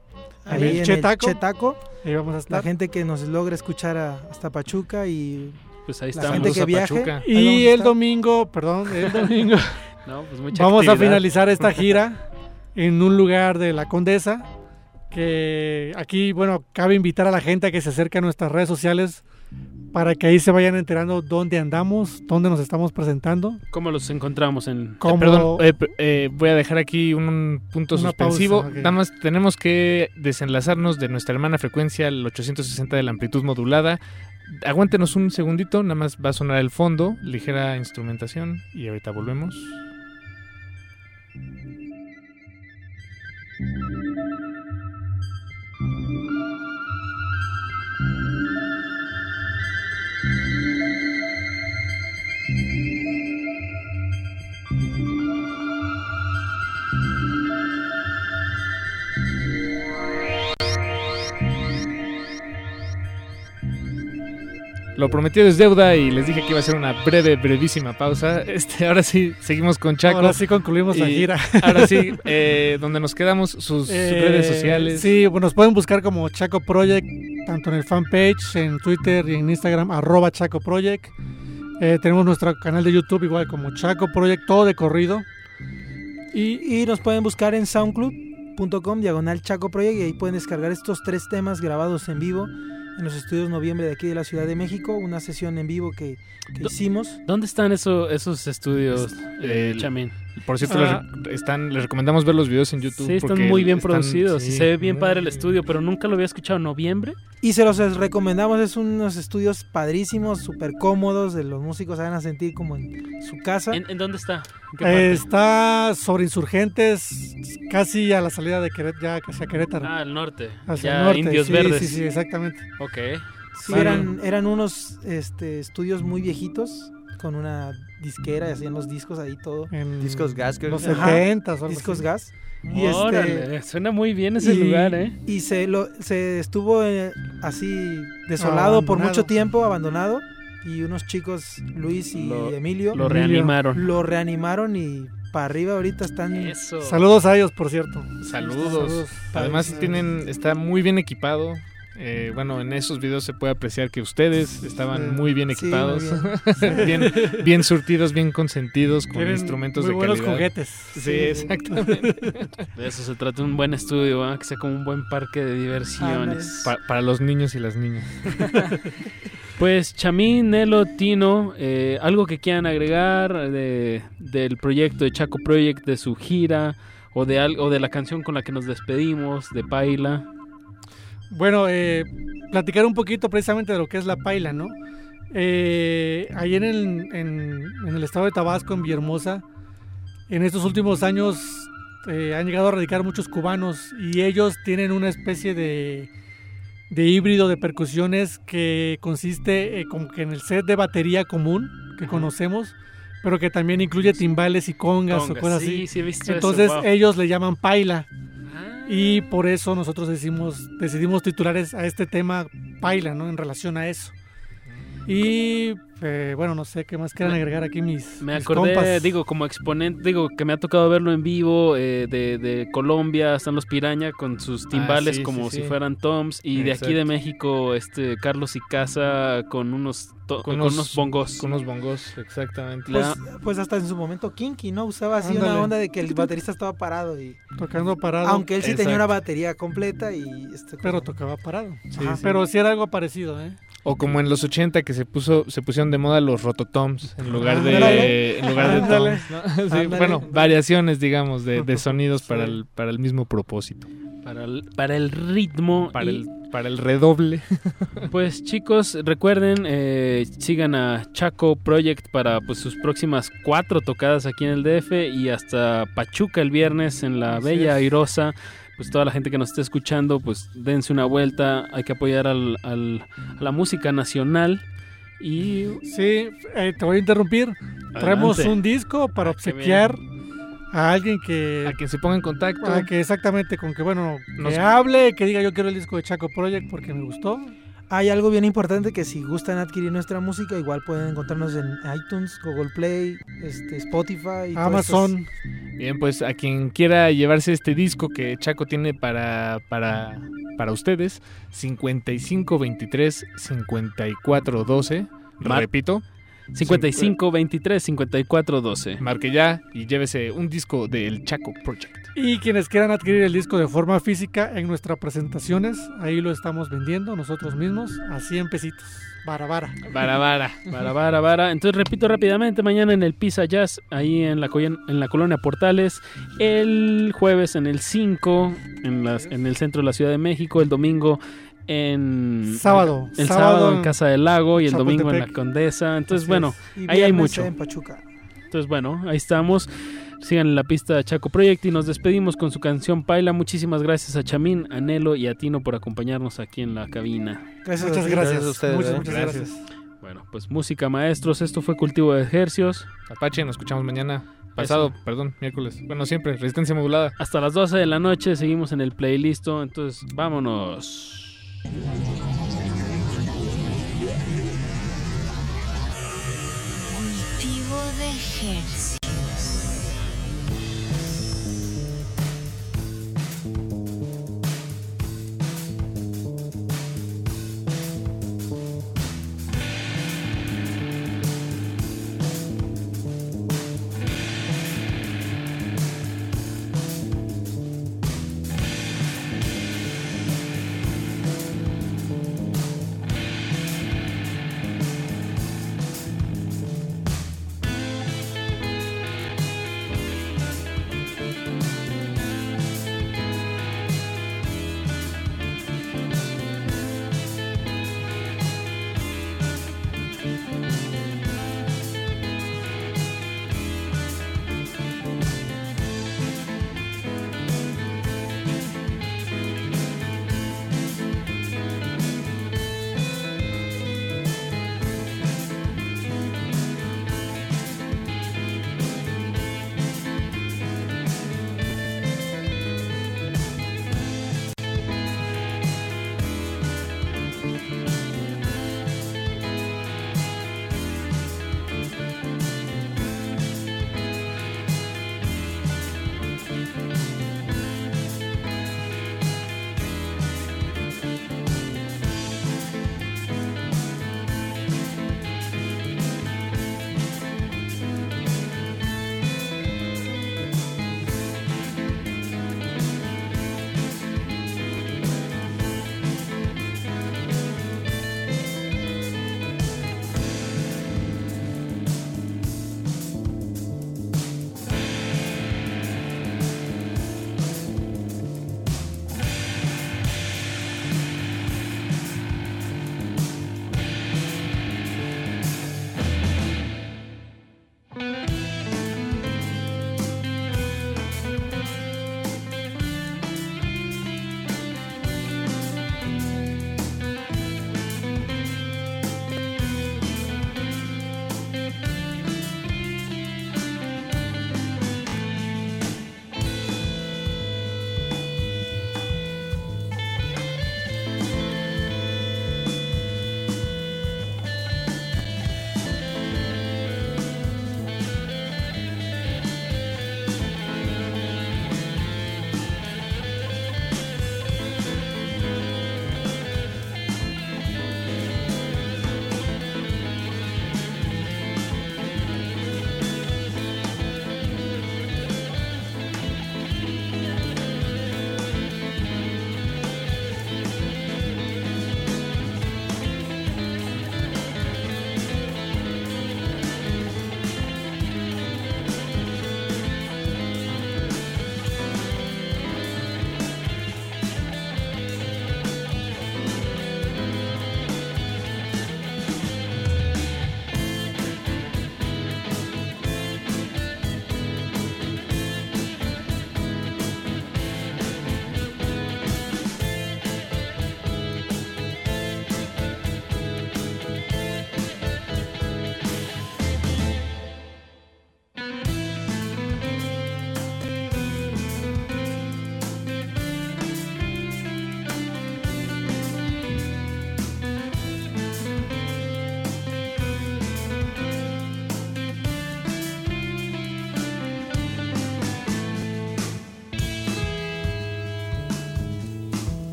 Ahí el en Chetaco. el Chetaco. Ahí vamos a La estar. gente que nos logra escuchar a- hasta Pachuca y Pues ahí la estamos. gente que a viaje. Y a el domingo, perdón, el domingo No, pues mucha vamos a actividad. finalizar esta gira en un lugar de la Condesa. Que aquí, bueno, cabe invitar a la gente a que se acerque a nuestras redes sociales para que ahí se vayan enterando dónde andamos, dónde nos estamos presentando. ¿Cómo los encontramos en Eh, perdón, eh, eh, voy a dejar aquí un, un punto Una suspensivo. pausa, ok. Nada más tenemos que desenlazarnos de nuestra hermana frecuencia, el 860 de la amplitud modulada. Aguántenos un segundito, nada más va a sonar el fondo, ligera instrumentación y ahorita volvemos. Lo prometido es deuda y les dije que iba a ser una breve, brevísima pausa. Este, ahora sí, seguimos con Chaco. Ahora sí concluimos la gira. Ahora sí, eh, donde nos quedamos, sus Eh, redes sociales. Sí, bueno, nos pueden buscar como Chaco Project, tanto en el fanpage, en Twitter y en Instagram, arroba Chaco Project. Eh, tenemos nuestro canal de YouTube igual como Chaco Project, todo de corrido. Y, y nos pueden buscar en soundcloud.com diagonal Chaco Project y ahí pueden descargar estos tres temas grabados en vivo en los estudios noviembre de aquí de la Ciudad de México, una sesión en vivo que, que hicimos. ¿Dónde están eso, esos estudios, eh, El- Chamín? Por cierto, Ah. les, re- están, les recomendamos ver los videos en YouTube. Sí, están muy bien están- producidos. y sí, se ve bien padre el estudio, pero nunca lo había escuchado. ¿Noviembre? Y se los recomendamos, es unos estudios padrísimos, súper cómodos, de los músicos se van a sentir como en su casa. ¿En, en dónde está? ¿En qué Eh, está sobre insurgentes, casi a la salida de Querétaro, ya casi a Querétaro. Ah, al norte. Hacia Ya, el norte. Indios sí, Verdes. Sí, sí, exactamente. Ok. Sí, eran, eran unos este, estudios muy viejitos, con una disquera y hacían los discos ahí todo. En Discos gas, creo los que- Ajá, 70 o algo discos así. gas. Y Órale, este, suena muy bien ese y- lugar, ¿eh? Y se, lo, se estuvo eh, así desolado por mucho tiempo, abandonado. Y unos chicos, Luis y Lo- Emilio, lo reanimaron. Lo reanimaron y para arriba ahorita están... Eso. Saludos a ellos, por cierto. Saludos. Saludos. Además tienen, está muy bien equipado. Eh, bueno, en esos videos se puede apreciar que ustedes estaban muy bien Sí, muy equipados, bien. bien, bien surtidos, bien consentidos, con Tienen instrumentos muy de buenos calidad. juguetes. Sí, Sí. exactamente. De eso se trata un buen estudio, que sea como un buen parque de diversiones. Pa- para los niños y las niñas. Pues Chamín, Nelo, Tino, eh, algo que quieran agregar de, del proyecto de Chaco Project, de su gira o de, al- o de la canción con la que nos despedimos, de Paila. Bueno, eh, platicar un poquito precisamente de lo que es la paila, ¿no? Eh, ahí en el, en, en el estado de Tabasco, en Villahermosa, en estos últimos años eh, han llegado a radicar muchos cubanos y ellos tienen una especie de, de híbrido de percusiones que consiste eh, como que en el set de batería común que conocemos, pero que también incluye timbales y congas, o cosas sí, así. sí he visto eso, Entonces wow. ellos le llaman paila. Y por eso nosotros decidimos titular es- a este tema Paila, ¿no? En relación a eso. Y eh, bueno, no sé qué más quieran agregar aquí mis, Me mis acordé, compas. digo, como exponente, digo, que me ha tocado verlo en vivo eh, de, de Colombia, están los Piraña con sus timbales Ah, sí, como sí, si sí. fueran toms y de aquí de. México, este Carlos y Casa con unos, to- Con con unos- unos bongos. Con unos bongos, exactamente. Pues, pues hasta en su momento Kinky, ¿no? Usaba así Ándale. una onda de que el baterista estaba parado y... Tocando parado. Aunque él sí tenía una batería completa y... Este, Pero como- tocaba parado. Sí, Ajá, sí. Pero sí era algo parecido, ¿eh? O como en los 80 que se puso se pusieron de moda los rototoms en lugar de en lugar de Ándale. toms, ¿no? Sí, Ándale. bueno, variaciones digamos de, de sonidos para el para el mismo propósito, Para el, para el ritmo. para y- el para el redoble. Pues chicos, recuerden, eh, sigan a Chaco Project para pues, sus próximas cuatro tocadas aquí en el DF y hasta Pachuca el viernes en la Así Bella. Airosa. Pues toda la gente que nos esté escuchando, pues dense una vuelta, hay que apoyar al- al- a la música nacional. Y Sí, eh, te voy a interrumpir. Traemos un disco para Ah, obsequiar a alguien que... A quien se ponga en contacto. a que exactamente, con que bueno, Nos- que hable, que diga yo quiero el disco de Chaco Project porque me gustó. Hay algo bien importante que si gustan adquirir nuestra música, igual pueden encontrarnos en iTunes, Google Play, este, Spotify, Amazon. Bien, pues a quien quiera llevarse este disco que Chaco tiene para para para ustedes 55 23 54 12 Mar- repito 55 23 54 12. marque ya y llévese un disco del Chaco Project. Y quienes quieran adquirir el disco de forma física en nuestras presentaciones, ahí lo estamos vendiendo nosotros mismos a 100 pesitos. Vara, vara. Bara. Vara, vara, vara. Entonces repito rápidamente, mañana en el Pizza Jazz, ahí en la, en la colonia Portales, el jueves en el 5, en, las, en el centro de la Ciudad de México, el domingo en... Sábado, El sábado sábado, en Casa del Lago y el domingo en la. Condesa. Entonces, Así bueno, ahí hay mucho. En Pachuca. Entonces, bueno, ahí estamos. Sigan en la pista Chaco Project y nos despedimos con su canción Paila. Muchísimas gracias a Chamín, a Nelo y a Tino por acompañarnos aquí en la cabina. Gracias Muchas gracias. Gracias a ustedes, muchas, eh. muchas Gracias. gracias. Bueno, pues música maestros, esto fue Cultivo de Ejercios. Apache, nos escuchamos mañana. Pasado, perdón, miércoles. Bueno, siempre, resistencia modulada. Hasta las 12 de la noche seguimos en el playlist, entonces vámonos. Cultivo de ejercicios.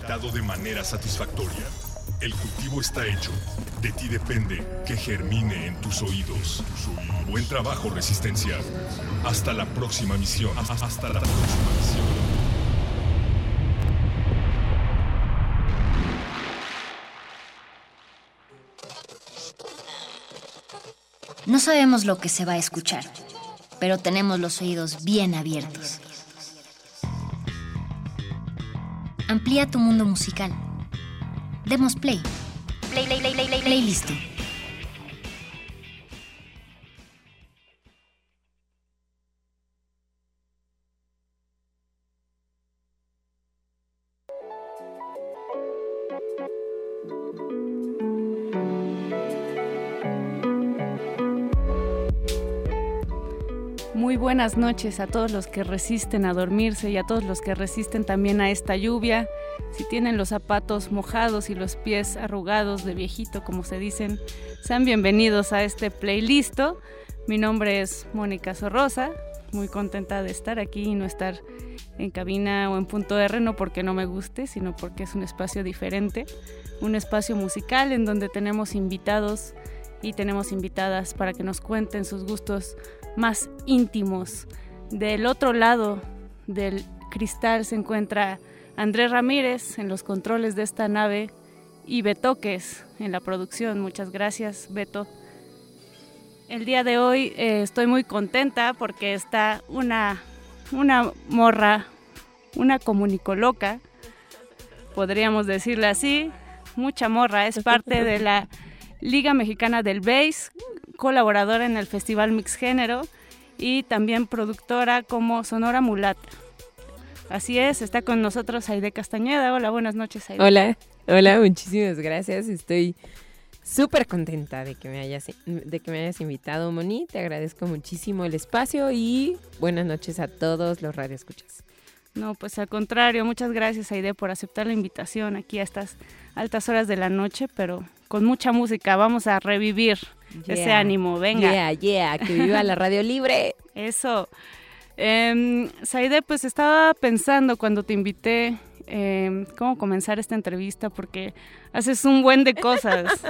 De manera satisfactoria. El cultivo está hecho. De ti depende que germine en tus oídos. Buen trabajo, Resistencia. Hasta la próxima misión. Hasta la próxima misión. No sabemos lo que se va a escuchar, pero tenemos los oídos bien abiertos. Amplía tu mundo musical. Demos play. Play, play, play, play, play, play, listo. Buenas noches a todos los que resisten a dormirse y a todos los que resisten también a esta lluvia. Si tienen los zapatos mojados y los pies arrugados de viejito, como se dicen, sean bienvenidos a este playlist. Mi nombre es Mónica Sorrosa, muy contenta de estar aquí y no estar en cabina o en punto R, no porque no me guste, sino porque es un espacio diferente, un espacio musical en donde tenemos invitados y tenemos invitadas para que nos cuenten sus gustos más íntimos. Del otro lado del cristal se encuentra Andrés Ramírez en los controles de esta nave y Betoques en la producción. Muchas gracias, Beto. El día de hoy eh, estoy muy contenta porque está una, una morra, una comunicoloca, podríamos decirle así, mucha morra, es parte de la Liga Mexicana del Bass, colaboradora en el Festival Mix Género y también productora como Sonora Mulata. Así es, está con nosotros Aide Castañeda. Hola, buenas noches, Aide. Hola, hola, muchísimas gracias. Estoy súper contenta de que, me hayas, de que me hayas invitado, Moni. Te agradezco muchísimo el espacio y buenas noches a todos los radioescuchas. No, pues al contrario, muchas gracias, Aide, por aceptar la invitación aquí a estas altas horas de la noche, pero con mucha música. Vamos a revivir ese ánimo, venga. Yeah, yeah, que viva la radio libre. Eso. Eh, Saide, pues estaba pensando cuando te invité em, cómo comenzar esta entrevista porque haces un buen de cosas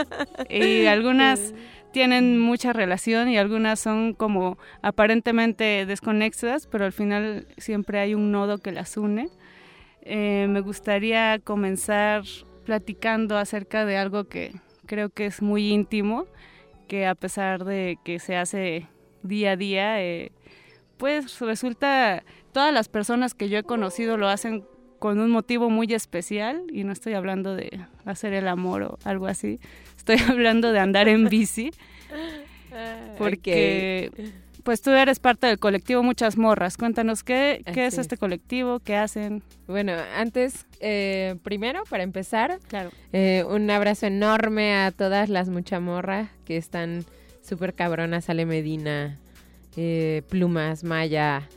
y algunas tienen mucha relación y algunas son como aparentemente desconexas, pero al final siempre hay un nodo que las une. Eh, me gustaría comenzar platicando acerca de algo que creo que es muy íntimo, que a pesar de que se hace día a día, eh, pues resulta, todas las personas que yo he conocido lo hacen con un motivo muy especial y no estoy hablando de hacer el amor o algo así, estoy hablando de andar en bici, porque pues tú eres parte del colectivo Muchas Morras, cuéntanos qué, qué es este es. colectivo, qué hacen. Bueno, antes, eh, primero, para empezar, Claro. eh, un abrazo enorme a todas las muchamorras que están súper cabronas. Ale Medina, eh, Plumas, Maya,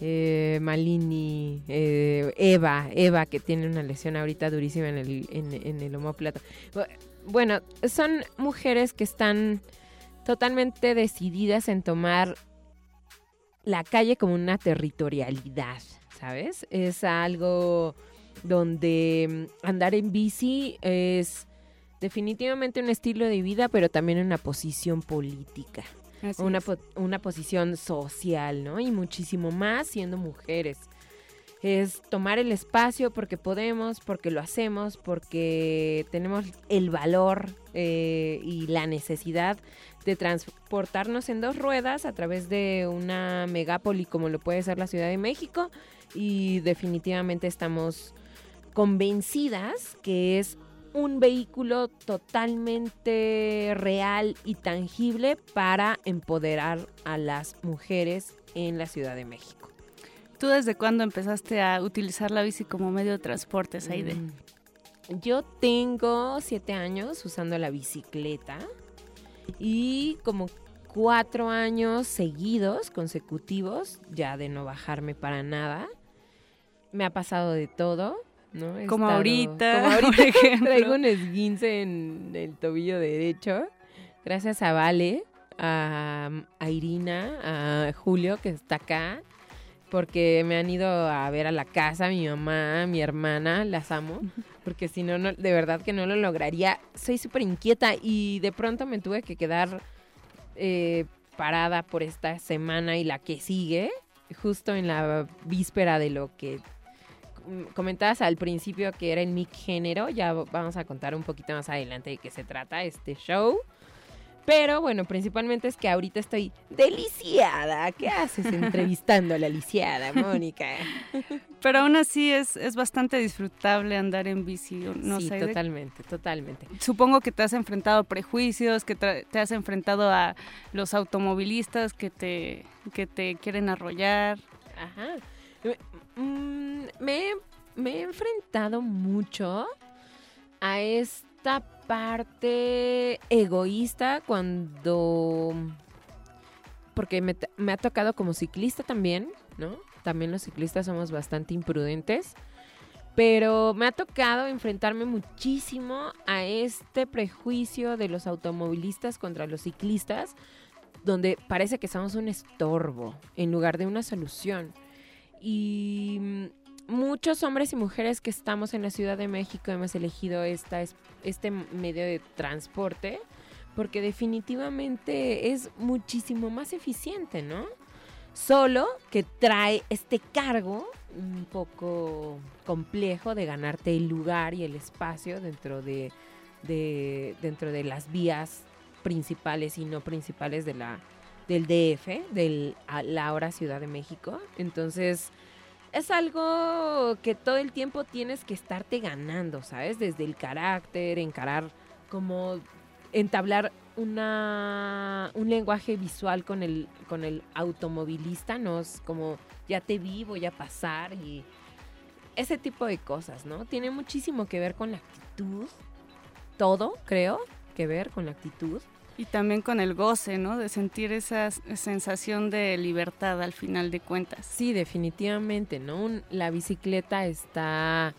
eh, Malini, eh, Eva, Eva, que tiene una lesión ahorita durísima en el, en, en el homóplato. Bu- Bueno, son mujeres que están totalmente decididas en tomar la calle como una territorialidad, ¿sabes? Es algo donde mm, andar en bici es definitivamente un estilo de vida, pero también una posición política, una, po- una posición social, ¿no? Y muchísimo más siendo mujeres. Es tomar el espacio porque podemos, porque lo hacemos, porque tenemos el valor eh, y la necesidad de transportarnos en dos ruedas a través de una megápoli como lo puede ser la Ciudad de México y definitivamente estamos convencidas que es un vehículo totalmente real y tangible para empoderar a las mujeres en la Ciudad de México. ¿Tú desde cuándo empezaste a utilizar la bici como medio de transporte, Saide? Mm. Yo tengo siete años usando la bicicleta y como cuatro años seguidos, consecutivos, ya de no bajarme para nada. Me ha pasado de todo, ¿no? He Como ahorita, Como por ahorita ejemplo. traigo un esguince en el tobillo derecho. Gracias a Vale, a, a Irina, a Julio que está acá. Porque me han ido a ver a la casa, mi mamá, mi hermana, las amo, porque si no, no, de verdad que no lo lograría. Soy súper inquieta y de pronto me tuve que quedar eh, parada por esta semana y la que sigue, justo en la víspera de lo que comentabas al principio que era el mic género, ya vamos a contar un poquito más adelante de qué se trata este show. Pero bueno, principalmente es que ahorita estoy deliciada. ¿Qué haces entrevistando a la lisiada, Mónica? Pero aún así es, es bastante disfrutable andar en bici. No sí, sé, de- totalmente, totalmente. Supongo que te has enfrentado a prejuicios, que te has enfrentado a los automovilistas que te, que te quieren arrollar. Ajá. Mm, me, he- me he enfrentado mucho a esta parte egoísta cuando... Porque me, ha tocado como ciclista también, ¿no? También los ciclistas somos bastante imprudentes. Pero me ha tocado enfrentarme muchísimo a este prejuicio de los automovilistas contra los ciclistas, donde parece que somos un estorbo en lugar de una solución. Y muchos hombres y mujeres que estamos en la Ciudad de México hemos elegido esta, es- este medio de transporte porque definitivamente es muchísimo más eficiente, ¿no? Solo que trae este cargo un poco complejo de ganarte el lugar y el espacio dentro de, de- dentro de las vías principales y no principales de la del DF, de la ahora Ciudad de México. Entonces, es algo que todo el tiempo tienes que estarte ganando, ¿sabes? Desde el carácter, encarar como entablar una un lenguaje visual con el con el automovilista, no es como ya te vi, voy a pasar y ese tipo de cosas, ¿no? Tiene muchísimo que ver con la actitud. Todo, creo, que ver con la actitud. Y también con el goce, ¿no? De sentir esa sensación de libertad al final de cuentas. Sí, definitivamente, ¿no? Un- la bicicleta está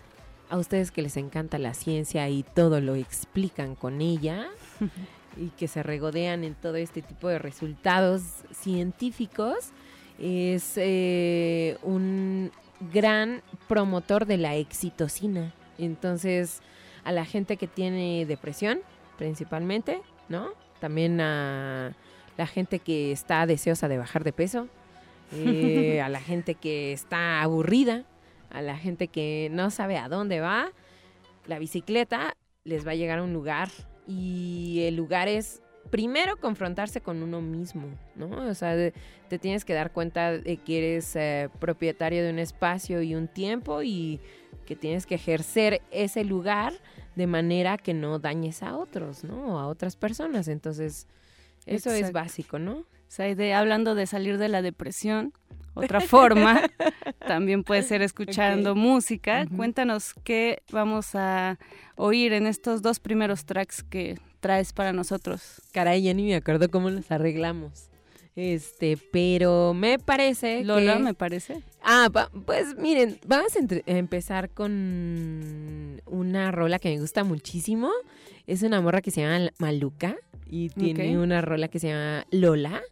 a ustedes que les encanta la ciencia y todo lo explican con ella y que se regodean en todo este tipo de resultados científicos, es eh, un gran promotor de la excitocina. Entonces, a la gente que tiene depresión, principalmente, ¿no? También a la gente que está deseosa de bajar de peso, eh, a la gente que está aburrida, a la gente que no sabe a dónde va, la bicicleta les va a llegar a un lugar y el lugar es primero confrontarse con uno mismo, ¿no? O sea, te tienes que dar cuenta de que eres eh, propietario de un espacio y un tiempo y que tienes que ejercer ese lugar de manera que no dañes a otros, ¿no? O a otras personas. Entonces, eso es básico, ¿no? Saide, hablando de salir de la depresión, otra forma también puede ser escuchando música. Cuéntanos qué vamos a oír en estos dos primeros tracks que traes para nosotros. Caray, ya ni me acuerdo cómo los arreglamos. Este, pero me parece Lola, que... me parece. Ah, pa- pues miren, vamos a empezar con una rola que me gusta muchísimo. Es una morra que se llama Maluca y tiene una rola que se llama Lola.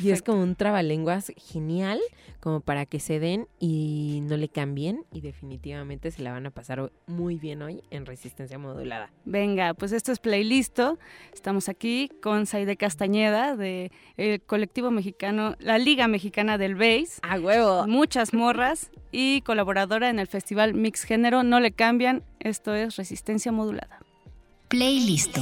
Y es como un trabalenguas genial, como para que se den y no le cambien. Y definitivamente se la van a pasar muy bien hoy en Resistencia Modulada. Venga, pues esto es Playlisto. Estamos aquí con Saide Castañeda de el colectivo mexicano, la Liga Mexicana del Bass. ¡A huevo! Muchas morras y colaboradora en el festival Mix Género. No le cambian. Esto es Resistencia Modulada. Playlisto.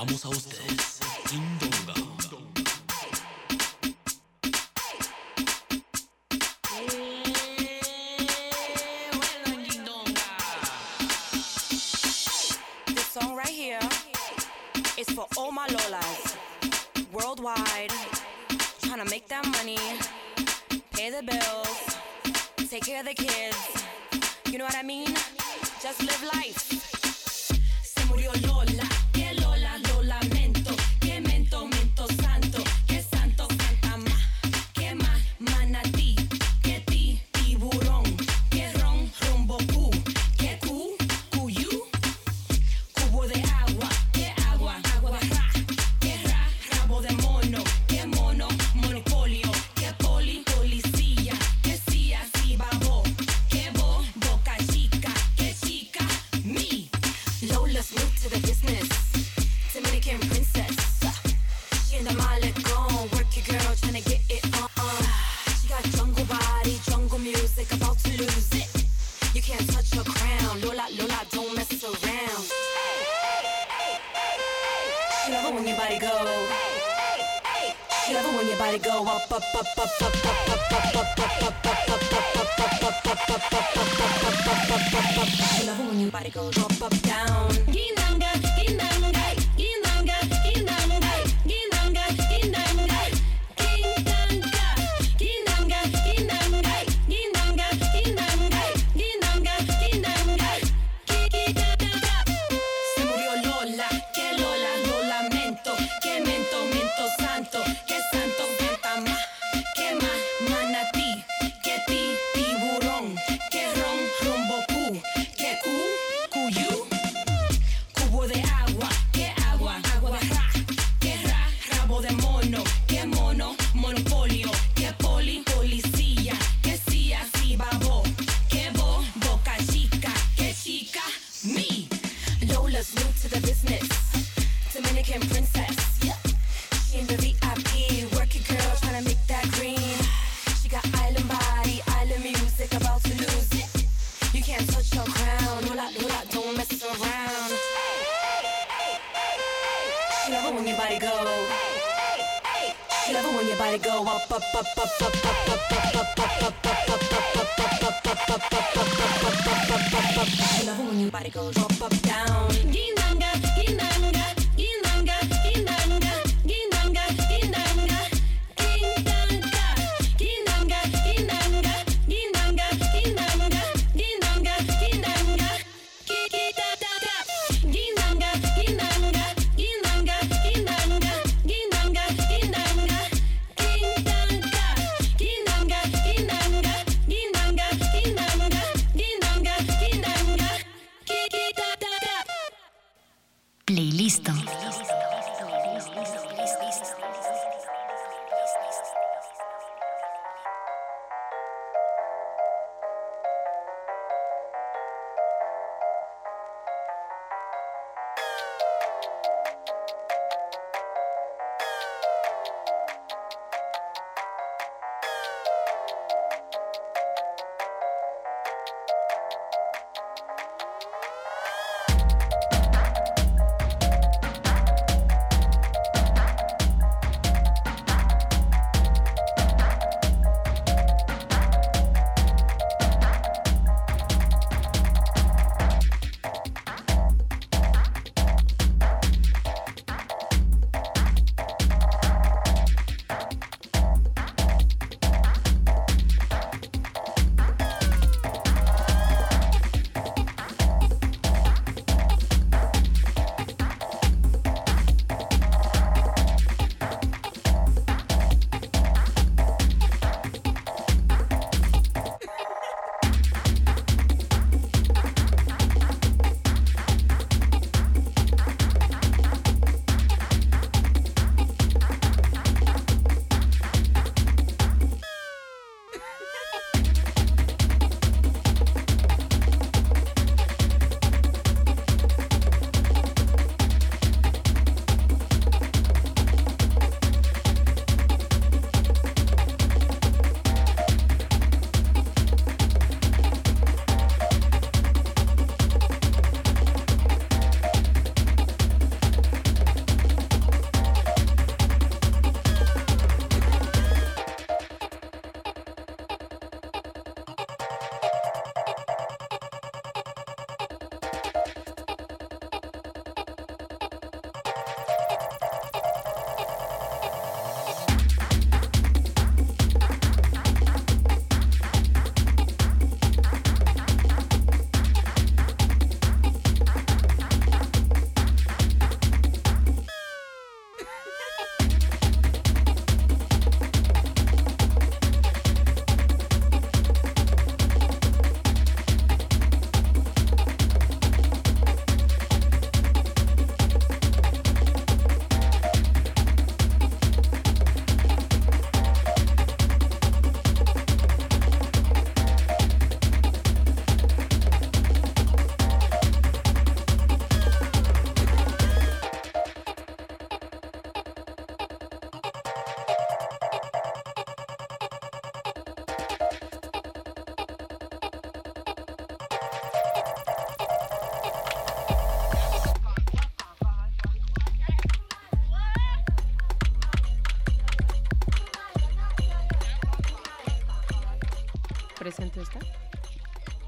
Presentamos a ustedes Indonga. This song right here is for all my Lolas worldwide trying to make that money, pay the bills, take care of the kids. You know what I mean? Just live life. Se murió Lola,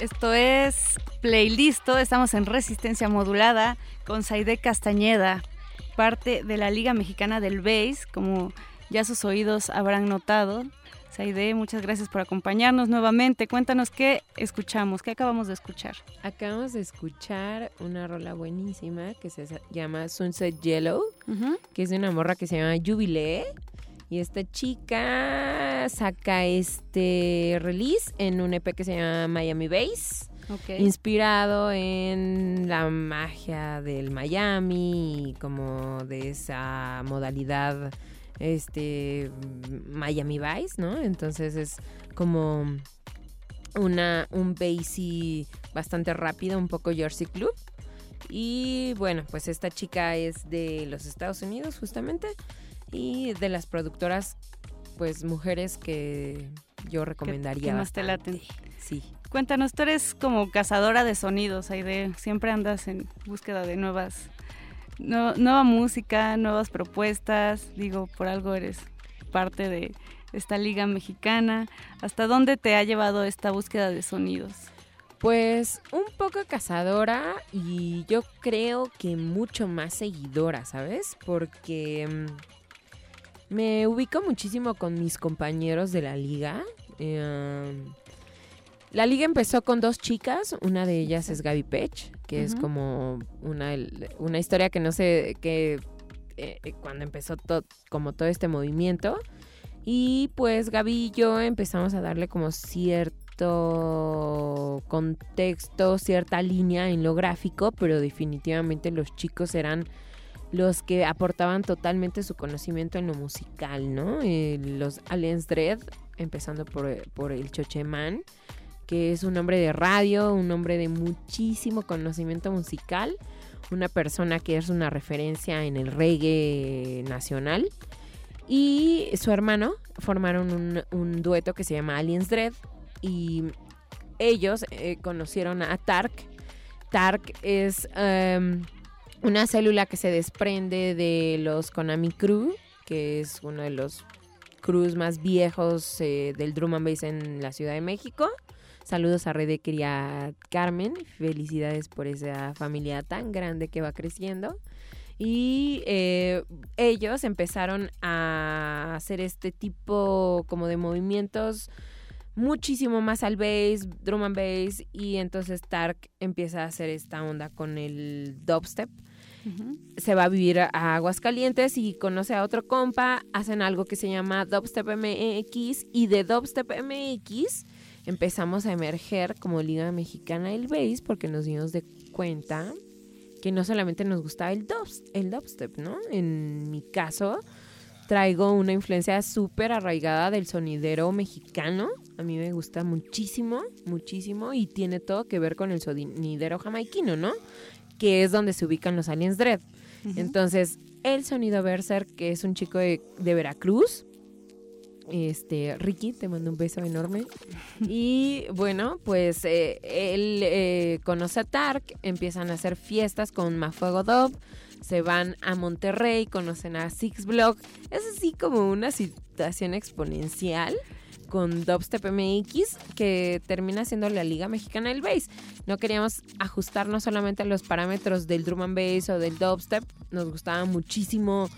Esto es Playlisto, estamos en Resistencia Modulada con Saide Castañeda, parte de la Liga Mexicana del Bass, como ya sus oídos habrán notado. Saide, muchas gracias por acompañarnos nuevamente. Cuéntanos qué escuchamos, qué acabamos de escuchar. Acabamos de escuchar una rola buenísima que se llama Sunset Yellow, que es de una morra que se llama Jubilee. Y esta chica saca este release en un EP que se llama Miami Bass. Inspirado en la magia del Miami y como de esa modalidad este Miami Vice, ¿no? Entonces es como una un bassy bastante rápido, un poco Jersey Club. Y bueno, pues esta chica es de los Estados Unidos justamente y de las productoras pues mujeres que yo recomendaría. que más te laten. Sí. Cuéntanos, tú eres como cazadora de sonidos, Aide. Siempre andas en búsqueda de nuevas, no- nueva música, nuevas propuestas. Digo, por algo eres parte de esta liga mexicana. ¿Hasta dónde te ha llevado esta búsqueda de sonidos? Pues un poco cazadora y yo creo que mucho más seguidora, ¿sabes? Porque mm, me ubico muchísimo con mis compañeros de la liga. Eh, la liga empezó con dos chicas, una de ellas es Gaby Pech, que es como una, una historia que no sé, que eh, cuando empezó como todo este movimiento. Y pues Gaby y yo empezamos a darle como cierto contexto, cierta línea en lo gráfico, pero definitivamente los chicos eran los que aportaban totalmente su conocimiento en lo musical, ¿no? Eh, los Aliens Dread, empezando por, por el Chocheman, que es un hombre de radio, un hombre de muchísimo conocimiento musical, una persona que es una referencia en el reggae nacional. Y su hermano formaron un, un dueto que se llama Aliens Dread. Y ellos eh, conocieron a Tark. Tark es em, una célula que se desprende de los Konami Crew, que es uno de los crews más viejos eh, del drum and bass en la Ciudad de México. Saludos a Redeker y a Carmen. Felicidades por esa familia tan grande que va creciendo. Y eh, ellos empezaron a hacer este tipo como de movimientos muchísimo más al bass, drum and bass. Y entonces Tark empieza a hacer esta onda con el dubstep se va a vivir a Aguascalientes y conoce a otro compa, hacen algo que se llama Dubstep MX y de Dubstep MX empezamos a emerger como Liga Mexicana del Bass porque nos dimos de cuenta que no solamente nos gustaba el, dubs- el dubstep, ¿no? En mi caso traigo una influencia súper arraigada del sonidero mexicano. A mí me gusta muchísimo, muchísimo y tiene todo que ver con el sonidero jamaiquino, ¿no? Que es donde se ubican los Aliens Dread. Entonces, el sonido Berserk, que es un chico de, de Veracruz, este, Ricky, te mando un beso enorme. Y bueno, pues eh, él eh, conoce a Tark, empiezan a hacer fiestas con Mafuego Dub, se van a Monterrey, conocen a Six Block. Es así como una situación exponencial con Dubstep MX que termina siendo la Liga Mexicana del Bass. No queríamos ajustarnos solamente a los parámetros del drum and bass o del dubstep, nos gustaba muchísimo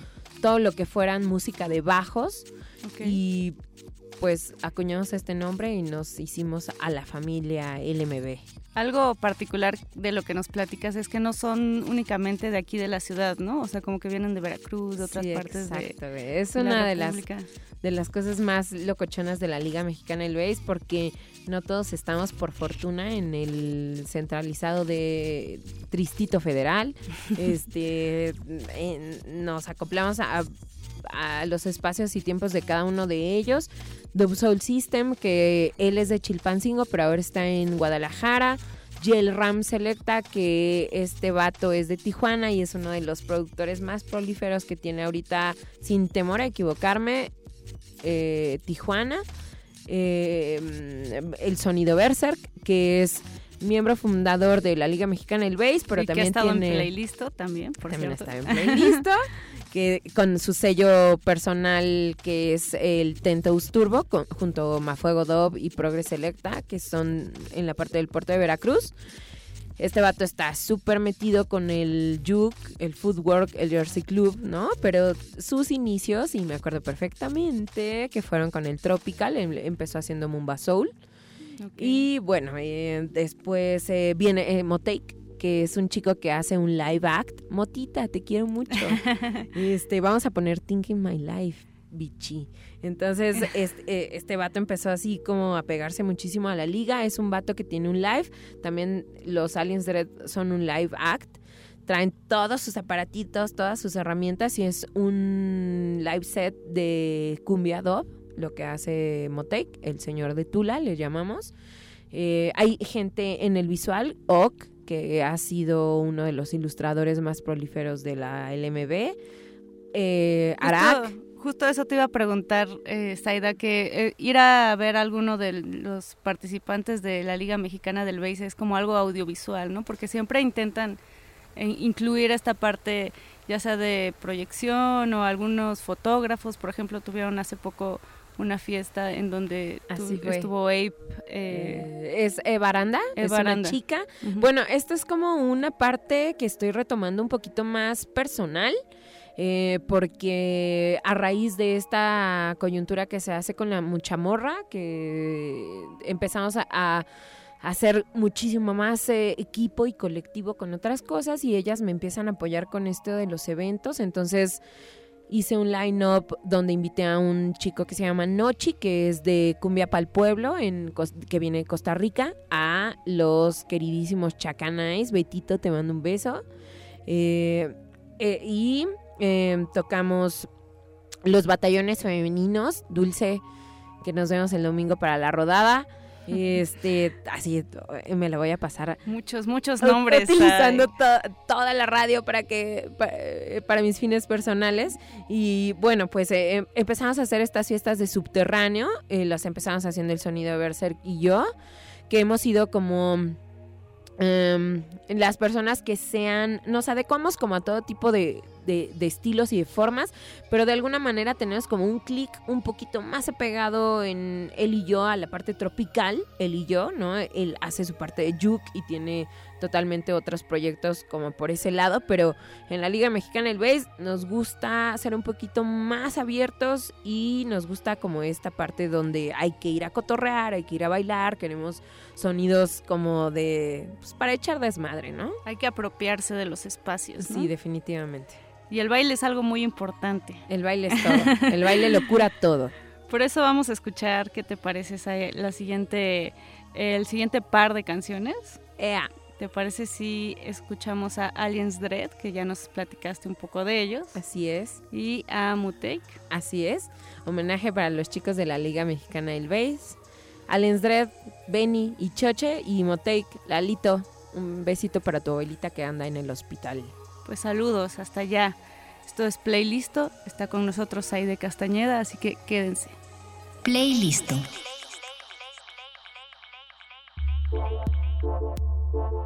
todo lo que fueran música de bajos y pues acuñamos este nombre y nos hicimos a la familia LMB. Algo particular de lo que nos platicas es que no son únicamente de aquí de la ciudad, ¿no? O sea, como que vienen de Veracruz, de otras Sí, partes de exacto, güey. Es la una de las, de las cosas más locochonas de la Liga Mexicana del Bass porque no todos estamos por fortuna en el centralizado de Tristito Federal. este en- nos acoplamos a, a los espacios y tiempos de cada uno de ellos. Dub Soul System, que él es de Chilpancingo, pero ahora está en Guadalajara. Yel Ram Selecta, que este vato es de Tijuana y es uno de los productores más prolíferos que tiene ahorita, sin temor a equivocarme, eh, Tijuana. Eh, el sonido Berserk, que es miembro fundador de la Liga Mexicana del Base, pero Sí, que ha también en Playlisto también, por también cierto. está en playlist que con su sello personal que es el Tentos Turbo con- junto a Mafuego Dove y Progress Selecta que son en la parte del puerto de Veracruz este vato está súper metido con el juke, el footwork, el Jersey Club, ¿no? Pero sus inicios, y me acuerdo perfectamente, que fueron con el Tropical, em- empezó haciendo Mumba Soul. Y bueno, eh, después eh, viene eh, Motake, que es un chico que hace un live act. Motita, te quiero mucho. este, vamos a poner Thinking My Life, bichi. Entonces, este, eh, este vato empezó así como a pegarse muchísimo a la liga. Es un vato que tiene un live. También los Aliens Dread son un live act. Traen todos sus aparatitos, todas sus herramientas y es un live set de Cumbia Dub, lo que hace Motec, el señor de Tula, le llamamos. Eh, hay gente en el visual, Ock, que ha sido uno de los ilustradores más prolíferos de la LMB. Eh, Arak, Justo, justo eso te iba a preguntar, eh, Zaida, que eh, ir a ver a alguno de los participantes de la Liga Mexicana del Base es como algo audiovisual, ¿no? Porque siempre intentan eh, incluir esta parte, ya sea de proyección o algunos fotógrafos, por ejemplo, tuvieron hace poco una fiesta en donde Así estuvo Ape. eh, Eh, es Eva Aranda, Eva es una chica. Bueno, esto es como una parte que estoy retomando un poquito más personal. eh, porque a raíz de esta coyuntura que se hace con la muchamorra, que empezamos a, a hacer muchísimo más eh, equipo y colectivo con otras cosas y ellas me empiezan a apoyar con esto de los eventos, entonces hice un line-up donde invité a un chico que se llama Nochi, que es de Cumbia Pal Pueblo, en, que viene de Costa Rica, a los queridísimos Chacanais. Betito, te mando un beso. Eh, eh, y eh, tocamos los batallones femeninos, Dulce, que nos vemos el domingo para la rodada. Este, así eh, me la voy a pasar muchos, muchos nombres. Utilizando to- toda la radio para que eh, para, mis fines personales. Y bueno, pues eh, em- empezamos a hacer estas fiestas de subterráneo. eh, las empezamos haciendo el sonido de Berserk y yo, que hemos sido como em, las personas que sean, nos adecuamos como a todo tipo de, de- de estilos y de formas, pero de alguna manera tenemos como un clic un poquito más apegado en él y yo a la parte tropical, él y yo, ¿no? Él hace su parte de juke y tiene totalmente otros proyectos como por ese lado, pero en la Liga Mexicana del Base nos gusta ser un poquito más abiertos y nos gusta como esta parte donde hay que ir a cotorrear, hay que ir a bailar, queremos sonidos como de pues, para echar desmadre, ¿no? Hay que apropiarse de los espacios. ¿no? Sí, definitivamente. Y el baile es algo muy importante. El baile es todo. El baile lo cura todo. Por eso vamos a escuchar qué te parece Sae, la siguiente, el siguiente par de canciones. Ea. ¿Te parece si escuchamos a Aliens Dread, que ya nos platicaste un poco de ellos? Así es. Y a Mutake. Así es. Homenaje para los chicos de la Liga Mexicana del Base. Aliens Dread, Benny y Choche y Motake, Lalito. Un besito para tu abuelita que anda en el hospital. Pues saludos, hasta allá. Esto es Playlisto, está con nosotros Saide Castañeda, así que quédense. Playlisto. Thank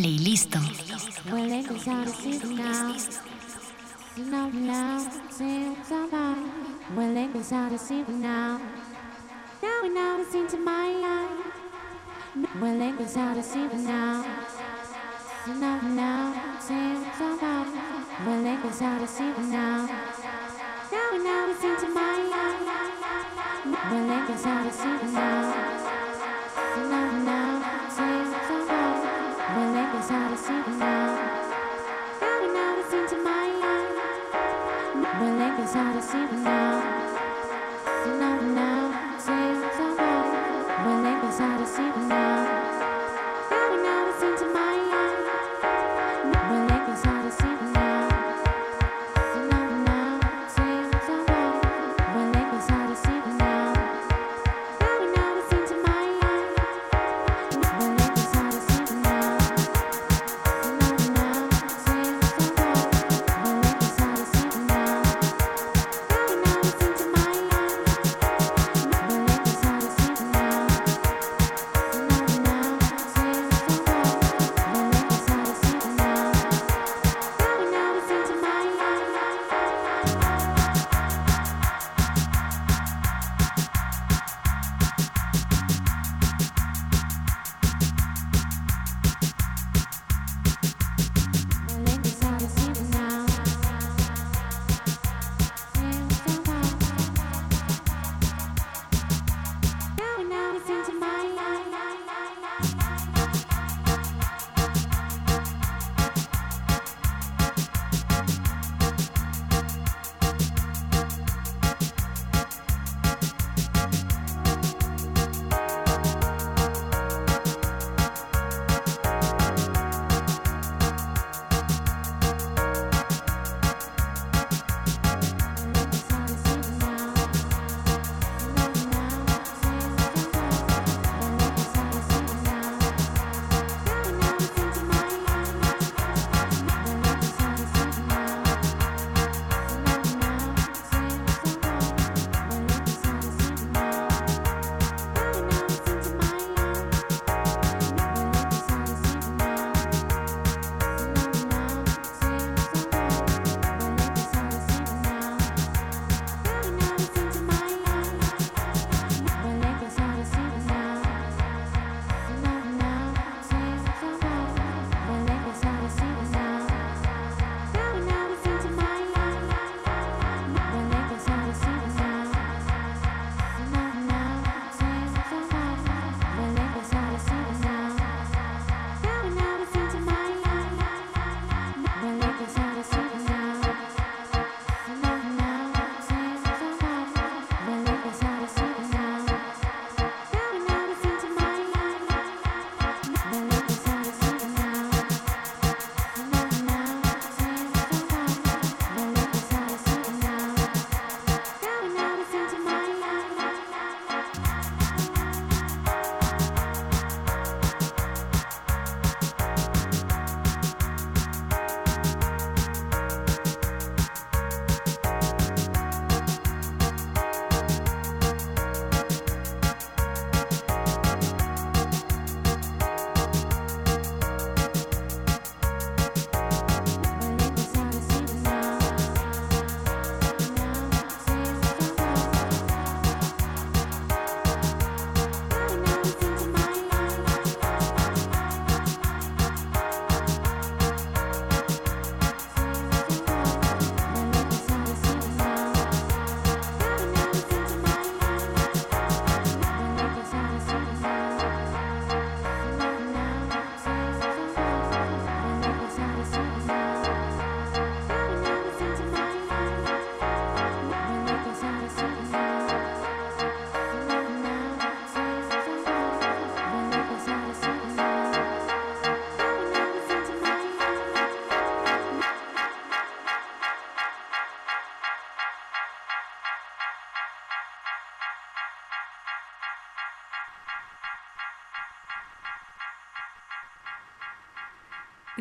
Playlist. Well, exotic now. You know now, since somebody. Well, now. Now and it's into my eyes. Well, exotic now. You know now, now. Now and now it's into my eyes. Well, exotic now. not a second now. Counting hours into my life. My length is out it's not now.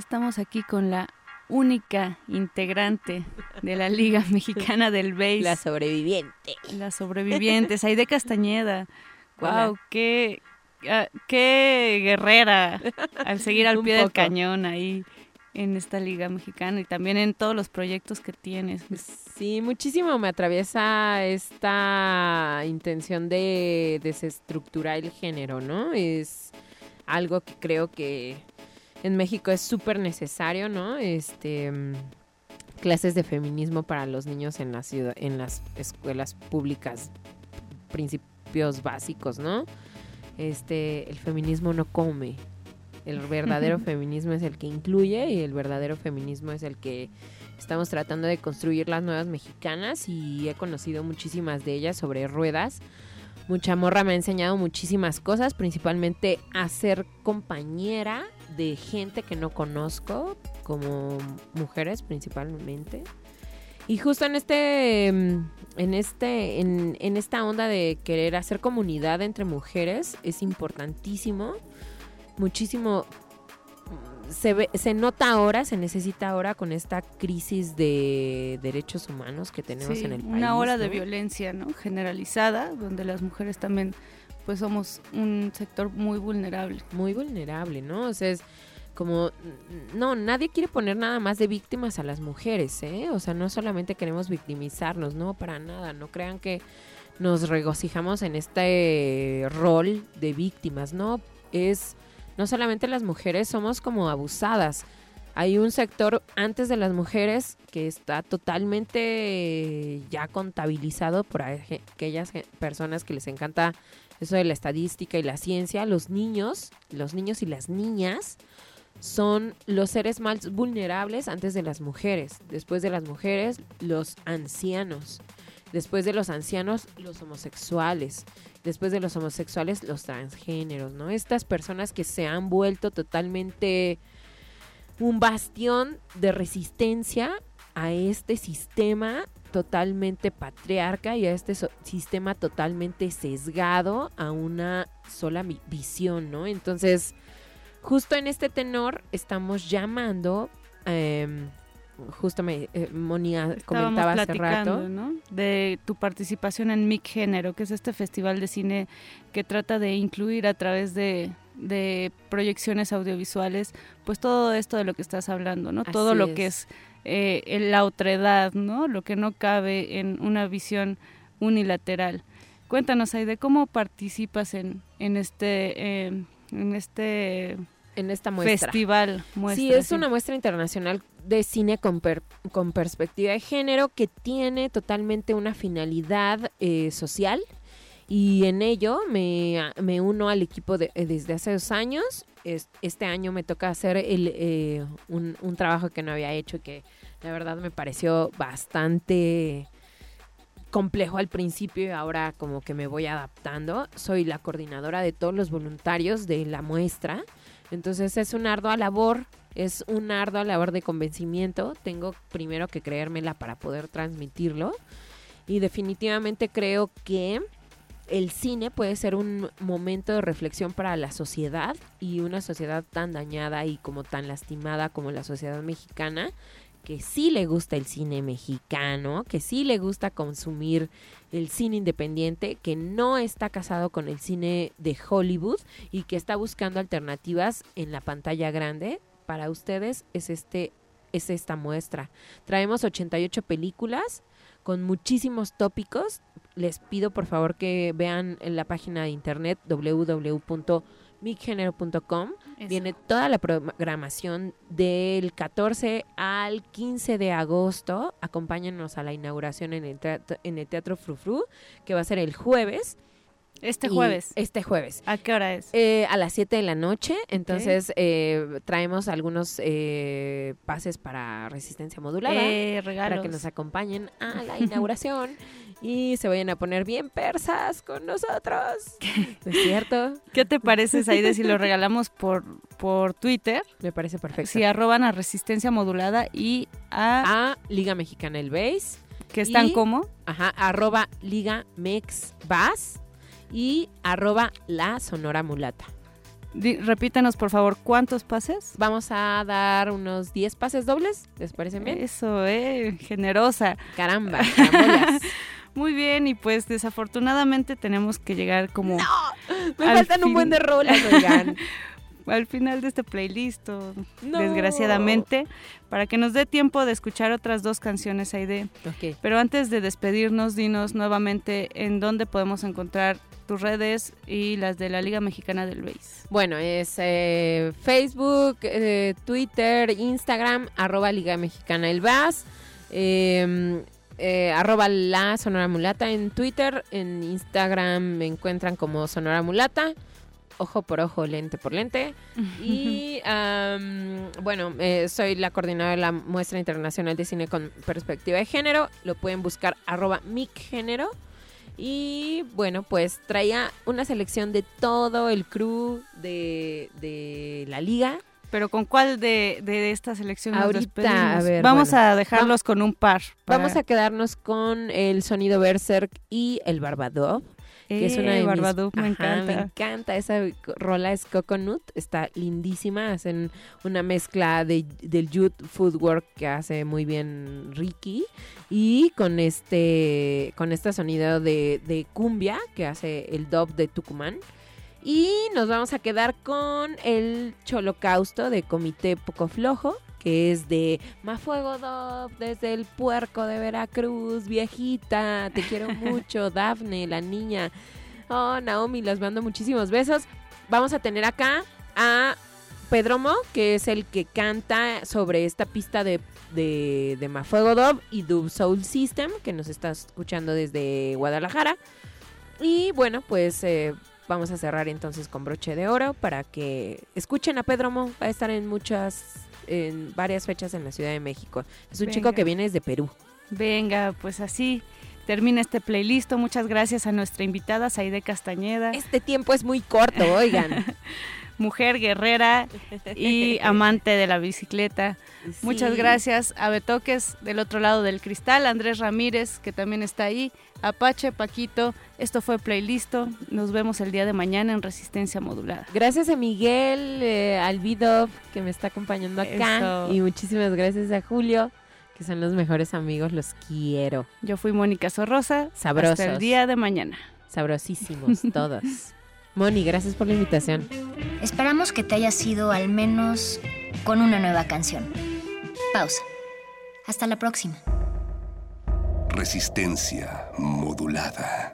Estamos aquí con la única integrante de la Liga Mexicana del Béis. La sobreviviente. La sobreviviente, Saide Castañeda. Hola. Wow, qué, ah, qué guerrera al seguir al pie del cañón ahí en esta Liga Mexicana y también en todos los proyectos que tienes. Sí, muchísimo me atraviesa esta intención de desestructurar el género, ¿no? Es algo que creo que en México es súper necesario, ¿no? Este clases de feminismo para los niños en la ciudad, en las escuelas públicas, principios básicos, ¿no? Este, el feminismo no come. El verdadero feminismo es el que incluye y el verdadero feminismo es el que estamos tratando de construir las nuevas mexicanas y he conocido muchísimas de ellas sobre ruedas. Mucha morra me ha enseñado muchísimas cosas, principalmente a ser compañera de gente que no conozco, como mujeres principalmente. Y justo en este, mm, en este, en, en esta onda de querer hacer comunidad entre mujeres es importantísimo, muchísimo. mm, Se, ve- se nota ahora, se necesita ahora con esta crisis de derechos humanos que tenemos Sí, en el país. una ola de violencia ¿no? generalizada, donde las mujeres también pues somos un sector muy vulnerable. Muy vulnerable, ¿no? O sea, es como, no, nadie quiere poner nada más de víctimas a las mujeres, ¿eh? O sea, no solamente queremos victimizarnos, no, para nada, no crean que nos regocijamos en este rol de víctimas, ¿no? Es, no solamente las mujeres somos como abusadas, hay un sector antes de las mujeres que está totalmente ya contabilizado por aquellas personas que les encanta eso de la estadística y la ciencia. Los niños, los niños y las niñas son los seres más vulnerables antes de las mujeres. Después de las mujeres, los ancianos. Después de los ancianos, los homosexuales. Después de los homosexuales, los transgéneros, ¿no? Estas personas que se han vuelto totalmente un bastión de resistencia a este sistema totalmente patriarca y a este so- sistema totalmente sesgado a una sola visión, ¿no? Entonces, justo en este tenor estamos llamando, em, justo me, eh, Moni ah, comentaba hace rato, ¿no? De tu participación en Mic Género, que es este festival de cine que trata de incluir a través de, de proyecciones audiovisuales, pues todo esto de lo que estás hablando, ¿no? todo lo que es. eh, la otredad, ¿no? Lo que no cabe en una visión unilateral. Cuéntanos, Aide, ¿cómo participas en, en este... eh, en este en esta muestra. festival muestra, sí, es una muestra internacional de cine con, per- con perspectiva de género que tiene totalmente una finalidad eh, social y en ello me, me uno al equipo eh, desde hace dos años. Es- este año me toca hacer el, eh, un, un trabajo que no había hecho y que la verdad me pareció bastante complejo al principio y ahora como que me voy adaptando. Soy la coordinadora de todos los voluntarios de la muestra. Entonces es una ardua labor, es una ardua labor de convencimiento. Tengo primero que creérmela para poder transmitirlo. Y definitivamente creo que el cine puede ser un momento de reflexión para la sociedad y una sociedad tan dañada y como tan lastimada como la sociedad mexicana que sí le gusta el cine mexicano, que sí le gusta consumir el cine independiente, que no está casado con el cine de Hollywood y que está buscando alternativas en la pantalla grande. Para ustedes es este es esta muestra. Traemos 88 películas con muchísimos tópicos. Les pido por favor que vean en la página de internet www.miggenero.com. Eso. Viene toda la programación del 14 al 15 de agosto. Acompáñenos a la inauguración en el teatro, en el teatro Frufru, que va a ser el jueves. Este jueves. Este jueves. ¿A qué hora es? Eh, a las 7 de la noche. Entonces, eh, traemos algunos eh, pases para resistencia modulada. Eh, Para que nos acompañen a la inauguración y se vayan a poner bien persas con nosotros. ¿No es cierto? ¿Qué te parece, Saide, si lo regalamos por, por Twitter? Me parece perfecto. Si arroban a Resistencia Modulada y a... A Liga Mexicana El Base. ¿Que están Y- como? Ajá, arroba Liga Mex Bass y arroba La Sonora Mulata. Di- repítanos, por favor, ¿cuántos pases? Vamos a dar unos 10 pases dobles, ¿les parece bien? Eso, eh, generosa. Caramba, carambolas. Muy bien, y pues desafortunadamente tenemos que llegar como... Me al faltan un buen de rolas, oigan. al final de este playlist, o- No. desgraciadamente, para que nos dé tiempo de escuchar otras dos canciones, Aide. Ok. Pero antes de despedirnos, dinos nuevamente en dónde podemos encontrar tus redes y las de la Liga Mexicana del Base. Bueno, es eh, Facebook, eh, Twitter, Instagram, arroba Liga Mexicana El Vaz, eh, eh, arroba la Sonora Mulata en Twitter, en Instagram me encuentran como Sonora Mulata, ojo por ojo, lente por lente. Y bueno, eh, soy la coordinadora de la Muestra Internacional de Cine con Perspectiva de Género, lo pueden buscar arroba micgénero. Y bueno, pues traía una selección de todo el crew de, de la liga. Pero ¿con cuál de, de esta selección nos Ahorita, despedimos? a ver, Vamos bueno. a dejarlos con un par. para- Vamos a quedarnos con el sonido Berserk y el Barbadov. Que es una Eh, de mis- Barbadov, me Ajá, encanta. Me encanta. Esa rola es Coconut. Está lindísima. Hacen una mezcla de, del Youth Footwork que hace muy bien Ricky. Y con este, con este sonido de, de cumbia que hace el dub de Tucumán. Y nos vamos a quedar con el Cholocausto de Comité Poco Flojo, que es de Mafuego Dove, desde el puerco de Veracruz, viejita, te quiero mucho, Dafne, la niña. Oh, Naomi, les mando muchísimos besos. Vamos a tener acá a Pedromo, que es el que canta sobre esta pista de, de, de Mafuego Dove y Dub Soul System, que nos está escuchando desde Guadalajara. Y bueno, pues eh, vamos a cerrar entonces con broche de oro para que escuchen a Pedro Mo. Va a estar en muchas, en varias fechas en la Ciudad de México. Es un chico Venga. que viene desde Perú. Venga, pues así termina este playlist. Muchas gracias a nuestra invitada, Saide Castañeda. Este tiempo es muy corto, oigan. Mujer guerrera y amante de la bicicleta. Muchas gracias a Betoques del otro lado del cristal, Andrés Ramírez, que también está ahí, Apache, Paquito. Esto fue Playlisto. Nos vemos el día de mañana en Resistencia Modulada. Gracias a Miguel eh, Alvidov, que me está acompañando acá. Eso. Y muchísimas gracias a Julio, que son los mejores amigos, los quiero. Yo fui Mónica Sorrosa. Sabrosos. Hasta el día de mañana. Sabrosísimos todos. Moni, gracias por la invitación. Esperamos que te haya sido al menos con una nueva canción. Pausa. Hasta la próxima. Resistencia modulada.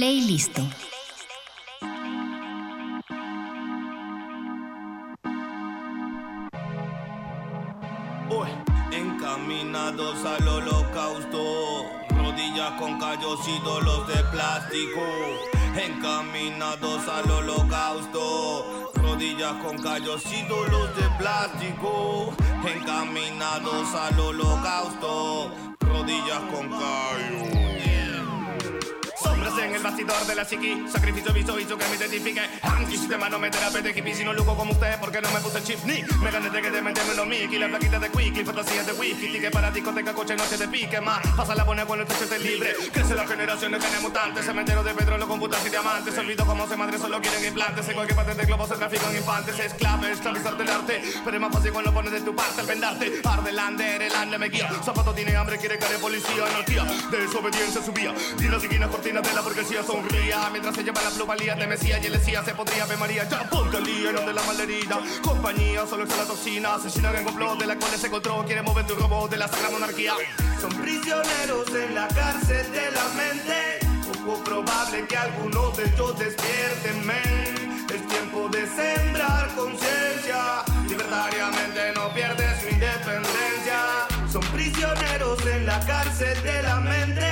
Playlisto. Uy, encaminados al holocausto, rodillas con callos ídolos de plástico. Encaminados al holocausto, rodillas con callos ídolos de plástico. Encaminados al holocausto, rodillas con callos. De la psiqui. Sacrificio visto hizo que me identifique. Antisistema no me terapete hippie. Si no lujo como usted porque no me puse el chip Ni me gané de que de meterme los Mickey La plaquita de Quickie, fantasías de whisky Ticket para discoteca, coche, noche de pique. Más, pasa la buena cuando el techo esté libre. Crece las generaciones, tenemos mutantes. Cementerio de petróleo con putas y diamantes. Olvido cómo se madre, solo quieren implantes. En cualquier parte del globo se trafican infantes. Es clave, esclavizarte arte Pero es más fácil cuando pones de tu parte el vendarte. Arde el el me guía Zapato tiene hambre, quiere caer policía Anarquía, desobediencia subía. Y las esquinas cortinas de la burguesía sonría. Mientras se lleva la plusvalía de Mesías y el decía se podría ver María Ya ponte al día, de la malherida. Compañía, solo es la toxina. Asesina en complot de la cual se encontró. Quiere mover tu robot de la sagrada monarquía. Son prisioneros en la cárcel de la mente. Poco probable que alguno de ellos despierten men. Es tiempo de sembrar conciencia. Libertariamente no pierdes su independencia. Son prisioneros en la cárcel de la mente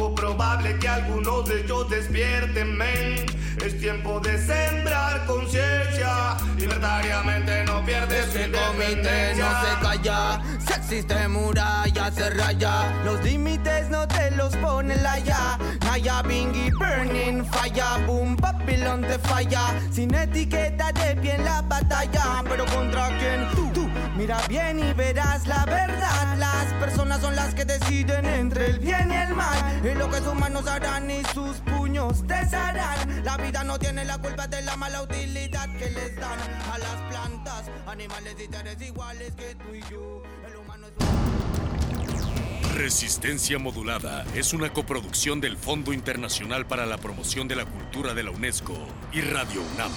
poco probable que alguno de ellos despierten, men. Es tiempo de sembrar conciencia. Libertariamente no pierdes su Ese comité no se calla, si existe muralla se raya. Los límites no te los pone la ya. Naya Bingy burning fire, boom, Babylon te falla. Sin etiqueta de pie en la batalla, pero contra quién tú, tú. Mira bien y verás la verdad. Las personas son las que deciden entre el bien y el mal. Y lo que sus manos harán y sus puños desharán. La vida no tiene la culpa de la mala utilidad que les dan a las plantas, animales y seres iguales que tú y yo. El humano es Resistencia Modulada es una coproducción del Fondo Internacional para la Promoción de la Cultura de la UNESCO y Radio UNAM.